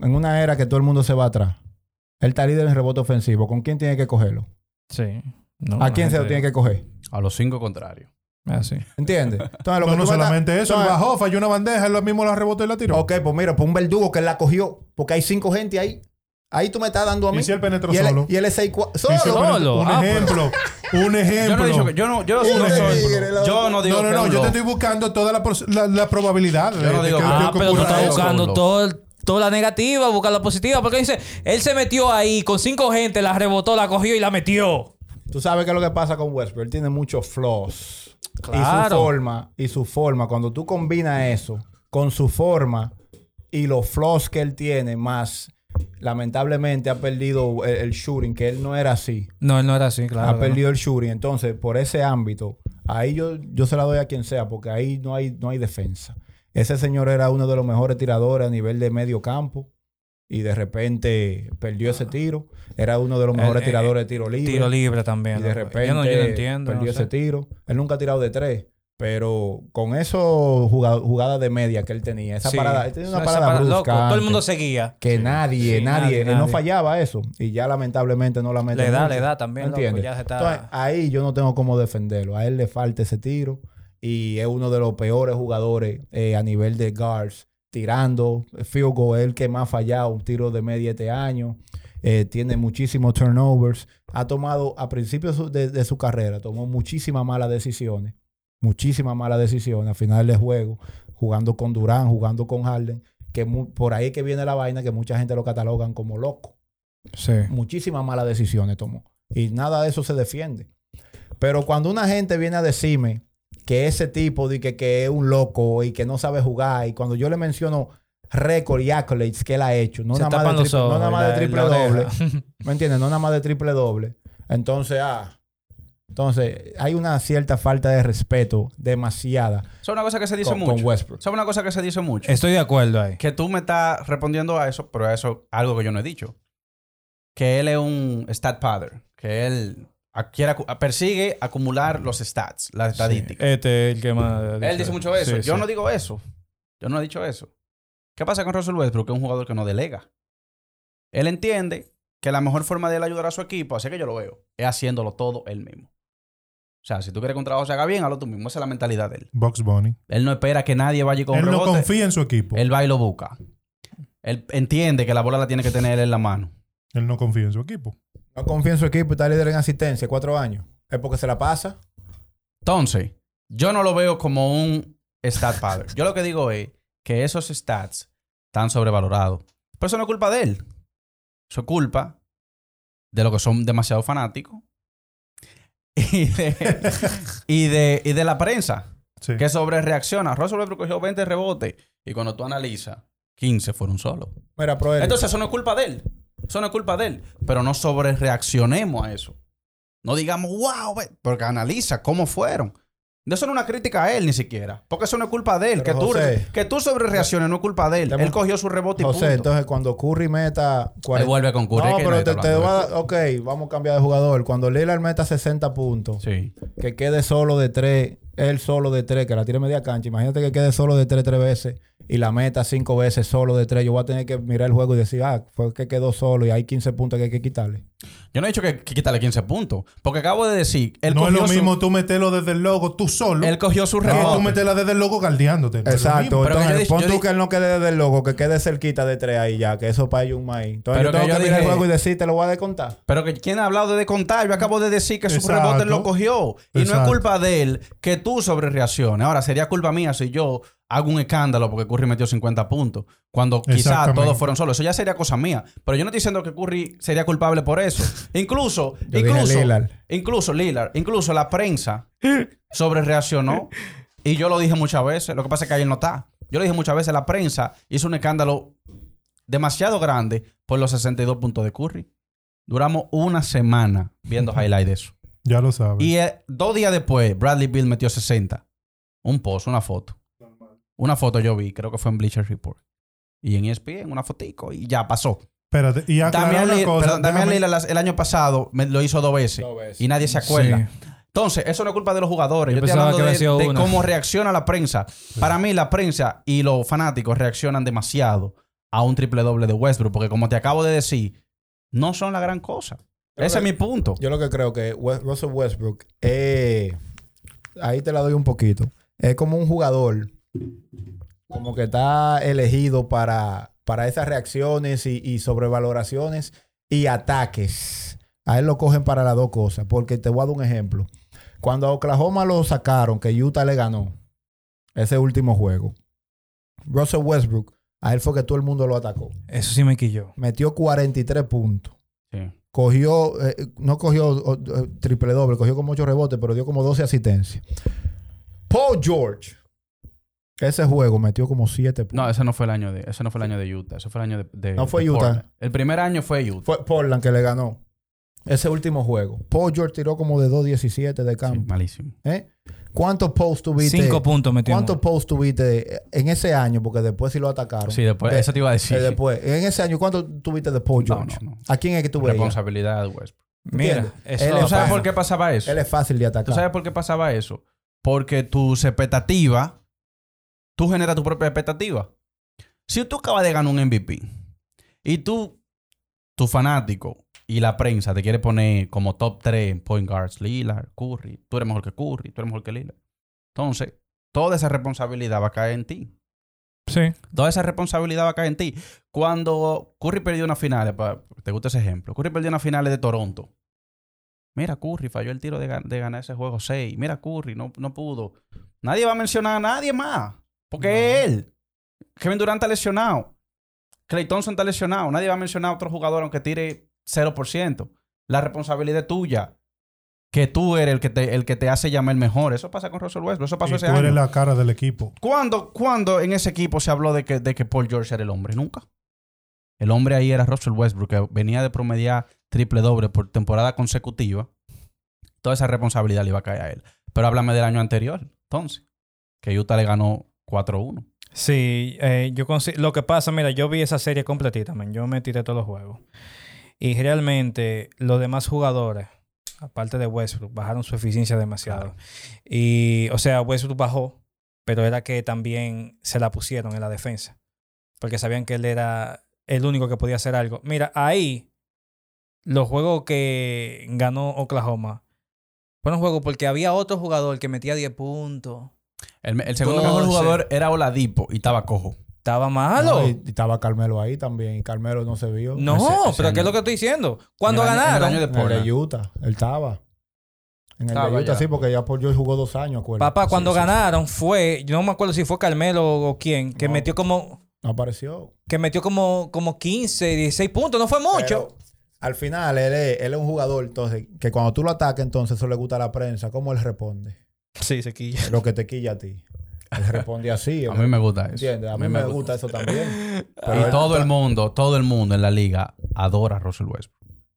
En una era que todo el mundo se va atrás. Él está líder en rebote ofensivo. ¿Con quién tiene que cogerlo? Sí. No, ¿A quién se lo tiene que coger? A los cinco contrarios. Así. ¿Entiendes? Entonces, lo No, que no tú me estás- solamente eso. Él Entonces, bajó, falló una bandeja, él lo mismo la rebotó y la tiró. Ok, pues mira, pues un verdugo que él la cogió. Porque hay cinco gente ahí. Ahí tú me estás dando a mí. Y si él penetró y él, solo. Y él es 6 Y si ¿Solo? Solo. Un Ah, pero- ejemplo. Un Yo ejemplo. no he dicho que. Yo no, yo, no ejemplo. yo no digo No, no, que no. Yo te estoy buscando toda la, pros- la, la probabilidad. de- Yo no de digo que- que- que Ah, pero tú estás buscando todo el- toda la negativa, buscar la positiva. Porque dice, él se metió ahí con cinco gente, la rebotó, la cogió y la metió. Tú sabes qué es lo que pasa con Westbrook. Él tiene muchos flaws. Y su Claro. forma, y su forma, cuando tú combinas eso con su forma y los flaws que él tiene, más lamentablemente ha perdido el, el shooting, que él no era así. No, él no era así, claro. ha no. perdido el shooting. Entonces, por ese ámbito, ahí yo, yo se la doy a quien sea, porque ahí no hay, no hay defensa. Ese señor era uno de los mejores tiradores a nivel de medio campo. Y de repente perdió ese tiro. Era uno de los mejores eh, tiradores de tiro libre. Tiro libre también. Y de repente Yo no, yo no entiendo. perdió no ese tiro. Él nunca ha tirado de tres. Pero con eso juga- jugadas de media que él tenía, esa Sí. parada, él tenía una parada parada, brusca loco, Todo el mundo seguía. que nadie, Sí, nadie, nadie, él no fallaba eso. Y ya lamentablemente no la mete Le da, mucho. le da también. loco, ya se está- Entonces, ahí yo no tengo cómo defenderlo. A él le falta ese tiro. Y es uno de los peores jugadores eh, a nivel de guards. Tirando. Field goal, es el que más ha fallado. Un tiro de media este año. Eh, tiene muchísimos turnovers. Ha tomado, a principios de su, de- su carrera, tomó muchísimas malas decisiones. Muchísimas malas decisiones a final de juego. Jugando con Durán, jugando con Harden. Que por ahí que viene la vaina que mucha gente lo catalogan como loco Sí. muchísimas malas decisiones tomó. Y nada de eso se defiende. Pero cuando una gente viene a decirme que ese tipo de que, que es un loco y que no sabe jugar, y cuando yo le menciono récord y accolades que él ha hecho, no se nada más de triple, no ojos. nada más de la- triple la doble. ¿Me entiendes? No nada más de triple doble. Entonces, ah. Entonces, hay una cierta falta de respeto, demasiada, Eso es una cosa que se dice con, mucho. con Westbrook. Eso es una cosa que se dice mucho. Estoy de acuerdo ahí. Que tú me estás respondiendo a eso, pero a eso algo que yo no he dicho. Que él es un stat padre. Que él quiere acu- persigue acumular los stats, las estadísticas. Este es el que más. Él dice mucho eso. Sí, yo sí. no digo eso. Yo no he dicho eso. ¿Qué pasa con Russell Westbrook? Que es un jugador que no delega. Él entiende que la mejor forma de él ayudar a su equipo, así que yo lo veo, es haciéndolo todo él mismo. O sea, si tú quieres que un trabajo se haga bien, hazlo tú mismo. Esa es la mentalidad de él. Bugs Bunny. Él no espera que nadie vaya con Él no rebote. confía en su equipo. Él, Él va y lo busca. Él entiende que la bola la tiene que tener él en la mano. no confía en su equipo. No confía en su equipo y está líder en asistencia, cuatro años. Es porque se la pasa. Entonces, yo no lo veo como un stat padre. Yo lo que digo es que esos stats están sobrevalorados. Pero eso no es culpa de él. Eso es culpa de lo que son demasiado fanáticos y de, y de, y de la prensa Sí. que sobre reacciona. Russell Westbrook cogió 20 rebotes y cuando tú analizas, 15 fueron. Mira, pro Entonces, eso no es culpa de él. Eso no es culpa de él. Pero no sobre reaccionemos a eso. No digamos, wow, ve", porque analiza cómo fueron. De eso no es una crítica a él ni siquiera. Porque eso no es culpa de él. Pero, que, tú, que tú sobre reacciones no es culpa de él. Él cogió su rebote y José, punto. entonces cuando Curry meta... Él 40 vuelve con Curry. No, pero nadie te, te va. Ok, vamos a cambiar de jugador. Cuando Lillard meta 60 puntos. Sí. que quede solo de tres, él solo de tres, que la tire media cancha. Imagínate que quede solo de tres tres veces y la meta cinco veces solo de tres. Yo voy a tener que mirar el juego y decir, ah, fue que quedó solo y hay 15 puntos que hay que quitarle. Yo no he dicho que, que quitarle 15 puntos. Porque acabo de decir, él, no es lo su, mismo tú meterlo desde el logo tú solo. él cogió su que tú rebote. meterla desde el logo galdeándote. Exacto. Pero que yo Entonces, dije- pon tú dije- que él no quede desde el logo, que quede cerquita de tres ahí ya, que eso para ellos un maíz. Entonces Pero yo tengo que que, yo mirar el juego y decir, te lo voy a descontar. Pero que quién ha hablado de contar, yo acabo de decir que su Exacto. rebote él lo cogió. Y no es culpa de él que tú sobre reacciones. Ahora, sería culpa mía si yo hago un escándalo porque Curry metió 50 puntos. Cuando quizás todos fueron solos. Eso ya sería cosa mía. Pero yo no estoy diciendo que Curry sería culpable por eso. Incluso, incluso, Lillard. incluso Lillard, incluso la prensa sobre reaccionó. Y yo lo dije muchas veces. Lo que pasa es que ayer no está. Yo lo dije muchas veces. La prensa hizo un escándalo demasiado grande por los 62 puntos de Curry. Duramos una semana viendo highlight de eso. Ya lo sabes. Y eh, dos días después, Bradley Bill metió 60. Un post, una foto. Una foto yo vi, creo que fue en Bleacher Report. Y en ESPN, una fotico y ya pasó. Espérate, y Damian, una cosa. perdón, las- el año pasado me- lo hizo dos veces, Dos veces. y nadie se acuerda. Sí. Entonces, eso no es culpa de los jugadores. Yo Yo, estoy hablando que de, cómo reacciona la prensa. Para mí, la prensa y los fanáticos reaccionan demasiado a un triple doble de Westbrook, porque como te acabo de decir, no son la gran cosa. Pero Ese es mi punto. Yo lo que creo que Russell Westbrook, eh, ahí te la doy un poquito. Es como un jugador, como que está elegido para, para esas reacciones y, y sobrevaloraciones y ataques. A él lo cogen para las dos cosas. Porque te voy a dar un ejemplo. Cuando a Oklahoma lo sacaron, que Utah le ganó ese último juego, Russell Westbrook, a él fue que todo el mundo lo atacó. Eso sí me quilló. Metió 43 puntos Sí. cogió, eh, no cogió triple doble, cogió como 8 rebotes, pero dio como 12 asistencias. Paul George, ese juego metió como 7 puntos. No, ese no fue el año de, ese no fue el año de Utah. Ese fue el año de, de- No fue de Utah. Portland. El primer año fue Utah. Fue Portland que le ganó ese último juego. Paul George tiró como de 2.17 de Sí, campo. malísimo. ¿eh? ¿Cuántos posts tuviste? Cinco puntos metió. ¿Cuántos posts tuviste en ese año? Porque después sí lo atacaron. Sí, después, De- eso te iba a decir. eh, después. En ese año, ¿cuántos tuviste de Paul No, George? no, no. ¿A quién es que veías? Responsabilidad de Westbrook. Mira, eso Él ¿Tú es sabes por qué pasaba eso? Él es fácil de atacar. ¿Tú sabes por qué pasaba eso? Porque tus expectativas, tú generas tu propia expectativa. Si tú acabas de ganar un MVP y tú, tu fanático y la prensa te quiere poner como top 3 point guards, Lillard, Curry, tú eres mejor que Curry, tú eres mejor que Lillard. Entonces, toda esa responsabilidad va a caer en ti. Sí. Toda esa responsabilidad va a caer en ti. Cuando Curry perdió una final, te gusta ese ejemplo, Curry perdió una final de Toronto. Mira, Curry falló el tiro de ganar ese juego 6. Mira, Curry no, no pudo. Nadie va a mencionar a nadie más. Porque él. Kevin Durant está lesionado. Clay Thompson está lesionado. Nadie va a mencionar a otro jugador aunque tire 0%. La responsabilidad es tuya. Que tú eres el que te, el que te hace llamar el mejor. Eso pasa con Russell Westbrook. Eso pasó Y ese tú año. eres la cara del equipo. ¿Cuándo, cuándo en ese equipo se habló de que, de que Paul George era el hombre? Nunca. El hombre ahí era Russell Westbrook, que venía de promediar triple doble por temporada consecutiva. Toda esa responsabilidad le iba a caer a él. Pero háblame del año anterior, entonces. Que Utah le ganó 4-1. Sí, eh, yo lo que pasa, mira, yo vi esa serie completita, man. Yo me tiré todos los juegos. Y realmente los demás jugadores, aparte de Westbrook, bajaron su eficiencia demasiado. Y, o sea, Westbrook bajó, pero era que también se la pusieron en la defensa. Porque sabían que él era el único que podía hacer algo. Mira, ahí los juegos que ganó Oklahoma fueron juegos porque había otro jugador que metía 10 puntos. El, el segundo Doce. mejor jugador era Oladipo y estaba cojo. Estaba malo. No, y, y estaba Carmelo ahí también. Y Carmelo no se vio. No, Ese- ese pero ¿qué es lo que estoy diciendo? Cuando En el año- en el ganaron, año de En el de Utah. Él estaba. En el Estaba de Utah ya. sí, porque ya Paul George jugó dos años, acuérdate. papá, cuando sí, sí. ganaron fue, yo no me acuerdo si fue Carmelo o quién, que No. metió como No apareció. que metió como, como 15, 16 puntos, no fue mucho. Pero al final, él es, él es un jugador, entonces, que cuando tú lo atacas, entonces eso le gusta a la prensa. ¿Cómo él responde? Sí, se quilla. Lo que te quilla a ti. Él responde así. A mí me gusta eso. ¿Entiendes? A mí me gusta eso también. Y Pero todo el mundo, todo el mundo en la liga adora a Russell Westbrook.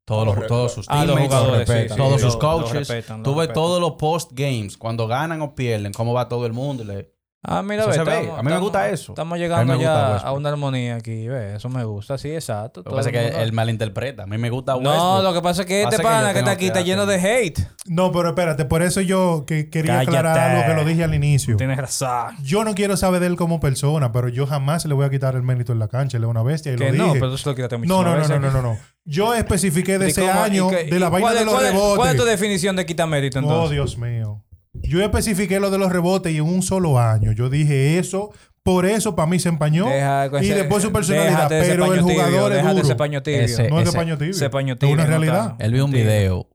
Todos, los, todos sus Ah, los teammates, jugadores, sí, respetan. sí, todos sus lo coaches. respetan, lo Tú ves respetan. todos los post games, cuando ganan o pierden, cómo va todo el mundo. y le- Ah, mira, Eso ve, se ve. estamos- A mí me gusta eso. Estamos llegando ya Westbrook. a una armonía aquí, ve, eso me gusta, sí, exacto. Lo que pasa es que él malinterpreta. A mí me gusta No, Westbrook. lo que pasa es que este pana que está aquí está lleno de hate. No, pero espérate, por eso yo que quería aclarar algo que lo dije al inicio. Tienes razón. Yo no quiero saber de él como persona, pero yo jamás le voy a quitar el mérito en la cancha. Él es una bestia y Que lo no, dije. pero tú se lo quitaste no, no, no, veces. no, no, no, no. Yo especifiqué de ¿Y ese cómo- año, que- de la vaina de los cuál es- rebotes. ¿Cuál es tu definición de quitar mérito Oh, entonces? Dios mío. Yo especifiqué lo de los rebotes y en un solo año. Yo dije eso, por eso para mí se empañó. Deja y ese- después su personalidad. de Pero el paño tibio, jugador es duro. ese paño tibio. Ese- no es de ese- paño tibio. ese paño es tibio, una no realidad. Él vio un video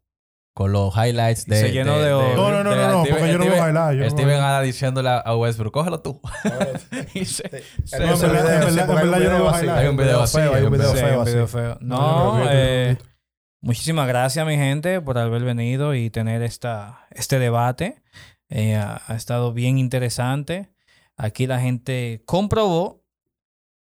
con los highlights de. Se llenó de oro. No, no, no, de- no, Steven- porque yo no veo highlights, Steven Ada diciéndole a Westbrook, cógelo tú. Y se- se- No, en se- verdad- yo no veo highlights. Hay un video así, feo, hay un video feo un así. video feo. No, eh, no. Muchísimas gracias, mi gente, por haber venido y tener esta, este debate. Eh, ha, ha estado bien interesante. Aquí la gente comprobó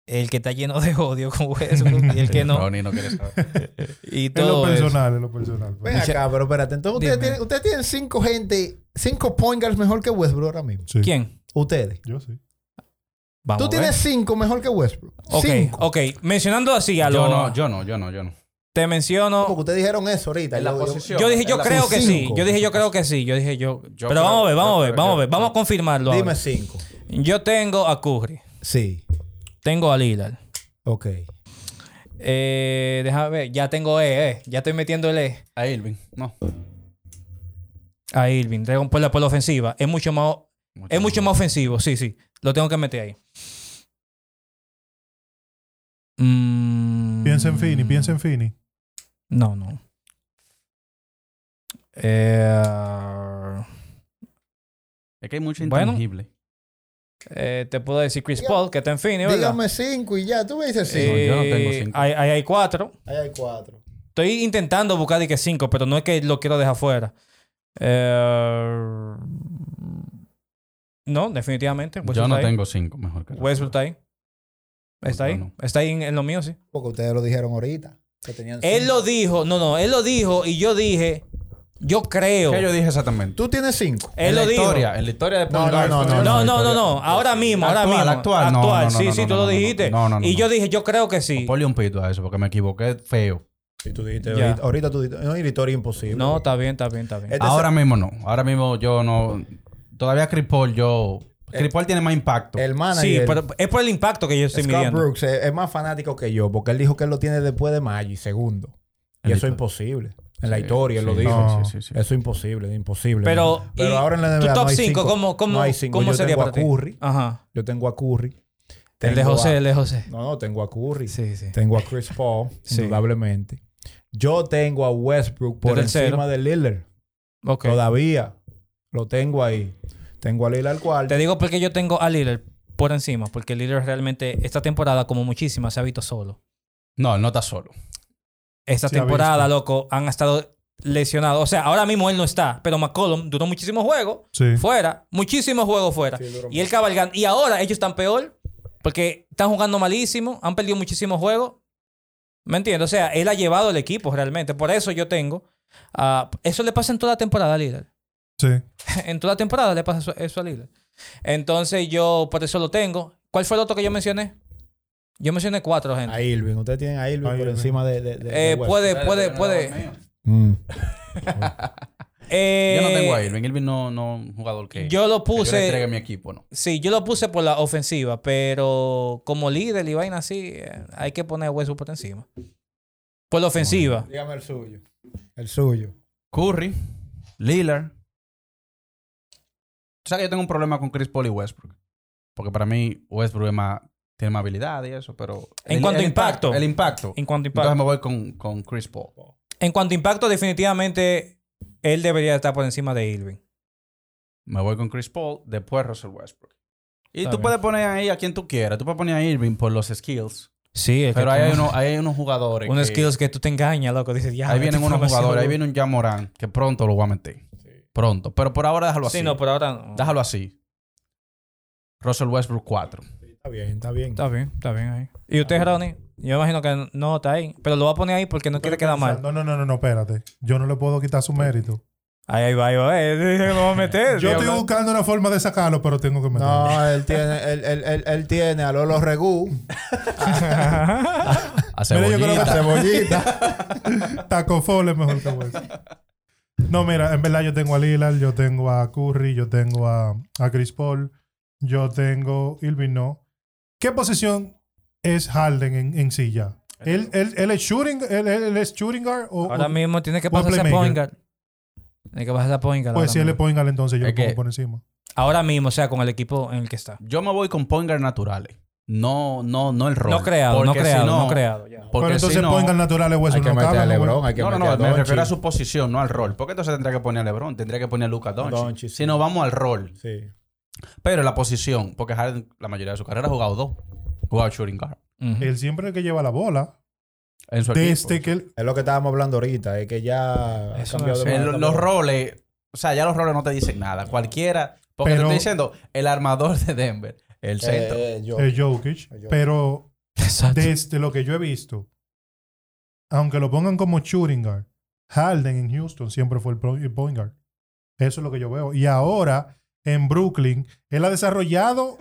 el que está lleno de odio con Westbrook y el que no. No quiere saber. Y Es lo todo eso. personal, es lo personal. Ven acá, pero espérate. Entonces, ustedes tienen, ustedes tienen cinco gente, cinco point guards mejor que Westbrook ahora mismo. Sí. ¿Quién? Ustedes. Yo sí. Vamos Tú tienes cinco mejor que Westbrook. Ok, Cinco. ok. Mencionando así a Yo lo... no, yo no, yo no, yo no. Te menciono... Porque ustedes dijeron eso ahorita. En la Yo- posición. Yo dije yo creo que sí. Yo dije yo creo que sí. Yo dije yo... Yo Pero creo- vamos a ver, vamos a ver, vamos a ver. Vamos a confirmarlo. Dime ahora. cinco. Yo tengo a Curry. Sí. Tengo a Lillard. Ok. Eh, déjame ver. Ya tengo E, eh. Ya estoy metiendo el E A Irving, no. a Irving. Tengo por la, por la ofensiva. Es mucho más... Es mucho más ofensivo. Sí, sí. Lo tengo que meter ahí. Mm, Piensa en Fini, piensa en Fini. No, no. Eh, Es que hay mucho Bueno. intangible. eh, te puedo decir Chris Paul, que está en Fini, ¿verdad? Dígame cinco y ya. Tú me dices cinco. No, yo no tengo Eh, cinco. Ahí, hay cuatro. Ahí hay cuatro. Estoy intentando buscar de que cinco, pero no es que lo quiero dejar fuera. Eh, no, definitivamente. Yo no ahí. tengo cinco mejor que Westbrook está ahí. Está ahí. Está ahí en, en lo mío, sí. Porque ustedes lo dijeron ahorita. Que tenían Él lo dijo. No, no. Él lo dijo y yo dije. Yo creo. ¿Qué yo dije exactamente? Tú tienes cinco. Él en lo la dijo. historia, en la historia de No, Point no, no, no, No, no, no, historia. no. Ahora mismo, ahora Actual, mismo. actual, no, no, no, sí, no, sí, no, tú no, lo no, dijiste. no, no, no, y no. yo dije, yo creo que sí. Ponle un pito a eso porque me equivoqué feo. Y tú dijiste, Ya. ahorita, ahorita tú dijiste, no, y la historia imposible. No, está bien, está bien, está bien. Este Ahora mismo no. Ahora mismo yo no. Todavía Chris Paul yo. Chris Paul tiene más impacto. El manager. Sí, pero es por el impacto que yo estoy Scott midiendo. Brooks es, es más fanático que yo, porque él dijo que él lo tiene después de Maggi, segundo. Y eso es imposible. En la historia él lo dijo. No. sí, sí, sí. Eso es imposible, es imposible. Pero, ahora en la tu NBA top no hay 5, cinco. ¿cómo, cómo, No hay cinco. cómo Yo sería tengo para a ti? Ajá. Yo tengo a Curry. El de José, a- el de José. No, no, tengo a Curry. Sí, sí. Tengo a Chris Paul, Sí. indudablemente. Yo tengo a Westbrook por encima de Lillard. Ok. Todavía lo tengo ahí. Tengo a Lillard al cuarto. Te digo porque yo tengo a Lillard por encima, porque Lillard realmente esta temporada, como muchísimas, se ha visto solo. No, él no está solo. Esta Se temporada, loco, han estado lesionados. O sea, ahora mismo él no está, pero McCollum duró muchísimos juegos Sí. fuera, muchísimos juegos fuera. Sí, y él cabalgando. Y ahora ellos están peor porque están jugando malísimo, han perdido muchísimos juegos. ¿Me entiendes? O sea, él ha llevado el equipo realmente. Por eso yo tengo. ah, eso le pasa en toda la temporada a Lillard. Sí. en toda la temporada le pasa eso, eso a Lillard. Entonces yo por eso lo tengo. ¿Cuál fue el otro que yo mencioné? Yo mencioné cuatro, gente. A Irving. Ustedes tienen a Irving A por encima de, de, de- Eh, puede, puede, puede. Mm. Eh, Yo no tengo a Irving. Irving no, no es un jugador que. Yo lo que entregue puse. a mi equipo, no. Sí, yo lo puse por la ofensiva, pero como líder y vaina así, eh, hay que poner a Westbrook por encima. Por la ofensiva. Dígame el suyo. El suyo. Curry, Lillard. Tú sabes que yo tengo un problema con Chris Paul y Westbrook. Porque para mí Westbrook es más, tiene más habilidad y eso, pero... En el- cuanto a impacto. El impacto. En cuanto a Entonces impacto. me voy con, con Chris Paul. En cuanto a impacto, definitivamente él debería estar por encima de Irving. Me voy con Chris Paul, después Russell Westbrook. Y Está tú bien. puedes poner ahí a quien tú quieras. Tú puedes poner a Irving por los skills. Sí, es Pero que ahí hay, ahí hay unos jugadores unos que- skills que tú te engañas, loco. Dices, ya. Ahí esta vienen unos jugadores. Ahí viene un Jamoran que pronto lo voy a meter. Pronto. Pero por ahora déjalo así. Sí, no, por ahora no. Déjalo así. Russell Westbrook 4. Está bien, está bien. Está bien, está bien ahí. ¿Y usted, Ronnie? Yo imagino que no está ahí. Pero lo va a poner ahí porque no quiere quedar mal. No, no, no, no, no, espérate. Yo no le puedo quitar su mérito. Ahí, ahí va, ahí va. Eh, dije que lo va a meter. Yo estoy buscando una forma de sacarlo, pero tengo que meterlo. No, él tiene, él, él, él, él tiene a Lolo Regú, A Mira, yo creo que a cebollita. Cebollita. Taco Fall es mejor que West. No, mira, en verdad yo tengo a Lillard, yo tengo a Curry, yo tengo a, a Chris Paul, yo tengo Irving no. ¿Qué posición es Harden en, en sí ya? ¿Él, él, él es shooting, él, él- él es shooting guard o, Ahora o- mismo tiene que pasarse a point guard. Tiene que pasarse a point guard. pues ahora si él es point guard entonces yo Es lo pongo por encima? Ahora mismo, o sea, con el equipo en el que está. Yo me voy con point guard naturales. No, no, no el rol. No creado, no Porque si creado, no, creado. ya. Porque Pero entonces si no, point guard natural es Hay que no meter a cabe, ¿no, LeBron, hay que No, no, meter no, me refiero a su posición, no al rol. ¿Por qué entonces tendría que poner a LeBron? Tendría que poner a Luka Doncic. Doncic, Si sí. no vamos al rol. Sí. Pero la posición, porque Harden la mayoría de su carrera ha jugado dos. Ha jugado shooting guard. Él siempre es el que lleva la bola. En su Desde equipo. que él... Es lo que estábamos hablando ahorita, es que ya ha Eso cambiado no de. El- los roles, o sea, ya los roles no te dicen nada. Cualquiera, porque Pero- te estoy diciendo, el armador de Denver, el centro. Eh, eh, Jokic. Jokic. Pero Exacto. desde lo que yo he visto, aunque lo pongan como shooting guard, Harden en Houston siempre fue el point guard. Eso es lo que yo veo. Y ahora en Brooklyn, él ha desarrollado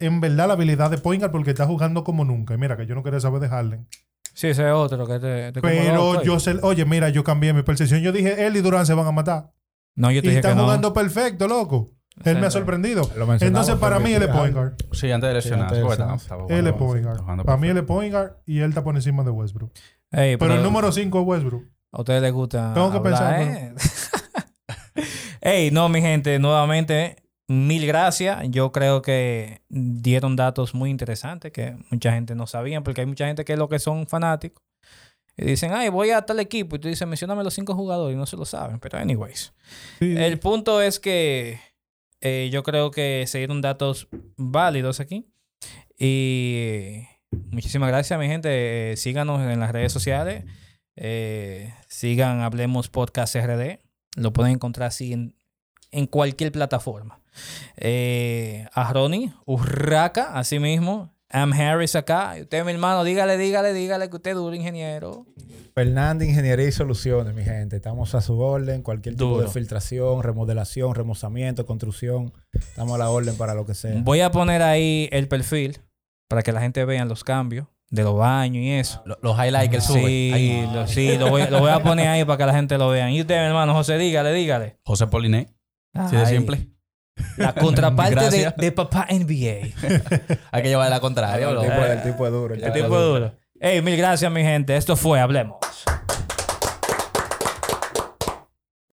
en verdad la habilidad de point guard porque está jugando como nunca. Y mira, que yo no quería saber de Harden. Sí, ese es otro que te, te Pero yo sé, oye, mira, yo cambié mi percepción. Yo dije, él y Durán se van a matar. No, yo te Y dije que están no. jugando perfecto, loco. Él me ha sorprendido. Entonces, para mí, él es point guard. Sí, antes de lesionarse. Él es point guard. Para mí, él es point guard y él está por encima de Westbrook. Ey, Pero el número 5 es Westbrook. A ustedes les gusta. Tengo que hablar, pensar, ¿eh? Ey, no, mi gente, nuevamente, mil gracias. Yo creo que dieron datos muy interesantes que mucha gente no sabía, porque hay mucha gente que es lo que son fanáticos. Y dicen, ay, voy a tal equipo. Y tú dices, mencióname los cinco jugadores y no se lo saben. Pero, anyways. Sí. El punto es que eh, yo creo que se dieron datos válidos aquí. Y muchísimas gracias, mi gente. Eh, síganos en las redes sociales. Eh, sigan Hablemos Podcast RD. Lo pueden encontrar así en, cualquier plataforma. Eh, a Ronnie, Urraca, así mismo. Am Harris acá. Y usted, mi hermano, dígale, dígale, dígale que usted es duro, ingeniero. Fernández Ingeniería y Soluciones, mi gente. Estamos a su orden. Cualquier tipo Duro. de filtración, remodelación, remozamiento, construcción. Estamos a la orden para lo que sea. Voy a poner ahí el perfil para que la gente vea los cambios de los baños y eso. Lo- Los highlights que él sube. Sí, lo, sí lo, voy, lo voy a poner ahí para que la gente lo vea. Y usted, mi hermano José, dígale, dígale. José Poliné. Sí, de Ay, simple. La contraparte de, papá NBA. Hay que llevar la contraria. el, bro. tipo, el tipo es duro. el Este tipo es duro. Ey, mil gracias, mi gente. Esto fue Hablemos.